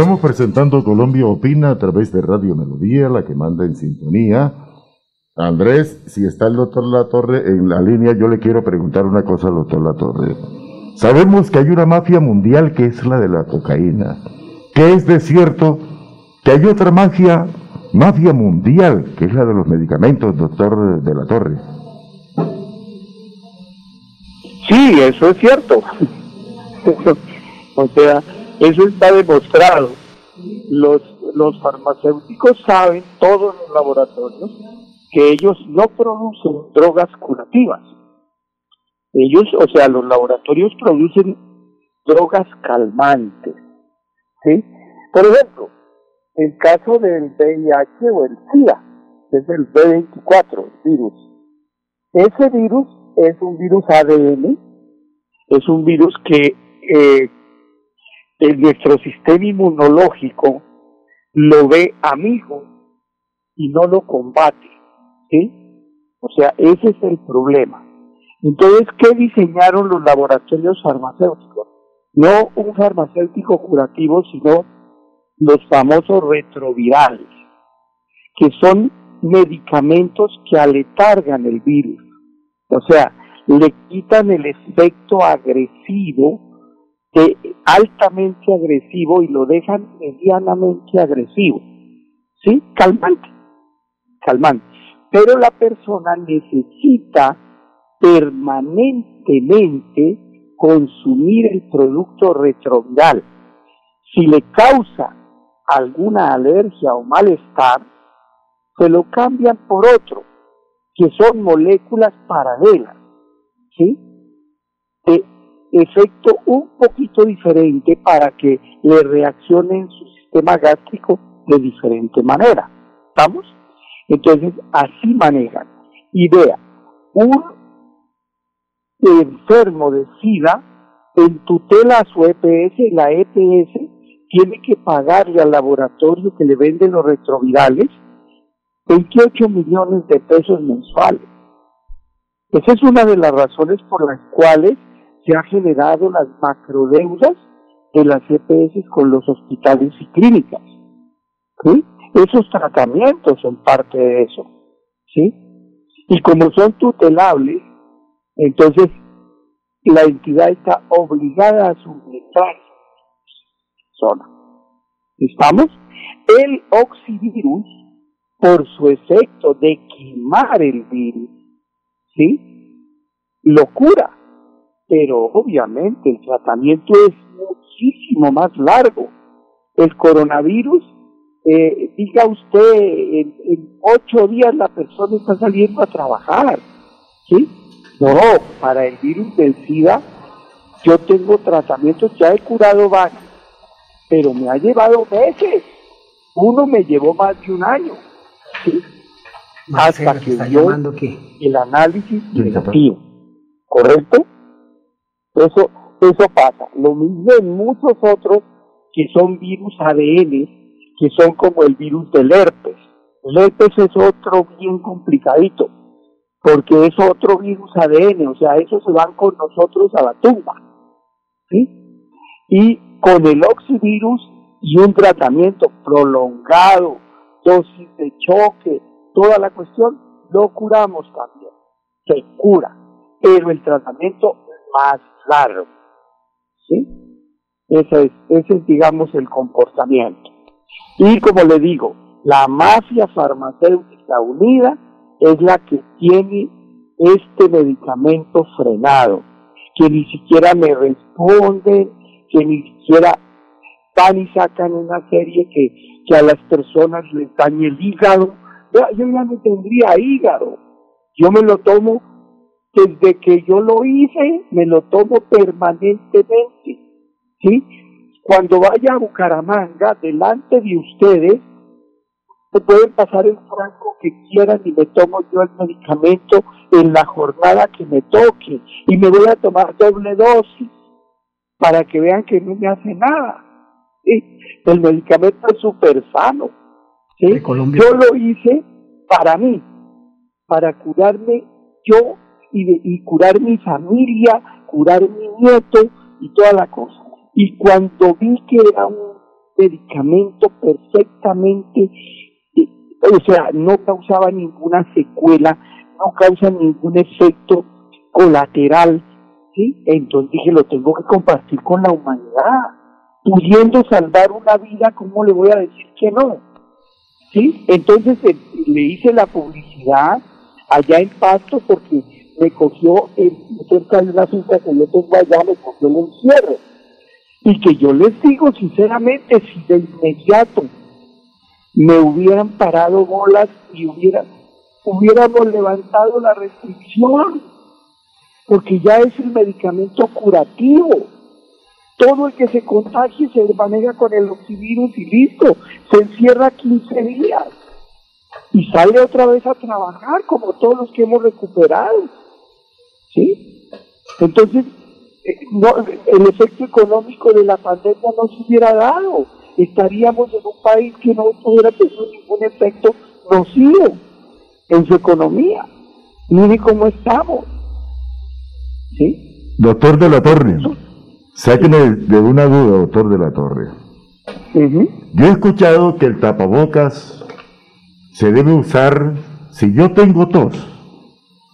Estamos presentando Colombia Opina a través de Radio Melodía, la que manda en sintonía. Andrés, si está el doctor Latorre en la línea, yo le quiero preguntar una cosa al doctor Latorre. Sabemos que hay una mafia mundial que es la de la cocaína, que es de cierto que hay otra mafia, mafia mundial, que es la de los medicamentos, doctor de la Torre. Sí, eso es cierto. o sea, eso está demostrado. Los, los farmacéuticos saben, todos los laboratorios, que ellos no producen drogas curativas. Ellos, o sea, los laboratorios producen drogas calmantes. ¿sí? Por ejemplo, el caso del VIH o el SIDA, que es el B24 virus. Ese virus es un virus ADN, es un virus que eh, en nuestro sistema inmunológico lo ve amigo y no lo combate. O sea, ese es el problema. Entonces, ¿qué diseñaron los laboratorios farmacéuticos? No un farmacéutico curativo, sino los famosos retrovirales, que son medicamentos que aletargan el virus. O sea, le quitan el efecto agresivo, de, altamente agresivo, y lo dejan medianamente agresivo. ¿Sí? Calmante. Calmante. Pero la persona necesita permanentemente consumir el producto retroviral. Si le causa alguna alergia o malestar, se lo cambian por otro, que son moléculas paralelas, ¿sí? Efecto un poquito diferente para que le reaccione en su sistema gástrico de diferente manera. ¿Estamos? Entonces, así manejan. Y un enfermo de SIDA en tutela a su EPS, la EPS tiene que pagarle al laboratorio que le vende los retrovirales 28 millones de pesos mensuales. Esa es una de las razones por las cuales se han generado las macrodeudas de las EPS con los hospitales y clínicas. ¿sí? Esos tratamientos son parte de eso. ¿sí? Y como son tutelables, entonces la entidad está obligada a suministrar zona. ¿Estamos? El oxivirus, por su efecto de quemar el virus, ¿sí? Lo cura. Pero obviamente el tratamiento es muchísimo más largo. El coronavirus, eh, diga usted, en, en ocho días la persona está saliendo a trabajar, ¿sí? No, para el virus del SIDA yo tengo tratamientos, ya he curado varios, pero me ha llevado meses. Uno me llevó más de un año. ¿sí? Hasta que dio el análisis negativo. ¿Correcto? Eso, eso pasa. Lo mismo en muchos otros que son virus ADN, que son como el virus del herpes. El herpes es otro bien complicadito porque es otro virus ADN, o sea, esos se van con nosotros a la tumba. ¿sí? Y con el oxivirus y un tratamiento prolongado, dosis de choque, toda la cuestión, lo curamos también. Se cura, pero el tratamiento más largo. ¿sí? Ese es, es, digamos, el comportamiento. Y como le digo, la mafia farmacéutica unida es la que tiene este medicamento frenado, que ni siquiera me responden, que ni siquiera van y sacan una serie que, que a las personas les dañe el hígado. Yo ya no tendría hígado. Yo me lo tomo desde que yo lo hice, me lo tomo permanentemente. ¿Sí? Cuando vaya a Bucaramanga, delante de ustedes, se pueden pasar el franco que quieran y me tomo yo el medicamento en la jornada que me toque y me voy a tomar doble dosis para que vean que no me hace nada. El medicamento es súper sano. Yo lo hice para mí, para curarme yo y, y curar mi familia, curar mi nieto y toda la cosa. Y cuando vi que era un medicamento perfectamente o sea, no causaba ninguna secuela, no causa ningún efecto colateral, ¿sí? Entonces dije, lo tengo que compartir con la humanidad. Pudiendo salvar una vida, ¿cómo le voy a decir que no? ¿Sí? Entonces eh, le hice la publicidad allá en Pasto porque me cogió en, cerca de una finca que yo tengo allá, me cogió el encierro. Y que yo les digo sinceramente, si de inmediato me hubieran parado bolas y hubiera, hubiéramos levantado la restricción, porque ya es el medicamento curativo. Todo el que se contagie se maneja con el oxivirus y listo, se encierra 15 días y sale otra vez a trabajar como todos los que hemos recuperado. ¿Sí? Entonces, eh, no, el efecto económico de la pandemia no se hubiera dado estaríamos en un país que no tuviera tenido ningún efecto nocivo en su economía. Mire cómo estamos. ¿Sí? Doctor de la Torre, sáqueme de una duda, doctor de la Torre. Yo he escuchado que el tapabocas se debe usar si yo tengo tos,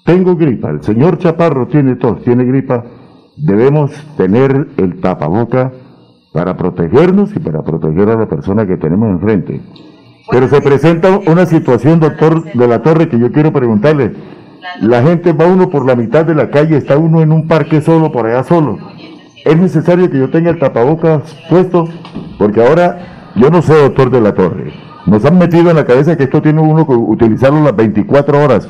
tengo gripa, el señor Chaparro tiene tos, tiene gripa, debemos tener el tapaboca para protegernos y para proteger a la persona que tenemos enfrente. Pero se presenta una situación, doctor de la Torre, que yo quiero preguntarle. La gente va uno por la mitad de la calle, está uno en un parque solo, por allá solo. ¿Es necesario que yo tenga el tapabocas puesto? Porque ahora, yo no sé, doctor de la Torre, nos han metido en la cabeza que esto tiene uno que utilizarlo las 24 horas.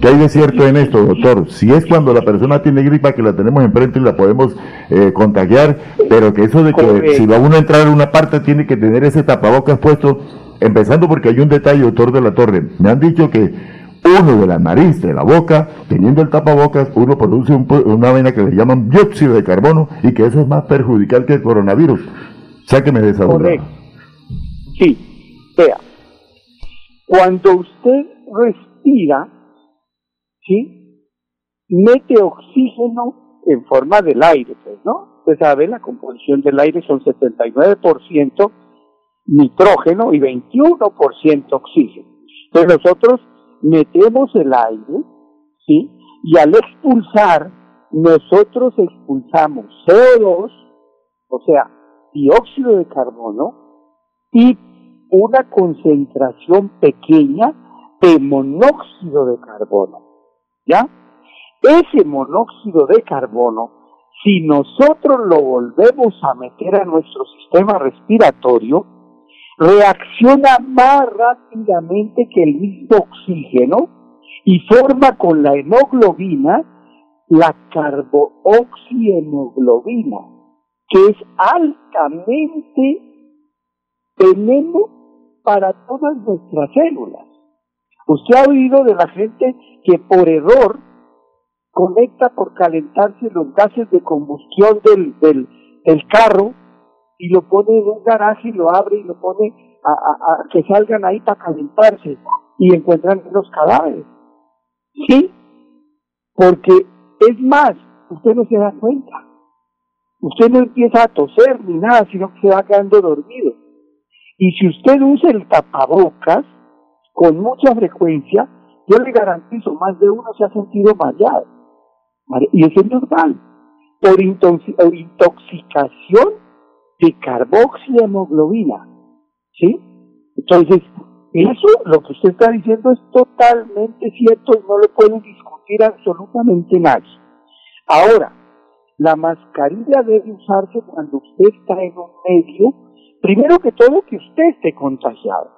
¿Qué hay de cierto en esto, doctor? Si es cuando la persona tiene gripa que la tenemos enfrente y la podemos eh, contagiar, pero que eso de que si va uno a entrar en una parte tiene que tener ese tapabocas puesto, empezando porque hay un detalle, doctor de la Torre. Me han dicho que uno de la nariz, de la boca, teniendo el tapabocas, uno produce una vena que le llaman dióxido de carbono y que eso es más perjudicial que el coronavirus. Sáqueme de esa duda. Sí, vea, cuando usted respira, ¿sí? Mete oxígeno en forma del aire, pues, ¿no? Usted sabe, la composición del aire son 79% nitrógeno y 21% oxígeno. Entonces nosotros metemos el aire, ¿sí? Y al expulsar, nosotros expulsamos CO2, o sea, dióxido de carbono, y una concentración pequeña de monóxido de carbono. ¿Ya? Ese monóxido de carbono, si nosotros lo volvemos a meter a nuestro sistema respiratorio, reacciona más rápidamente que el mismo oxígeno y forma con la hemoglobina la carbooxihemoglobina, que es altamente veneno para todas nuestras células. Usted ha oído de la gente que por error conecta por calentarse los gases de combustión del, del, carro y lo pone en un garaje y lo abre y lo pone a, a, que salgan ahí para calentarse y encuentran los cadáveres. Sí, porque es más, usted no se da cuenta. Usted no empieza a toser ni nada, sino que se va quedando dormido. Y si usted usa el tapabocas con mucha frecuencia, yo le garantizo, más de uno se ha sentido mareado. Y eso es normal. Por intoxicación de carboxihemoglobina. ¿Sí? Entonces, eso, lo que usted está diciendo es totalmente cierto y no lo puede discutir absolutamente nadie. Ahora, la mascarilla debe usarse cuando usted está en un medio, primero que todo que usted esté contagiado,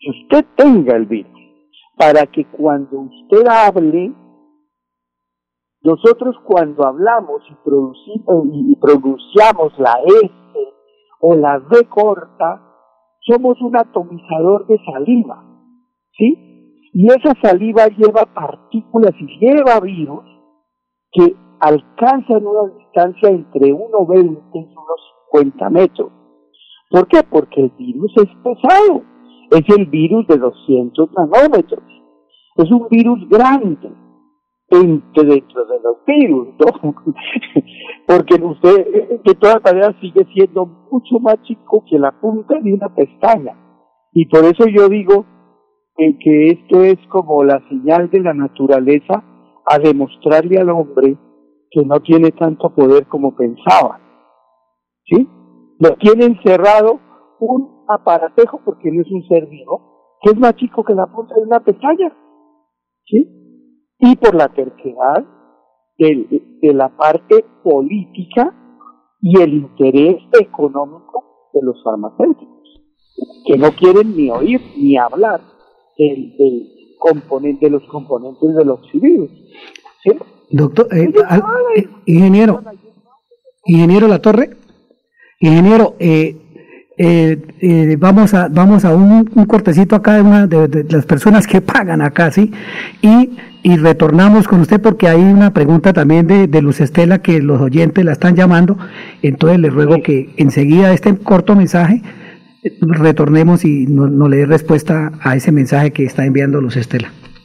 que usted tenga el virus, para que cuando usted hable, nosotros cuando hablamos y, producimos, y pronunciamos la S o la D corta, somos un atomizador de saliva, ¿sí? Y esa saliva lleva partículas y lleva virus que alcanzan una distancia entre 1,20 y unos 50 metros. ¿Por qué? Porque el virus es pesado. Es el virus de 200 nanómetros. Es un virus grande entre dentro de los virus, ¿no? Porque usted de todas maneras sigue siendo mucho más chico que la punta de una pestaña. Y por eso yo digo que esto es como la señal de la naturaleza a demostrarle al hombre que no tiene tanto poder como pensaba. ¿Sí? Lo tiene encerrado un aparatejo porque no es un ser vivo, que es más chico que la punta de una pestaña. ¿Sí? y por la terquedad de, la parte política y el interés económico de los farmacéuticos, que no quieren ni oír ni hablar del, componente, de los componentes del oxivirus. Doctor, eh, eh, ingeniero, ingeniero La Torre, ingeniero, eh, eh, vamos a vamos a un, cortecito acá de una de, las personas que pagan acá, ¿sí? Y, y retornamos con usted porque hay una pregunta también de, de Luz Estela que los oyentes la están llamando. Entonces les ruego que enseguida este corto mensaje retornemos y nos no le dé respuesta a ese mensaje que está enviando Luz Estela.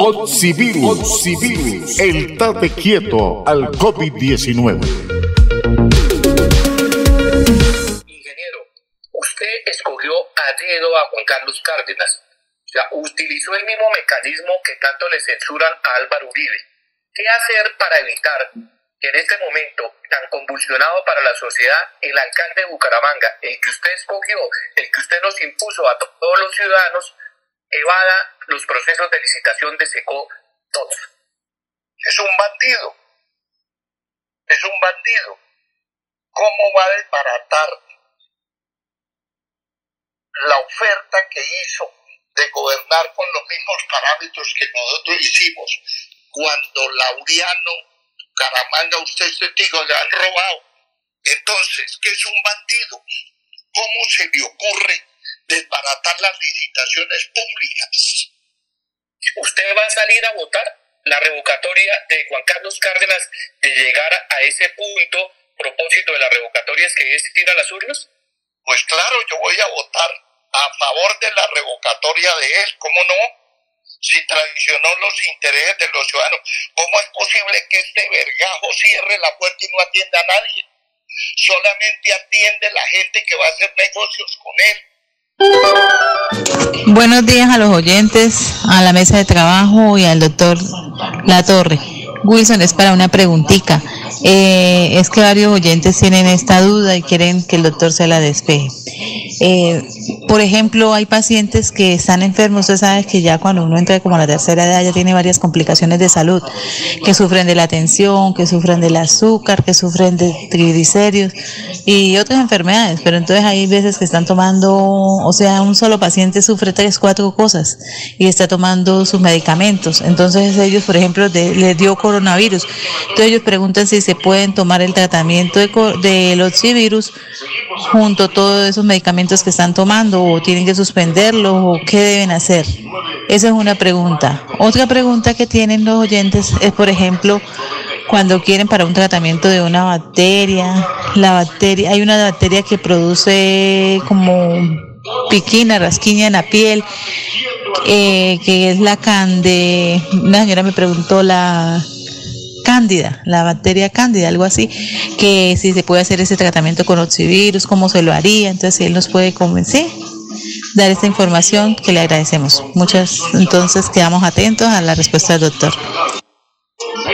Oxivirus, Oxivirus, el tate quieto al COVID-19. Ingeniero, usted escogió a dedo a Juan Carlos Cárdenas. O utilizó el mismo mecanismo que tanto le censuran a Álvaro Uribe. ¿Qué hacer para evitar que en este momento tan convulsionado para la sociedad, el alcalde de Bucaramanga, el que usted escogió, el que usted nos impuso a todos los ciudadanos, evada los procesos de licitación de SECO todos. Es un bandido. Es un bandido. ¿Cómo va a desbaratar la oferta que hizo de gobernar con los mismos parámetros que nosotros hicimos cuando Laureano, Caramanga, usted es testigo, le han robado? Entonces, ¿qué es un bandido? ¿Cómo se le ocurre desbaratar las licitaciones públicas. ¿Usted va a salir a votar la revocatoria de Juan Carlos Cárdenas de llegar a ese punto? Propósito de la revocatoria es que es ir a las urnas. Pues claro, yo voy a votar a favor de la revocatoria de él, ¿cómo no? Si traicionó los intereses de los ciudadanos, ¿cómo es posible que este vergajo cierre la puerta y no atienda a nadie? Solamente atiende la gente que va a hacer negocios con él Buenos días a los oyentes, a la mesa de trabajo y al doctor La Torre. Wilson, es para una preguntita. Eh, es que varios oyentes tienen esta duda y quieren que el doctor se la despeje. Eh, por ejemplo, hay pacientes que están enfermos, usted sabe que ya cuando uno entra como a la tercera edad ya tiene varias complicaciones de salud, que sufren de la tensión, que sufren del azúcar, que sufren de triglicéridos y otras enfermedades, pero entonces hay veces que están tomando, o sea, un solo paciente sufre tres, cuatro cosas y está tomando sus medicamentos. Entonces ellos, por ejemplo, les dio coronavirus. Entonces ellos preguntan si se pueden tomar el tratamiento de, del oxivirus junto a todos esos medicamentos que están tomando o tienen que suspenderlo o qué deben hacer. Esa es una pregunta. Otra pregunta que tienen los oyentes es, por ejemplo, cuando quieren para un tratamiento de una bacteria, la bacteria, hay una bacteria que produce como piquina, rasquiña en la piel, eh, que es la cande, una señora me preguntó la cándida, la bacteria cándida, algo así, que si se puede hacer ese tratamiento con oxivirus, cómo se lo haría, entonces él nos puede convencer, dar esta información que le agradecemos. Muchas, entonces quedamos atentos a la respuesta del doctor.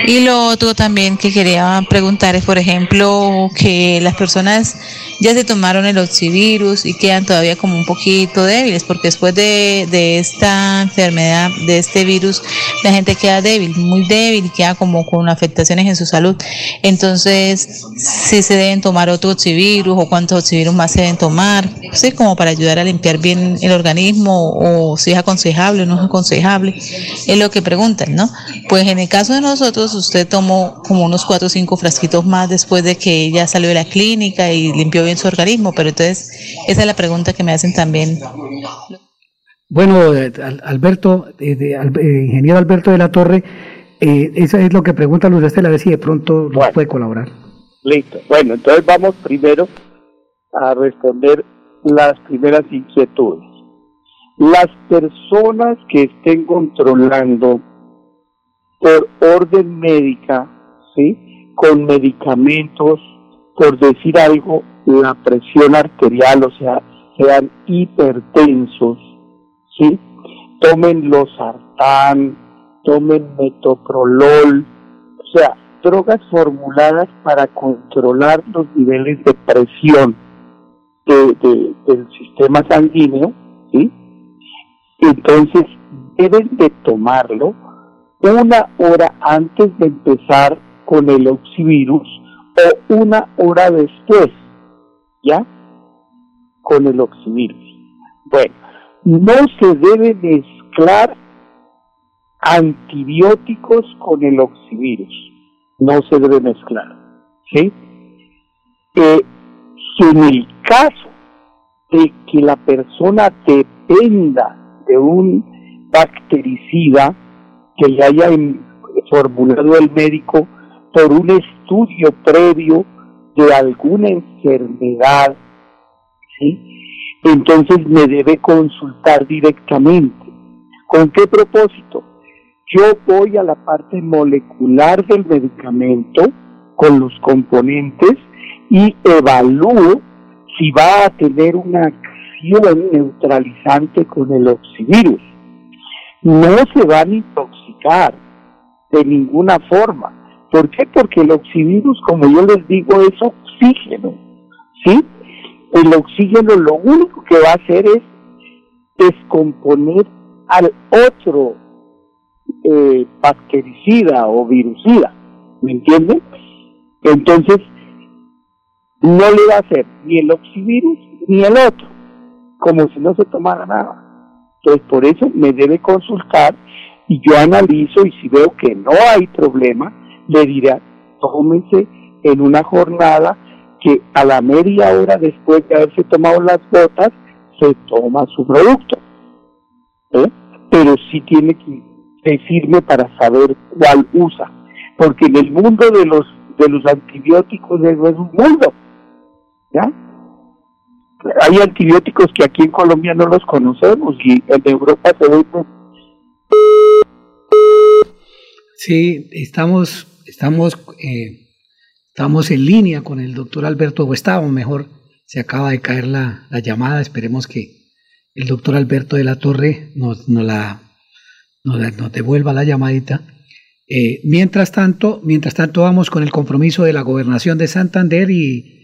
Y lo otro también que quería preguntar es, por ejemplo, que las personas ya se tomaron el oxivirus y quedan todavía como un poquito débiles, porque después de, de esta enfermedad, de este virus, la gente queda débil, muy débil, queda como con afectaciones en su salud. Entonces, si se deben tomar otro oxivirus o cuántos oxivirus más se deben tomar, sí, como para ayudar a limpiar bien el organismo o si es aconsejable o no es aconsejable, es lo que preguntan, ¿no? Pues en el caso de nosotros, usted tomó como unos cuatro o cinco frasquitos más después de que ya salió de la clínica y limpió bien su organismo, pero entonces esa es la pregunta que me hacen también. Bueno, eh, Alberto, eh, eh, ingeniero Alberto de la Torre, eh, eso es lo que pregunta Luz Estela, a ver si de pronto nos puede colaborar. Listo. Bueno, entonces vamos primero a responder las primeras inquietudes. Las personas que estén controlando por orden médica, ¿sí? Con medicamentos, por decir algo, la presión arterial, o sea, sean hipertensos, ¿sí? Tomen los sartán, tomen metoprolol, o sea, drogas formuladas para controlar los niveles de presión del sistema sanguíneo, ¿sí? Entonces deben de tomarlo una hora antes de empezar con el oxivirus o una hora después, ¿ya? Con el oxivirus. Bueno, no se debe mezclar antibióticos con el oxivirus. No se debe mezclar. ¿Sí? Eh, si en el caso de que la persona dependa de un bactericida que le haya formulado el médico por un estudio previo de alguna enfermedad, ¿sí? entonces me debe consultar directamente. ¿Con qué propósito? Yo voy a la parte molecular del medicamento con los componentes y evalúo si va a tener una acción neutralizante con el oxivirus. No se van a intoxicar de ninguna forma ¿Por qué? Porque el oxivirus, como yo les digo, es oxígeno, ¿sí? El oxígeno lo único que va a hacer es descomponer al otro eh, bactericida o virucida, ¿me entienden? Entonces, no le va a hacer ni el oxivirus ni el otro, como si no se tomara nada. Entonces, por eso me debe consultar y yo analizo y si veo que no hay problema, le dirá, tómese en una jornada que a la media hora después de haberse tomado las gotas, se toma su producto. ¿eh? Pero sí tiene que decirme para saber cuál usa. Porque en el mundo de los, de los antibióticos es un mundo. ¿Ya? Hay antibióticos que aquí en Colombia no los conocemos y en Europa se ven. Sí, estamos Estamos, eh, estamos en línea con el doctor Alberto, o mejor, se acaba de caer la, llamada, esperemos que el doctor Alberto de la Torre nos, la, nos, devuelva la llamadita. Eh, mientras tanto, mientras tanto vamos con el compromiso de la gobernación de Santander y,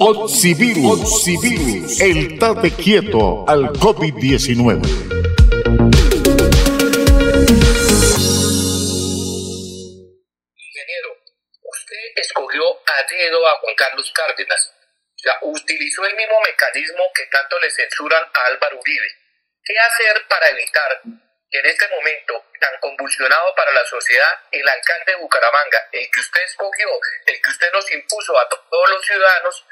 Oxivirus, Oxivirus, el tate quieto al COVID-19. Ingeniero, usted escogió a dedo a Juan Carlos Cárdenas. Sea, utilizó el mismo mecanismo que tanto le censuran a Álvaro Uribe. ¿Qué hacer para evitar que en este momento tan convulsionado para la sociedad, el alcalde de Bucaramanga, el que usted escogió, el que usted nos impuso a todos los ciudadanos,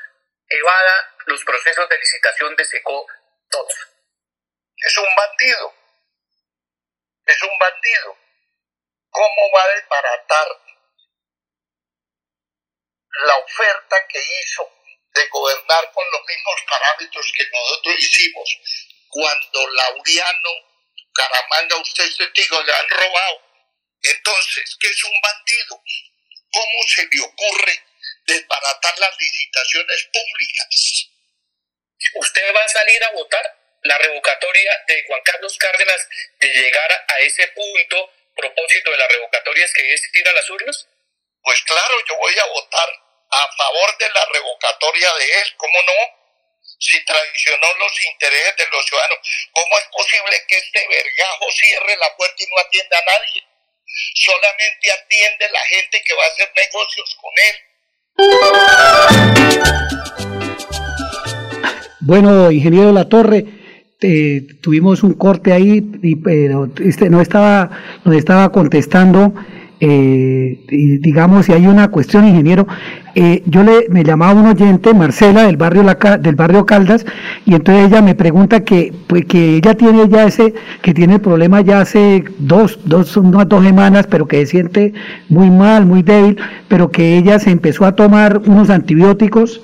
evada los procesos de licitación de SECO todos. Es un bandido. Es un bandido. ¿Cómo va a desbaratar la oferta que hizo de gobernar con los mismos parámetros que nosotros hicimos cuando Lauriano, Caramanga, usted es testigo, le han robado? Entonces, ¿qué es un bandido? ¿Cómo se le ocurre desbaratar las licitaciones públicas. ¿Usted va a salir a votar la revocatoria de Juan Carlos Cárdenas de llegar a ese punto? Propósito de la revocatoria es que es ir a las urnas. Pues claro, yo voy a votar a favor de la revocatoria de él, ¿cómo no? Si traicionó los intereses de los ciudadanos, ¿cómo es posible que este vergajo cierre la puerta y no atienda a nadie? Solamente atiende la gente que va a hacer negocios con él. Bueno, ingeniero La Torre, tuvimos un corte ahí y pero este no estaba nos estaba contestando eh, digamos si hay una cuestión ingeniero eh, yo le me llamaba un oyente, Marcela, del barrio La, del barrio Caldas, y entonces ella me pregunta que, pues, que ella tiene ya ese, que tiene el problema ya hace dos, dos, unas dos semanas, pero que se siente muy mal, muy débil, pero que ella se empezó a tomar unos antibióticos.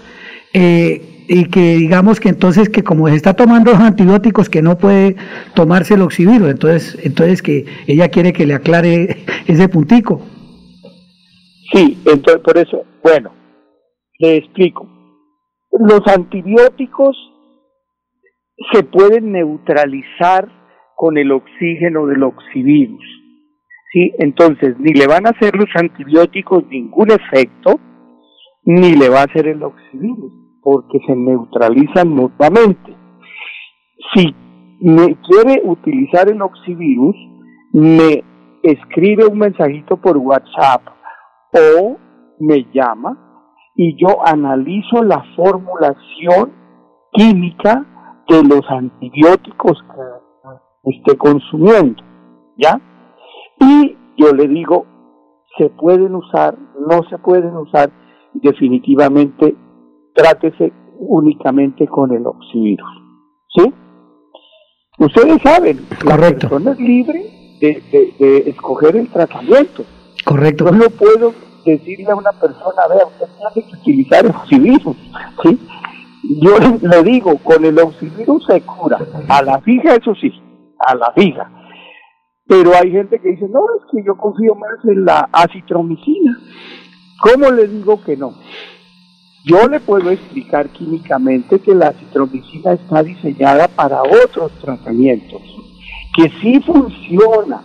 eh, y que digamos que entonces que como se está tomando los antibióticos que no puede tomarse el oxiviro, entonces entonces que ella quiere que le aclare ese puntico. Sí, entonces por eso, bueno, le explico. Los antibióticos se pueden neutralizar con el oxígeno del oxivirus. ¿sí? Entonces, ni le van a hacer los antibióticos ningún efecto, ni le va a hacer el oxivirus, porque se neutralizan mutuamente. Si me quiere utilizar el oxivirus, me escribe un mensajito por WhatsApp o me llama y yo analizo la formulación química de los antibióticos que esté consumiendo, ¿ya? Y yo le digo, se pueden usar, no se pueden usar, definitivamente trátese únicamente con el oxivirus, ¿sí? Ustedes saben, la persona es libre de, de- de escoger el tratamiento. Correcto. Yo no puedo decirle a una persona, vea, usted tiene que utilizar el oxivirus, ¿sí? Yo le digo, con el oxivirus se cura, a la fija eso sí, a la fija. Pero hay gente que dice, no, es que yo confío más en la acitromicina. ¿Cómo le digo que no? Yo le puedo explicar químicamente que la acitromicina está diseñada para otros tratamientos, que sí funciona,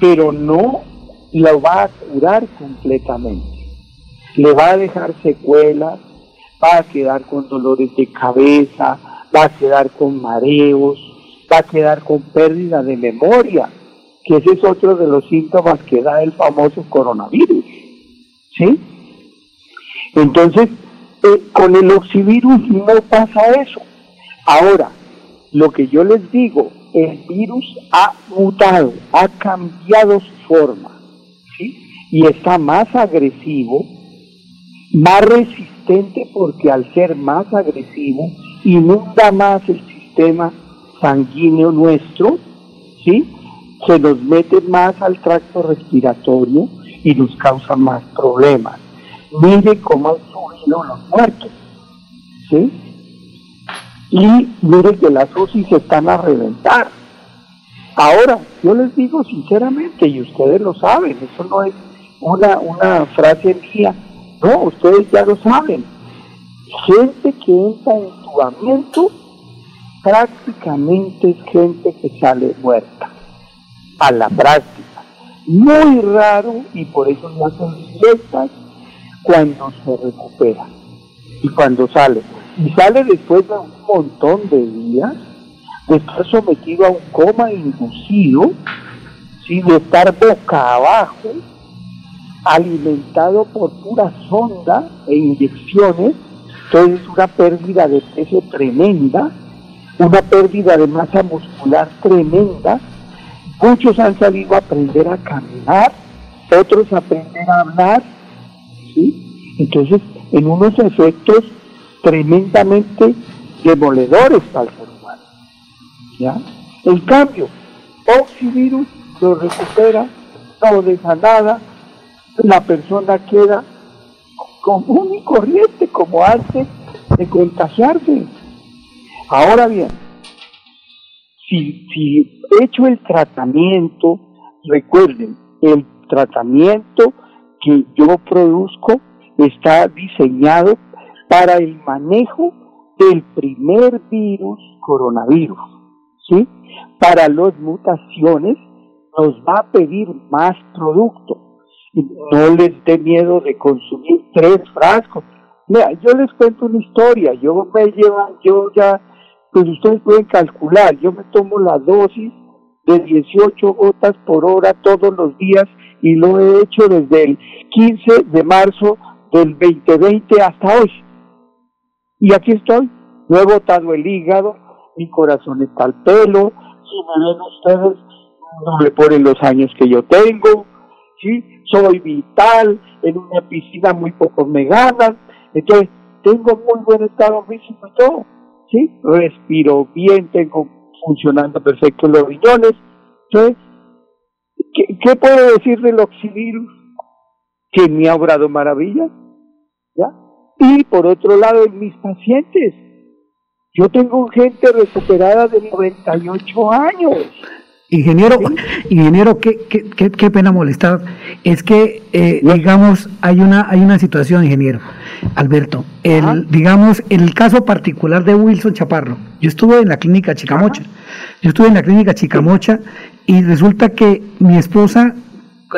pero no lo va a curar completamente. Le va a dejar secuelas, va a quedar con dolores de cabeza, va a quedar con mareos, va a quedar con pérdida de memoria, que ese es otro de los síntomas que da el famoso coronavirus. ¿Sí? Entonces, eh, con el oxivirus no pasa eso. Ahora, lo que yo les digo, el virus ha mutado, ha cambiado su forma. Y está más agresivo, más resistente porque al ser más agresivo inunda más el sistema sanguíneo nuestro, ¿sí? Se nos mete más al tracto respiratorio y nos causa más problemas. Mire cómo han subido los muertos, ¿sí? Y mire que las UCI se están a reventar. Ahora, yo les digo sinceramente, y ustedes lo saben, eso no es una, una frase mía, no, ustedes ya lo saben. Gente que entra en entubamiento prácticamente es gente que sale muerta, a la práctica. Muy raro, y por eso no hacen fiestas, cuando se recupera y cuando sale. Y sale después de un montón de días de estar sometido a un coma inducido, de estar boca abajo, alimentado por pura sonda e inyecciones, entonces es una pérdida de peso tremenda, una pérdida de masa muscular tremenda. Muchos han salido a aprender a caminar, otros a aprender a hablar, ¿sí? Entonces, en unos efectos tremendamente demoledores para el ser humano. ¿ya? En cambio, oxivirus lo recupera, no deja nada, la persona queda común y corriente como antes de contagiarse. Ahora bien, si, hecho el tratamiento, recuerden, el tratamiento que yo produzco está diseñado para el manejo del primer virus coronavirus, ¿sí? Para las mutaciones nos va a pedir más producto. No les dé miedo de consumir tres frascos. Mira, yo les cuento una historia. Yo me llevan, yo ya, pues ustedes pueden calcular, yo me tomo la dosis de 18 gotas por hora todos los días y lo he hecho desde el 15 de marzo del 2020 hasta hoy. Y aquí estoy, no he botado el hígado, mi corazón está al pelo, si me ven ustedes, no me ponen los años que yo tengo, ¿sí? Soy vital, en una piscina muy pocos me ganan, entonces tengo muy buen estado físico y todo, ¿sí? Respiro bien, tengo funcionando perfecto los riñones, entonces, ¿qué, qué puedo decir del oxivirus? Que me ha obrado maravillas, ¿ya? Y por otro lado, en mis pacientes, yo tengo gente recuperada de 98 años. Ingeniero, ingeniero, qué, qué, qué, qué pena molestar. Es que, eh, digamos, hay una, hay una situación, ingeniero, Alberto. El, digamos, el caso particular de Wilson Chaparro, yo estuve en la clínica Chicamocha. Yo estuve en la clínica Chicamocha y resulta que mi esposa,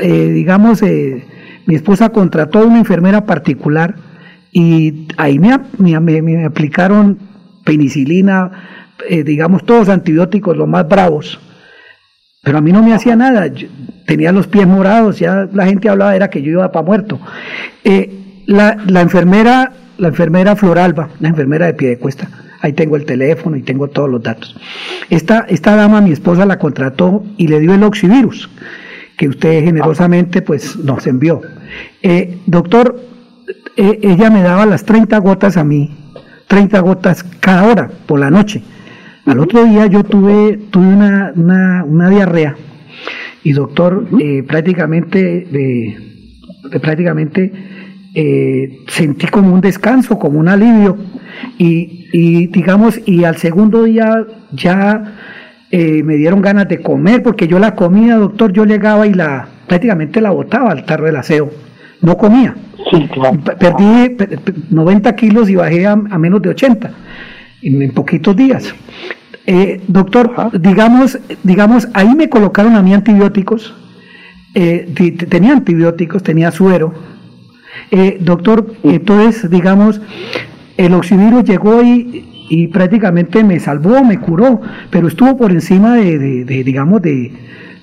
eh, digamos, eh, mi esposa contrató a una enfermera particular y ahí me, me, me- me aplicaron penicilina, eh, digamos, todos antibióticos, los más bravos. Pero a mí no me hacía nada, tenía los pies morados, ya la gente hablaba, era que yo iba para muerto. Eh, la, la enfermera, la enfermera Floralba, la enfermera de pie de cuesta, ahí tengo el teléfono y tengo todos los datos. Esta, esta dama, mi esposa, la contrató y le dio el oxivirus, que usted generosamente pues nos envió. Eh, doctor, eh, ella me daba las 30 gotas a mí, 30 gotas cada hora por la noche. Al otro día yo tuve, tuve una, una, una diarrea. Y doctor, eh, prácticamente, eh, prácticamente eh, sentí como un descanso, como un alivio. Y, y digamos, y al segundo día ya me dieron ganas de comer porque yo la comía, doctor, yo llegaba y la prácticamente la botaba al tarro del aseo, no comía. Perdí pe- pe- 90 kilos y bajé a, a menos de 80 en, poquitos días. Eh, doctor, digamos, digamos, ahí me colocaron a mí antibióticos, eh, tenía antibióticos, tenía suero. Eh, doctor, entonces, digamos, el oxivirus llegó y, y prácticamente me salvó, me curó, pero estuvo por encima de, de- de, digamos, de,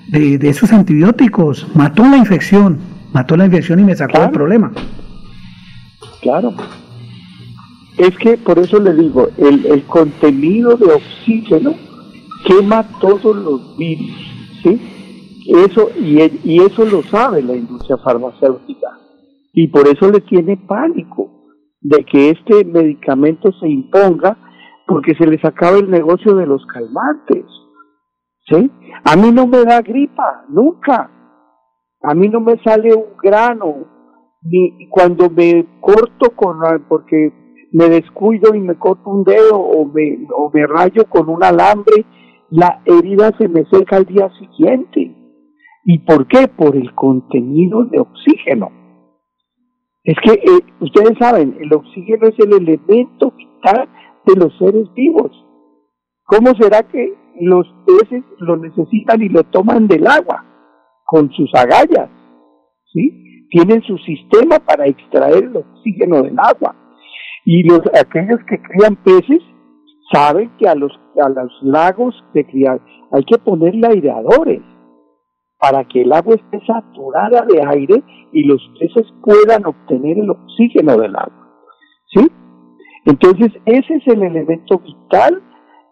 de, de esos antibióticos, mató la infección, mató la infección y me sacó el problema. Claro. Es que por eso le digo, el, el contenido de oxígeno quema todos los virus, ¿sí? Eso, y, y eso lo sabe la industria farmacéutica. Y por eso le tiene pánico de que este medicamento se imponga porque se les acaba el negocio de los calmantes. ¿Sí? A mí no me da gripa, nunca. A mí no me sale un grano, ni cuando me corto con porque me descuido y me corto un dedo o me, o me rayo con un alambre, la herida se me seca al día siguiente. ¿Y por qué? Por el contenido de oxígeno. Es que eh, ustedes saben, el oxígeno es el elemento vital de los seres vivos. ¿Cómo será que los peces lo necesitan y lo toman del agua? Con sus agallas. ¿Sí? Tienen su sistema para extraer el oxígeno del agua. Y los aquellos que crían peces saben que a los a los lagos de criar hay que ponerle aireadores para que el agua esté saturada de aire y los peces puedan obtener el oxígeno del agua. ¿Sí? Entonces, ese es el elemento vital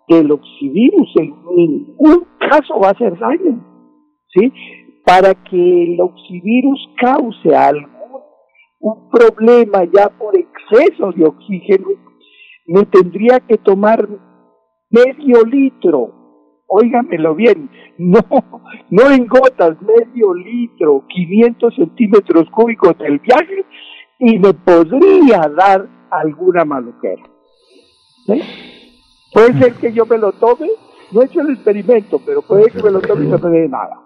del oxivirus. En ningún caso va a hacer daño. ¿Sí? Para que el oxivirus cause algún un problema ya por exceso de oxígeno, me tendría que tomar medio litro óigamelo bien, no, no en gotas, medio litro, 500 centímetros cúbicos del viaje y me podría dar alguna maluquera. ¿Sí? Puede ser que yo me lo tome, no he hecho el experimento, pero puede que me lo tome y no me dé nada.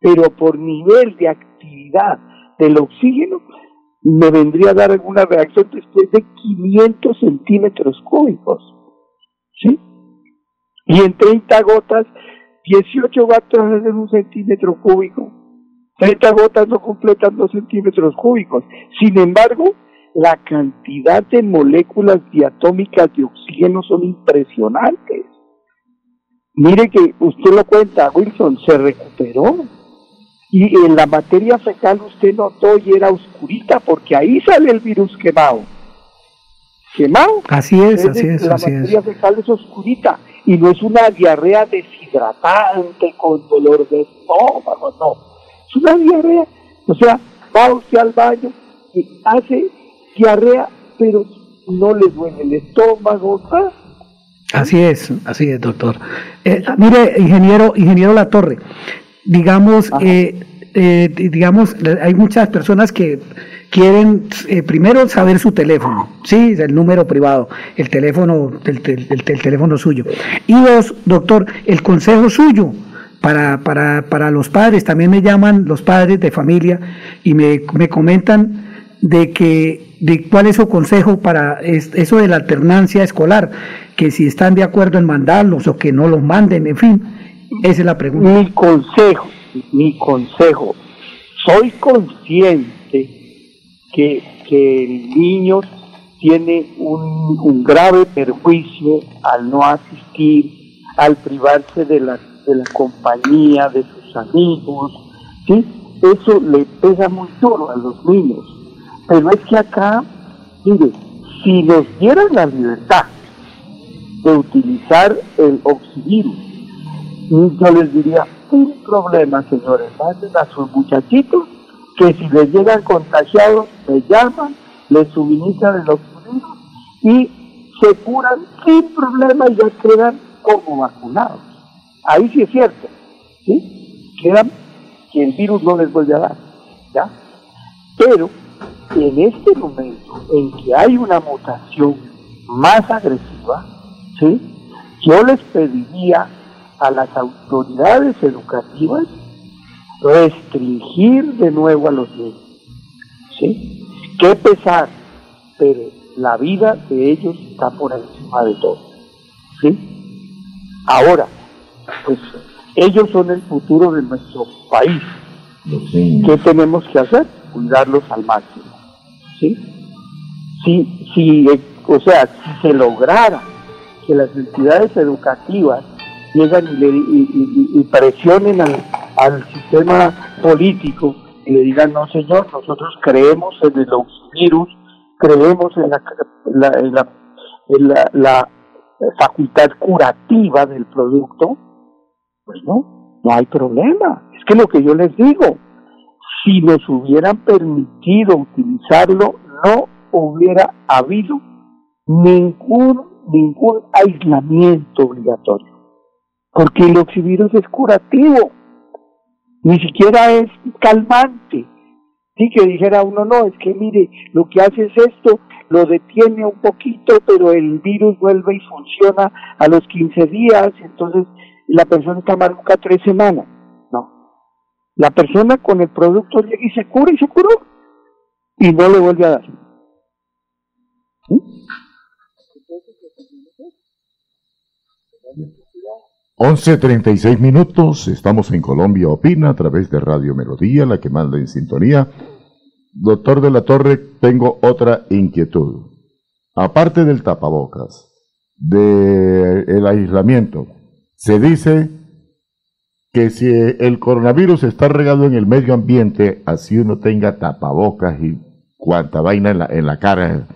Pero por nivel de actividad del oxígeno, me vendría a dar alguna reacción después de 500 centímetros cúbicos. ¿Sí? y en 30 gotas, 18 gotas hacen un centímetro cúbico. 30 gotas no completan 2 centímetros cúbicos. Sin embargo, la cantidad de moléculas diatómicas de oxígeno son impresionantes. Mire que usted lo cuenta, Wilson, se recuperó. Y en la materia fecal usted notó y era oscurita porque ahí sale el virus quemado. quemado. Así es, así es, La así es. materia fecal es oscurita y no es una diarrea deshidratante con dolor de estómago, no. Es una diarrea, o sea, va usted al baño y hace diarrea, pero no le duele el estómago, ¿ah? Así es, así es, doctor. Eh, mire, ingeniero, ingeniero La Torre, digamos, eh, eh, digamos, hay muchas personas que quieren eh, primero saber su teléfono, sí, el número privado, el teléfono, el, el tel- teléfono suyo. Y dos, doctor, el consejo suyo. Para, para, para los padres, también me llaman los padres de familia y me, me comentan de que de cuál es su consejo para es- eso de la alternancia escolar, que si están de acuerdo en mandarlos o que no los manden, en fin, esa es la pregunta. Mi consejo, mi consejo, soy consciente que, que el niño tiene un, un grave perjuicio al no asistir, al privarse de la, de la compañía de sus amigos, ¿sí? Eso le pesa muy duro a los niños. Pero es que acá, mire, si nos dieran la libertad de utilizar el oxivirus, yo les diría, un problema, señores, manden a sus muchachitos que si les llegan contagiados, me llaman, les suministran el oxivirus y se curan sin problema y ya quedan como vacunados. Ahí sí es cierto, ¿sí? Quedan que el virus no les vuelve a dar, ¿ya? Pero en este momento en que hay una mutación más agresiva, ¿sí? Yo les pediría a las autoridades educativas restringir de nuevo a los niños. ¿Sí? Qué pesar, pero la vida de ellos está por encima de todo. ¿Sí? Ahora, pues ellos son el futuro de nuestro país. ¿Qué tenemos que hacer? Cuidarlos al máximo. ¿Sí? Si, si, eh, o sea, si se lograra que las entidades educativas llegan y, le, y, y- presionen al, al sistema político y le digan, no señor, nosotros creemos en el virus, creemos en la, la- en la, en la, la facultad curativa del producto, pues no, no hay problema. Es que lo que yo les digo, si nos hubieran permitido utilizarlo, no hubiera habido ningún, ningún aislamiento obligatorio. Porque el oxivirus es curativo, ni siquiera es calmante. Sí, que dijera uno, no, es que mire, lo que hace es esto, lo detiene un poquito, pero el virus vuelve y funciona a los 15 días, entonces la persona está maluca tres semanas. No. La persona con el producto llega y se cura y se curó. Y no le vuelve a dar. 11.36 minutos, estamos en Colombia Opina a través de Radio Melodía, la que manda en sintonía. Doctor de la Torre, tengo otra inquietud. Aparte del tapabocas, del aislamiento, se dice que si el coronavirus está regado en el medio ambiente, así uno tenga tapabocas y cuanta vaina en la, en la cara,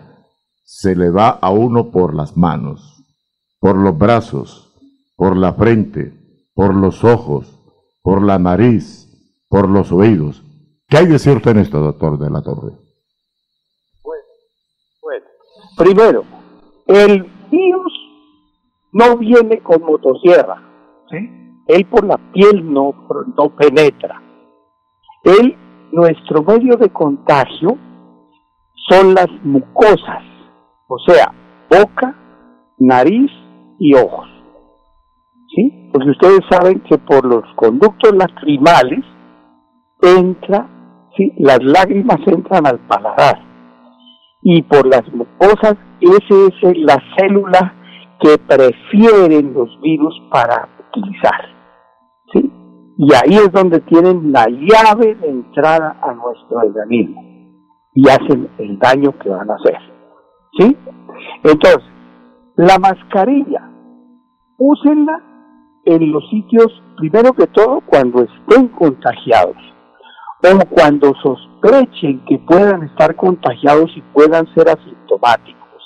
se le va a uno por las manos, por los brazos, por la frente, por los ojos, por la nariz, por los oídos. ¿Qué hay de cierto en esto, doctor de la Torre? Bueno, primero, el virus no viene con motosierra. ¿sí? Él por la piel no, no penetra. Él, nuestro medio de contagio son las mucosas, o sea, boca, nariz y ojos. ¿Sí? Porque ustedes saben que por los conductos lacrimales entra, ¿sí? las lágrimas entran al paladar y por las mucosas esa es la célula que prefieren los virus para utilizar. ¿sí? Y ahí es donde tienen la llave de entrada a nuestro organismo y hacen el daño que van a hacer. ¿sí? Entonces, la mascarilla, úsenla en los sitios, primero que todo, cuando estén contagiados o cuando sospechen que puedan estar contagiados y puedan ser asintomáticos.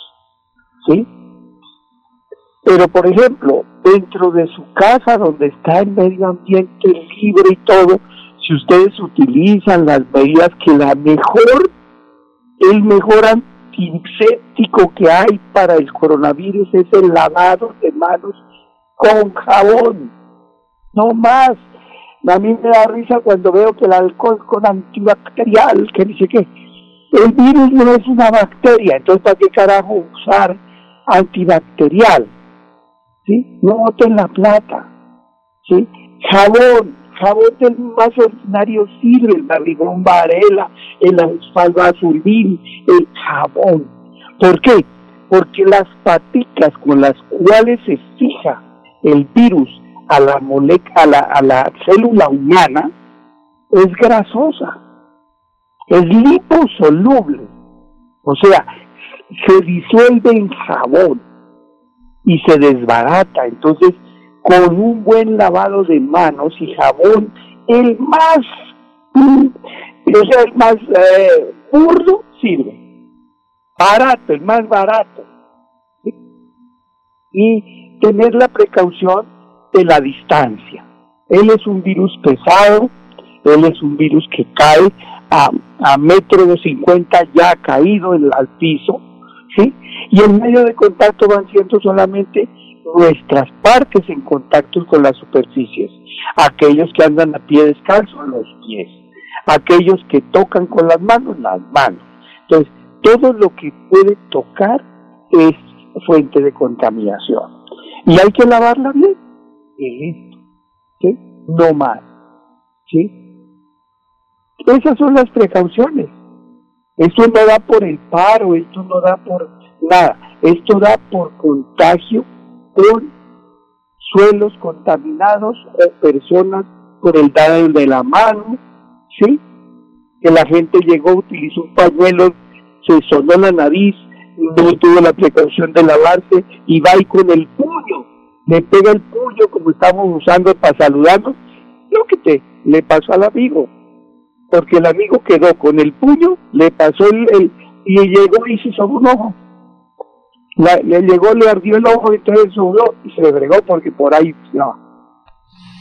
¿sí? Pero, por ejemplo, dentro de su casa, donde está el medio ambiente libre y todo, si ustedes utilizan las medidas que la mejor, el mejor antiséptico que hay para el coronavirus es el lavado de manos con jabón, no más. A mí me da risa cuando veo que el alcohol con antibacterial, que dice que el virus no es una bacteria, entonces ¿para qué carajo usar antibacterial? ¿Sí? No boten la plata, ¿sí? Jabón, jabón del más ordinario sirve, el barrigón varela, el azulín, el jabón. ¿Por qué? Porque las paticas con las cuales se fija el virus a la, a la, a la célula humana es grasosa, es liposoluble, o sea, se disuelve en jabón y se desbarata. Entonces, con un buen lavado de manos y jabón, el más, o sea, el más eh, burdo sirve. Barato, el más barato. Y tener la precaución de la distancia. Él es un virus pesado, él es un virus que cae a, a metro de cincuenta ya caído en, al piso, ¿sí? Y el medio de contacto van siendo solamente nuestras partes en contacto con las superficies, aquellos que andan a pie descalzo, los pies, aquellos que tocan con las manos, las manos. Entonces, todo lo que puede tocar es fuente de contaminación. Y hay que lavarla bien y ¿sí? No más, ¿sí? Esas son las precauciones. Esto no da por el paro, esto no da por nada, esto da por contagio con suelos contaminados o personas por el dado de la mano, ¿sí? Que la gente llegó, utilizó un pañuelo, se sonó la nariz, no tuvo la precaución de lavarse y va ahí con el puño le pega el puño como estamos usando para saludarnos, lo que te le pasó al amigo, porque el amigo quedó con el puño, le pasó el, y llegó y se hizo un ojo. le llegó, le ardió el ojo, entonces subió y se le bregó porque por ahí no.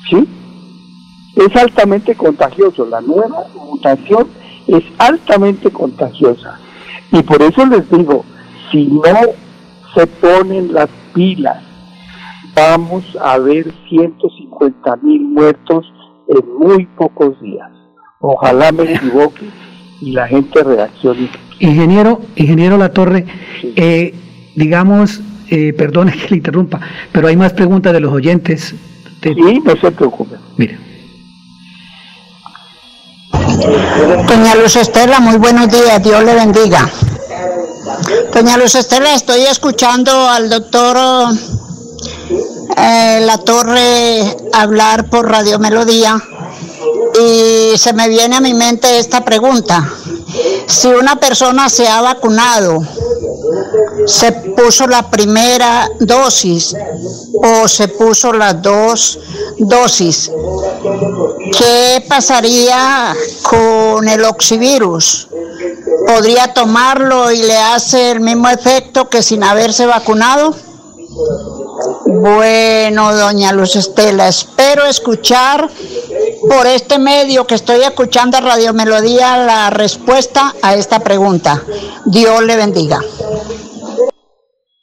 ¿Sí? Es altamente contagioso. La nueva mutación es altamente contagiosa. Y por eso les digo, si no se ponen las pilas vamos a ver 150 mil muertos en muy pocos días. Ojalá me equivoque y la gente reaccione. Ingeniero, ingeniero La Torre, eh, digamos, eh, perdone que le interrumpa, pero hay más preguntas de los oyentes. Sí, no se preocupe. Mire. Doña Luz Estela, muy buenos días, Dios le bendiga. Doña Luz Estela, estoy escuchando al doctor eh, la torre hablar por Radio Melodía y se me viene a mi mente esta pregunta. Si una persona se ha vacunado, se puso la primera dosis o se puso las dos dosis, ¿qué pasaría con el oxivirus? ¿Podría tomarlo y le hace el mismo efecto que sin haberse vacunado? Bueno, doña Luz Estela, espero escuchar por este medio que estoy escuchando a Radio Melodía la respuesta a esta pregunta. Dios le bendiga.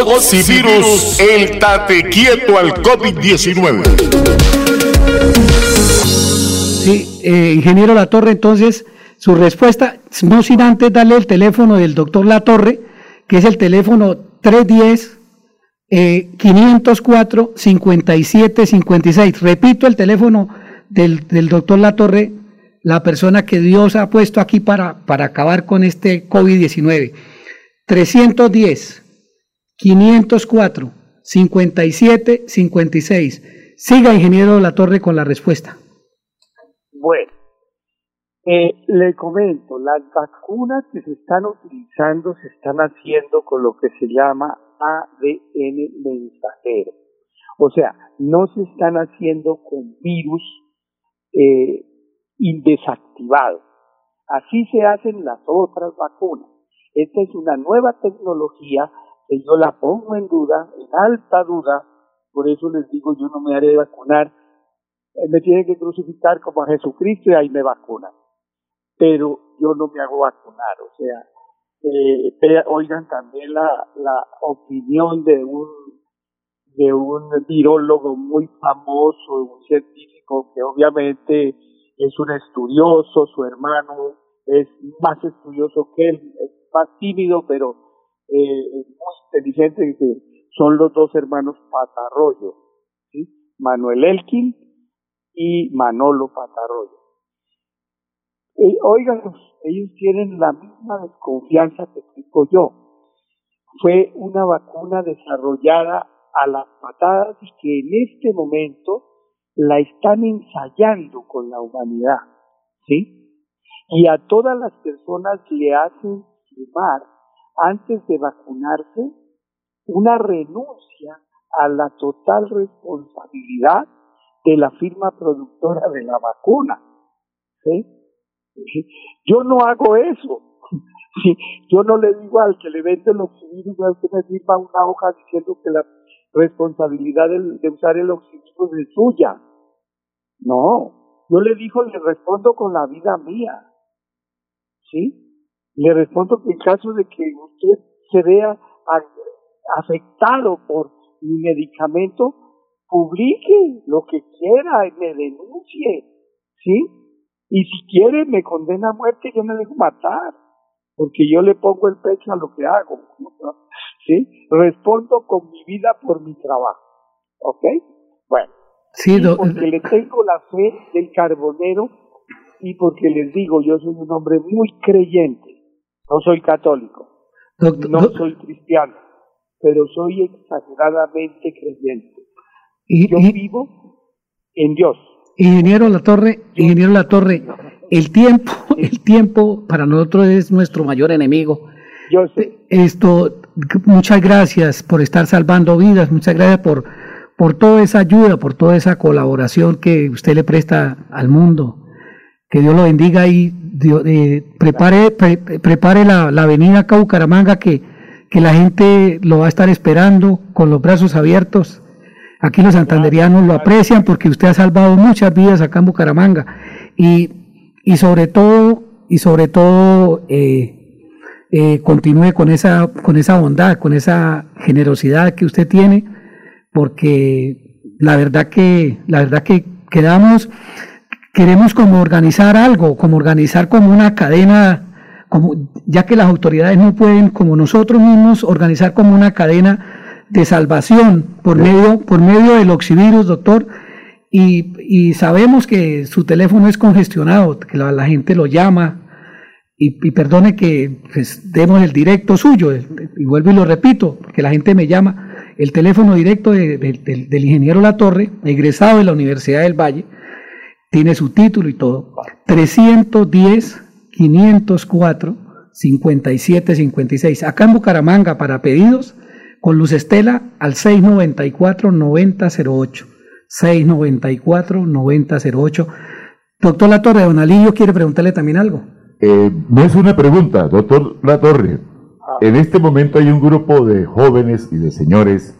Oxivirus, el tate quieto al COVID-19. Sí, eh, ingeniero La Torre, entonces su respuesta, no sin antes darle el teléfono del doctor La Torre, que es el teléfono 310 504 5756. Repito el teléfono del, del doctor Latorre, la persona que Dios ha puesto aquí para, para acabar con este COVID-19. 310 504 5756. Siga, ingeniero La Torre, con la respuesta. Bueno, eh, le comento, las vacunas que se están utilizando se están haciendo con lo que se llama ADN mensajero. O sea, no se están haciendo con virus eh, indesactivado. Así se hacen las otras vacunas. Esta es una nueva tecnología yo la pongo en duda, en alta duda, por eso les digo, yo no me haré vacunar. Eh, me tienen que crucificar como a Jesucristo y ahí me vacunan pero yo no me hago vacunar, o sea, eh, oigan también la, la opinión de un de un virólogo muy famoso, un científico que obviamente es un estudioso, su hermano es más estudioso que él, es más tímido, pero eh, muy inteligente, que son los dos hermanos Patarroyo, ¿sí? Manuel Elkin y Manolo Patarroyo. Eh, oigan, ellos tienen la misma desconfianza que tengo yo. Fue una vacuna desarrollada a las patadas y que en este momento la están ensayando con la humanidad, ¿sí? Y a todas las personas le hacen firmar antes de vacunarse una renuncia a la total responsabilidad de la firma productora de la vacuna, ¿sí? Yo no hago eso. Yo no le digo al que le vende el oxígeno, al que me firma una hoja diciendo que la responsabilidad de, usar el oxígeno es suya. No, yo le digo, le respondo con la vida mía. ¿Sí? Le respondo que en caso de que usted se vea afectado por mi medicamento, publique lo que quiera y me denuncie. ¿Sí? Y si quiere me condena a muerte, yo me dejo matar, porque yo le pongo el pecho a lo que hago. ¿Sí? Respondo con mi vida por mi trabajo. ¿Ok? Bueno. Sí, porque le tengo la fe del carbonero y porque les digo, yo soy un hombre muy creyente. No soy católico. no soy cristiano. Pero soy exageradamente creyente. Y, yo vivo en Dios. Ingeniero La Torre, ingeniero La Torre, el tiempo, el tiempo para nosotros es nuestro mayor enemigo. Yo sé. Esto, muchas gracias por estar salvando vidas, muchas gracias por, por toda esa ayuda, por toda esa colaboración que usted le presta al mundo. Que Dios lo bendiga y eh, prepare, prepare la, la avenida Caucaramanga que, que la gente lo va a estar esperando con los brazos abiertos Aquí los santanderianos lo aprecian porque usted ha salvado muchas vidas acá en Bucaramanga. Y, y sobre todo, y sobre todo, eh, eh, continúe con esa, con esa bondad, con esa generosidad que usted tiene, porque la verdad que, la verdad que quedamos, queremos como organizar algo, como organizar como una cadena, como, ya que las autoridades no pueden, como nosotros mismos, organizar como una cadena de salvación por medio, por medio del oxivirus, doctor. Y, y, sabemos que su teléfono es congestionado, que la, gente lo llama. Y, perdone que pues, demos el directo suyo, y vuelvo y lo repito, porque la gente me llama. El teléfono directo del ingeniero La Torre, egresado de la Universidad del Valle, tiene su título y todo. 310 504 5756. Acá en Bucaramanga, para pedidos, con Luz Estela al 694-9008. 694-9008. Doctor Latorre, don Alillo quiere preguntarle también algo. Eh, no es una pregunta, doctor Latorre. En este momento hay un grupo de jóvenes y de señores.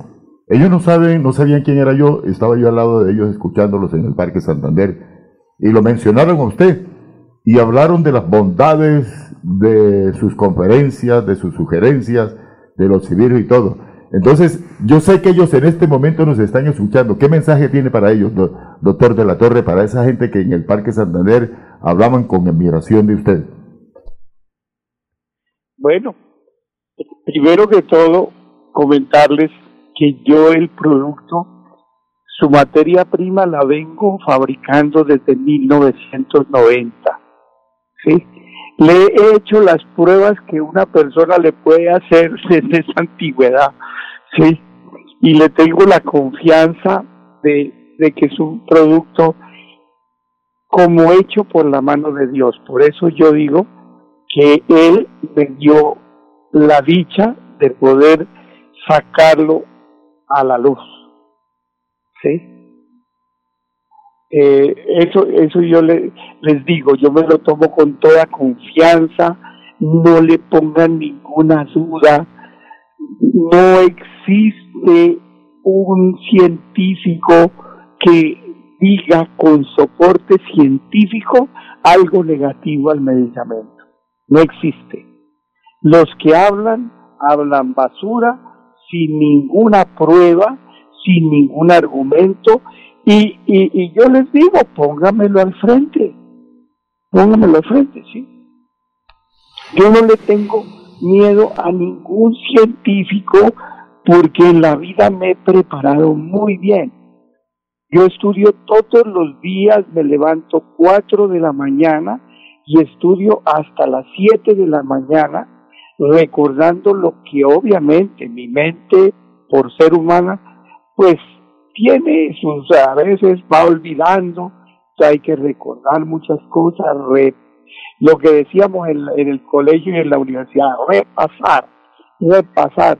Ellos no saben, no sabían quién era yo. Estaba yo al lado de ellos escuchándolos en el Parque Santander. Y lo mencionaron a usted. Y hablaron de las bondades de sus conferencias, de sus sugerencias, de los civiles y todo. Entonces, yo sé que ellos en este momento nos están escuchando. ¿Qué mensaje tiene para ellos, doctor de la Torre, para esa gente que en el Parque Santander hablaban con admiración de usted? Bueno, primero que todo, comentarles que yo el producto, su materia prima la vengo fabricando desde 1990. ¿sí? Le he hecho las pruebas que una persona le puede hacer desde esa antigüedad. Sí, y le tengo la confianza de de que es un producto como hecho por la mano de Dios. Por eso yo digo que Él me dio la dicha de poder sacarlo a la luz. ¿Sí? Eh, eso, eso yo le, les digo, yo me lo tomo con toda confianza, no le pongan ninguna duda, no existe un científico que diga con soporte científico algo negativo al medicamento. No existe. Los que hablan, hablan basura, sin ninguna prueba, sin ningún argumento, y, y, yo les digo, póngamelo al frente, póngamelo al frente, ¿sí? Yo no le tengo miedo a ningún científico porque en la vida me he preparado muy bien. Yo estudio todos los días, me levanto 4 de la mañana y estudio hasta las 7 de la mañana, recordando lo que obviamente mi mente, por ser humana, pues tiene sus, a veces va olvidando, hay que recordar muchas cosas, lo que decíamos en, en el colegio y en la universidad, repasar, repasar.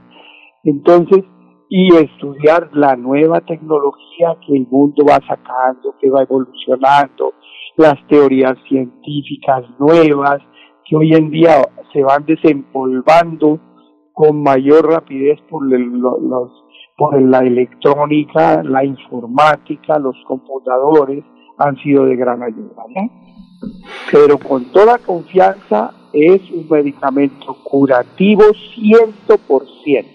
Entonces, y estudiar la nueva tecnología que el mundo va sacando, que va evolucionando, las teorías científicas nuevas que hoy en día se van desempolvando con mayor rapidez por, los, por la electrónica, la informática, los computadores han sido de gran ayuda. Pero con toda confianza es un medicamento curativo 100%.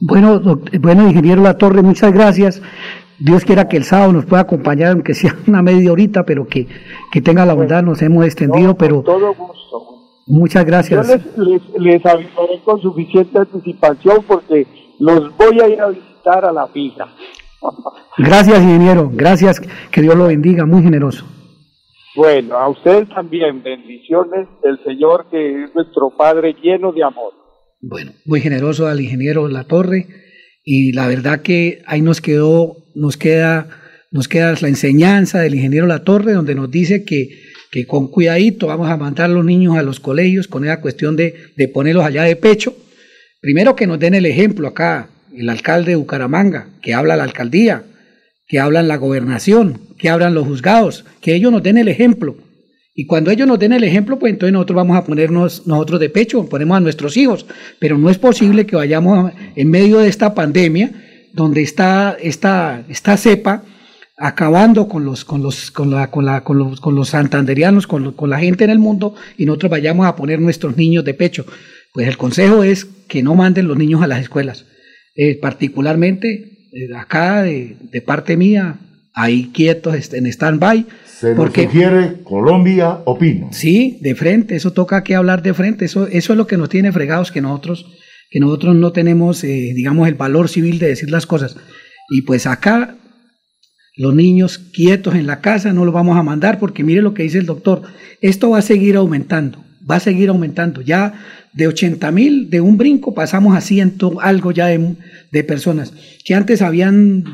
Bueno, bueno, ingeniero La Torre, muchas gracias. Dios quiera que el sábado nos pueda acompañar, aunque sea una media horita, pero que, que tenga la bondad, nos hemos extendido, pero... todo gusto. Muchas gracias. Yo les, les, avisaré con suficiente anticipación porque los voy a ir a visitar a la fija. gracias, ingeniero. Gracias. Que Dios lo bendiga. Muy generoso. Bueno, a ustedes también. Bendiciones del Señor que es nuestro Padre lleno de amor. Bueno, muy generoso al ingeniero La Torre y la verdad que ahí nos quedó, nos queda, nos queda la enseñanza del ingeniero La Torre donde nos dice que, que con cuidadito vamos a mandar a los niños a los colegios con esa cuestión de, de ponerlos allá de pecho. Primero que nos den el ejemplo acá, el alcalde de Bucaramanga, que habla la alcaldía, que hablan la gobernación, que hablan los juzgados, que ellos nos den el ejemplo y cuando ellos nos den el ejemplo, pues entonces nosotros vamos a ponernos nosotros de pecho, ponemos a nuestros hijos. Pero no es posible que vayamos en medio de esta pandemia, donde está esta, esta cepa acabando con los, con los, con la, con la, con los, con los santanderianos, con, con la gente en el mundo, y nosotros vayamos a poner nuestros niños de pecho. Pues el consejo es que no manden los niños a las escuelas. Eh, particularmente eh, acá de, de parte mía, ahí quietos en stand-by se porque, sugiere Colombia opina. Sí, de frente, eso toca que hablar de frente, eso, eso es lo que nos tiene fregados, que nosotros, que nosotros no tenemos, eh, digamos, el valor civil de decir las cosas. Y pues acá, los niños quietos en la casa, no los vamos a mandar, porque mire lo que dice el doctor, esto va a seguir aumentando, va a seguir aumentando. Ya de 80 mil, de un brinco, pasamos a ciento algo ya de, de personas, que antes habían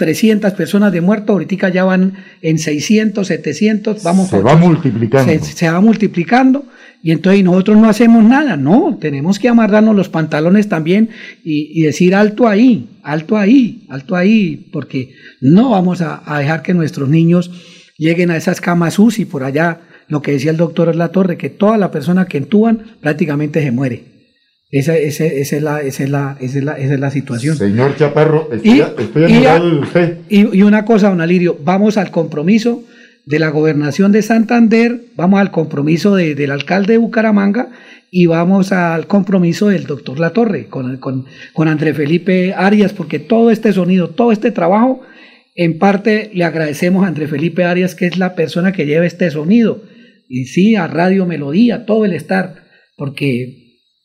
300 personas de muertos, ahorita ya van en 600, 700, vamos se va multiplicando. Se, va multiplicando. Y entonces nosotros no hacemos nada, no, tenemos que amarrarnos los pantalones también y, decir alto ahí, alto ahí, alto ahí, porque no vamos a, dejar que nuestros niños lleguen a esas camas UCI por allá, lo que decía el doctor La Torre, que toda la persona que entúan prácticamente se muere. Esa, esa, esa, es la, esa, es la, esa, es la, esa es la situación. Señor Chaparro, estoy, estoy y, de usted. Y, una cosa, don Alirio, vamos al compromiso de la gobernación de Santander, vamos al compromiso de, del alcalde de Bucaramanga y vamos al compromiso del doctor Latorre con, con, con André Felipe Arias, porque todo este sonido, todo este trabajo, en parte le agradecemos a André Felipe Arias, que es la persona que lleva este sonido, y sí, a Radio Melodía, todo el estar, porque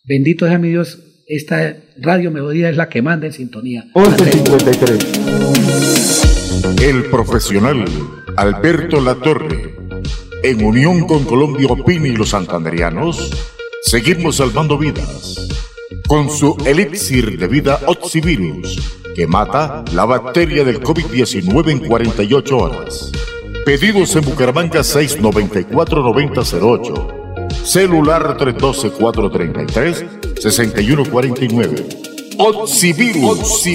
Bendito sea mi Dios, esta radio melodía es la que manda en sintonía. 1153. El profesional Alberto Latorre, en unión con Colombia Opini y los santanderianos, seguimos salvando vidas con su elixir de vida Oxivirus que mata la bacteria del COVID-19 en 48 horas. Pedidos en Bucaramanga 694-9008. Celular 312-433-6149. Oxivirus,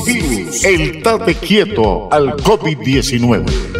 el tate quieto al COVID-19.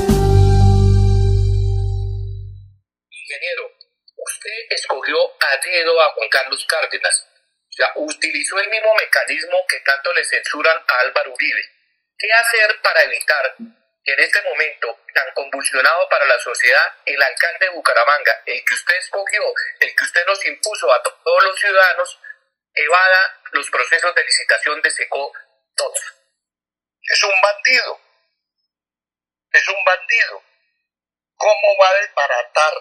A dedo a Juan Carlos Cárdenas. O sea, utilizó el mismo mecanismo que tanto le censuran a Álvaro Uribe. ¿Qué hacer para evitar que en este momento tan convulsionado para la sociedad, el alcalde de Bucaramanga, el que usted escogió, el que usted nos impuso a todos los ciudadanos, evada los procesos de licitación de SECO todos? Es un bandido. Es un bandido. ¿Cómo va a desbaratar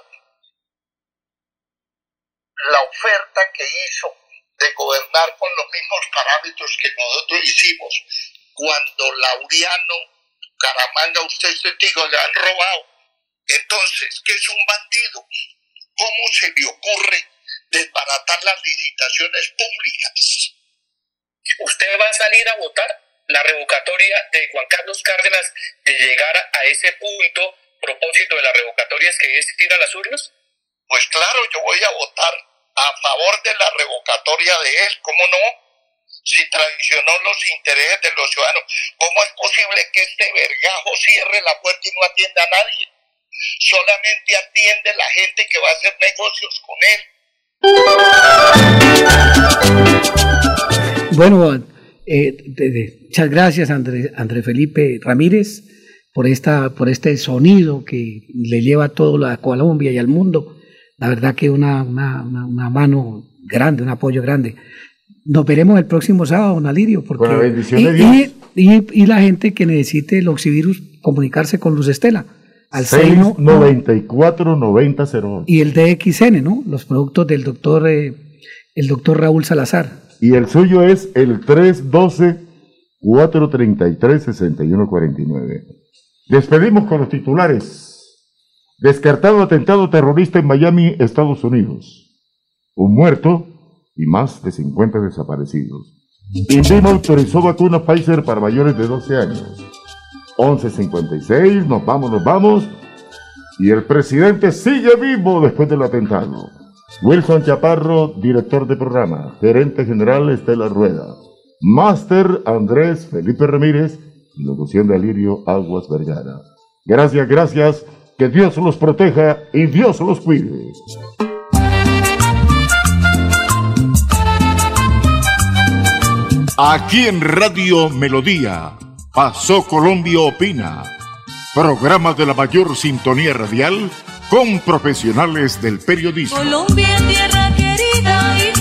la oferta que hizo de gobernar con los mismos parámetros que nosotros hicimos cuando Laureano, Caramanga, usted es testigo, le han robado. Entonces, ¿qué es un bandido? ¿Cómo se le ocurre desbaratar las licitaciones públicas? ¿Usted va a salir a votar la revocatoria de Juan Carlos Cárdenas de llegar a ese punto? Propósito de la revocatoria es que es ir a las urnas? Pues claro, yo voy a votar a favor de la revocatoria de él, ¿cómo no? Si traicionó los intereses de los ciudadanos, ¿cómo es posible que este vergajo cierre la puerta y no atienda a nadie? Solamente atiende la gente que va a hacer negocios con él. Bueno, eh, muchas gracias André, André Felipe Ramírez por, esta, por este sonido que le lleva a toda Colombia y al mundo la verdad que una, una, una, mano grande, un apoyo grande. Nos veremos el próximo sábado, don Alirio, porque la bendición y, de Dios. Y, y, y, la gente que necesite el oxivirus comunicarse con Luz Estela al 694 9008 y el DXN, ¿no? Los productos del doctor eh, el doctor Raúl Salazar. Y el suyo es el 312 433 6149. Despedimos con los titulares. Descartado atentado terrorista en Miami, Estados Unidos. Un muerto y más de 50 desaparecidos. INVIMA autorizó vacuna Pfizer para mayores de 12 años. 11.56, nos vamos, nos vamos. Y el presidente sigue vivo después del atentado. Wilson Chaparro, director de programa. Gerente general Estela Rueda. Máster Andrés Felipe Ramírez. Locución de Alirio Aguas Vergara. Gracias, gracias. Que Dios los proteja y Dios los cuide. Aquí en Radio Melodía, Pasó Colombia Opina, programa de la mayor sintonía radial con profesionales del periodismo. Colombia, tierra querida, himno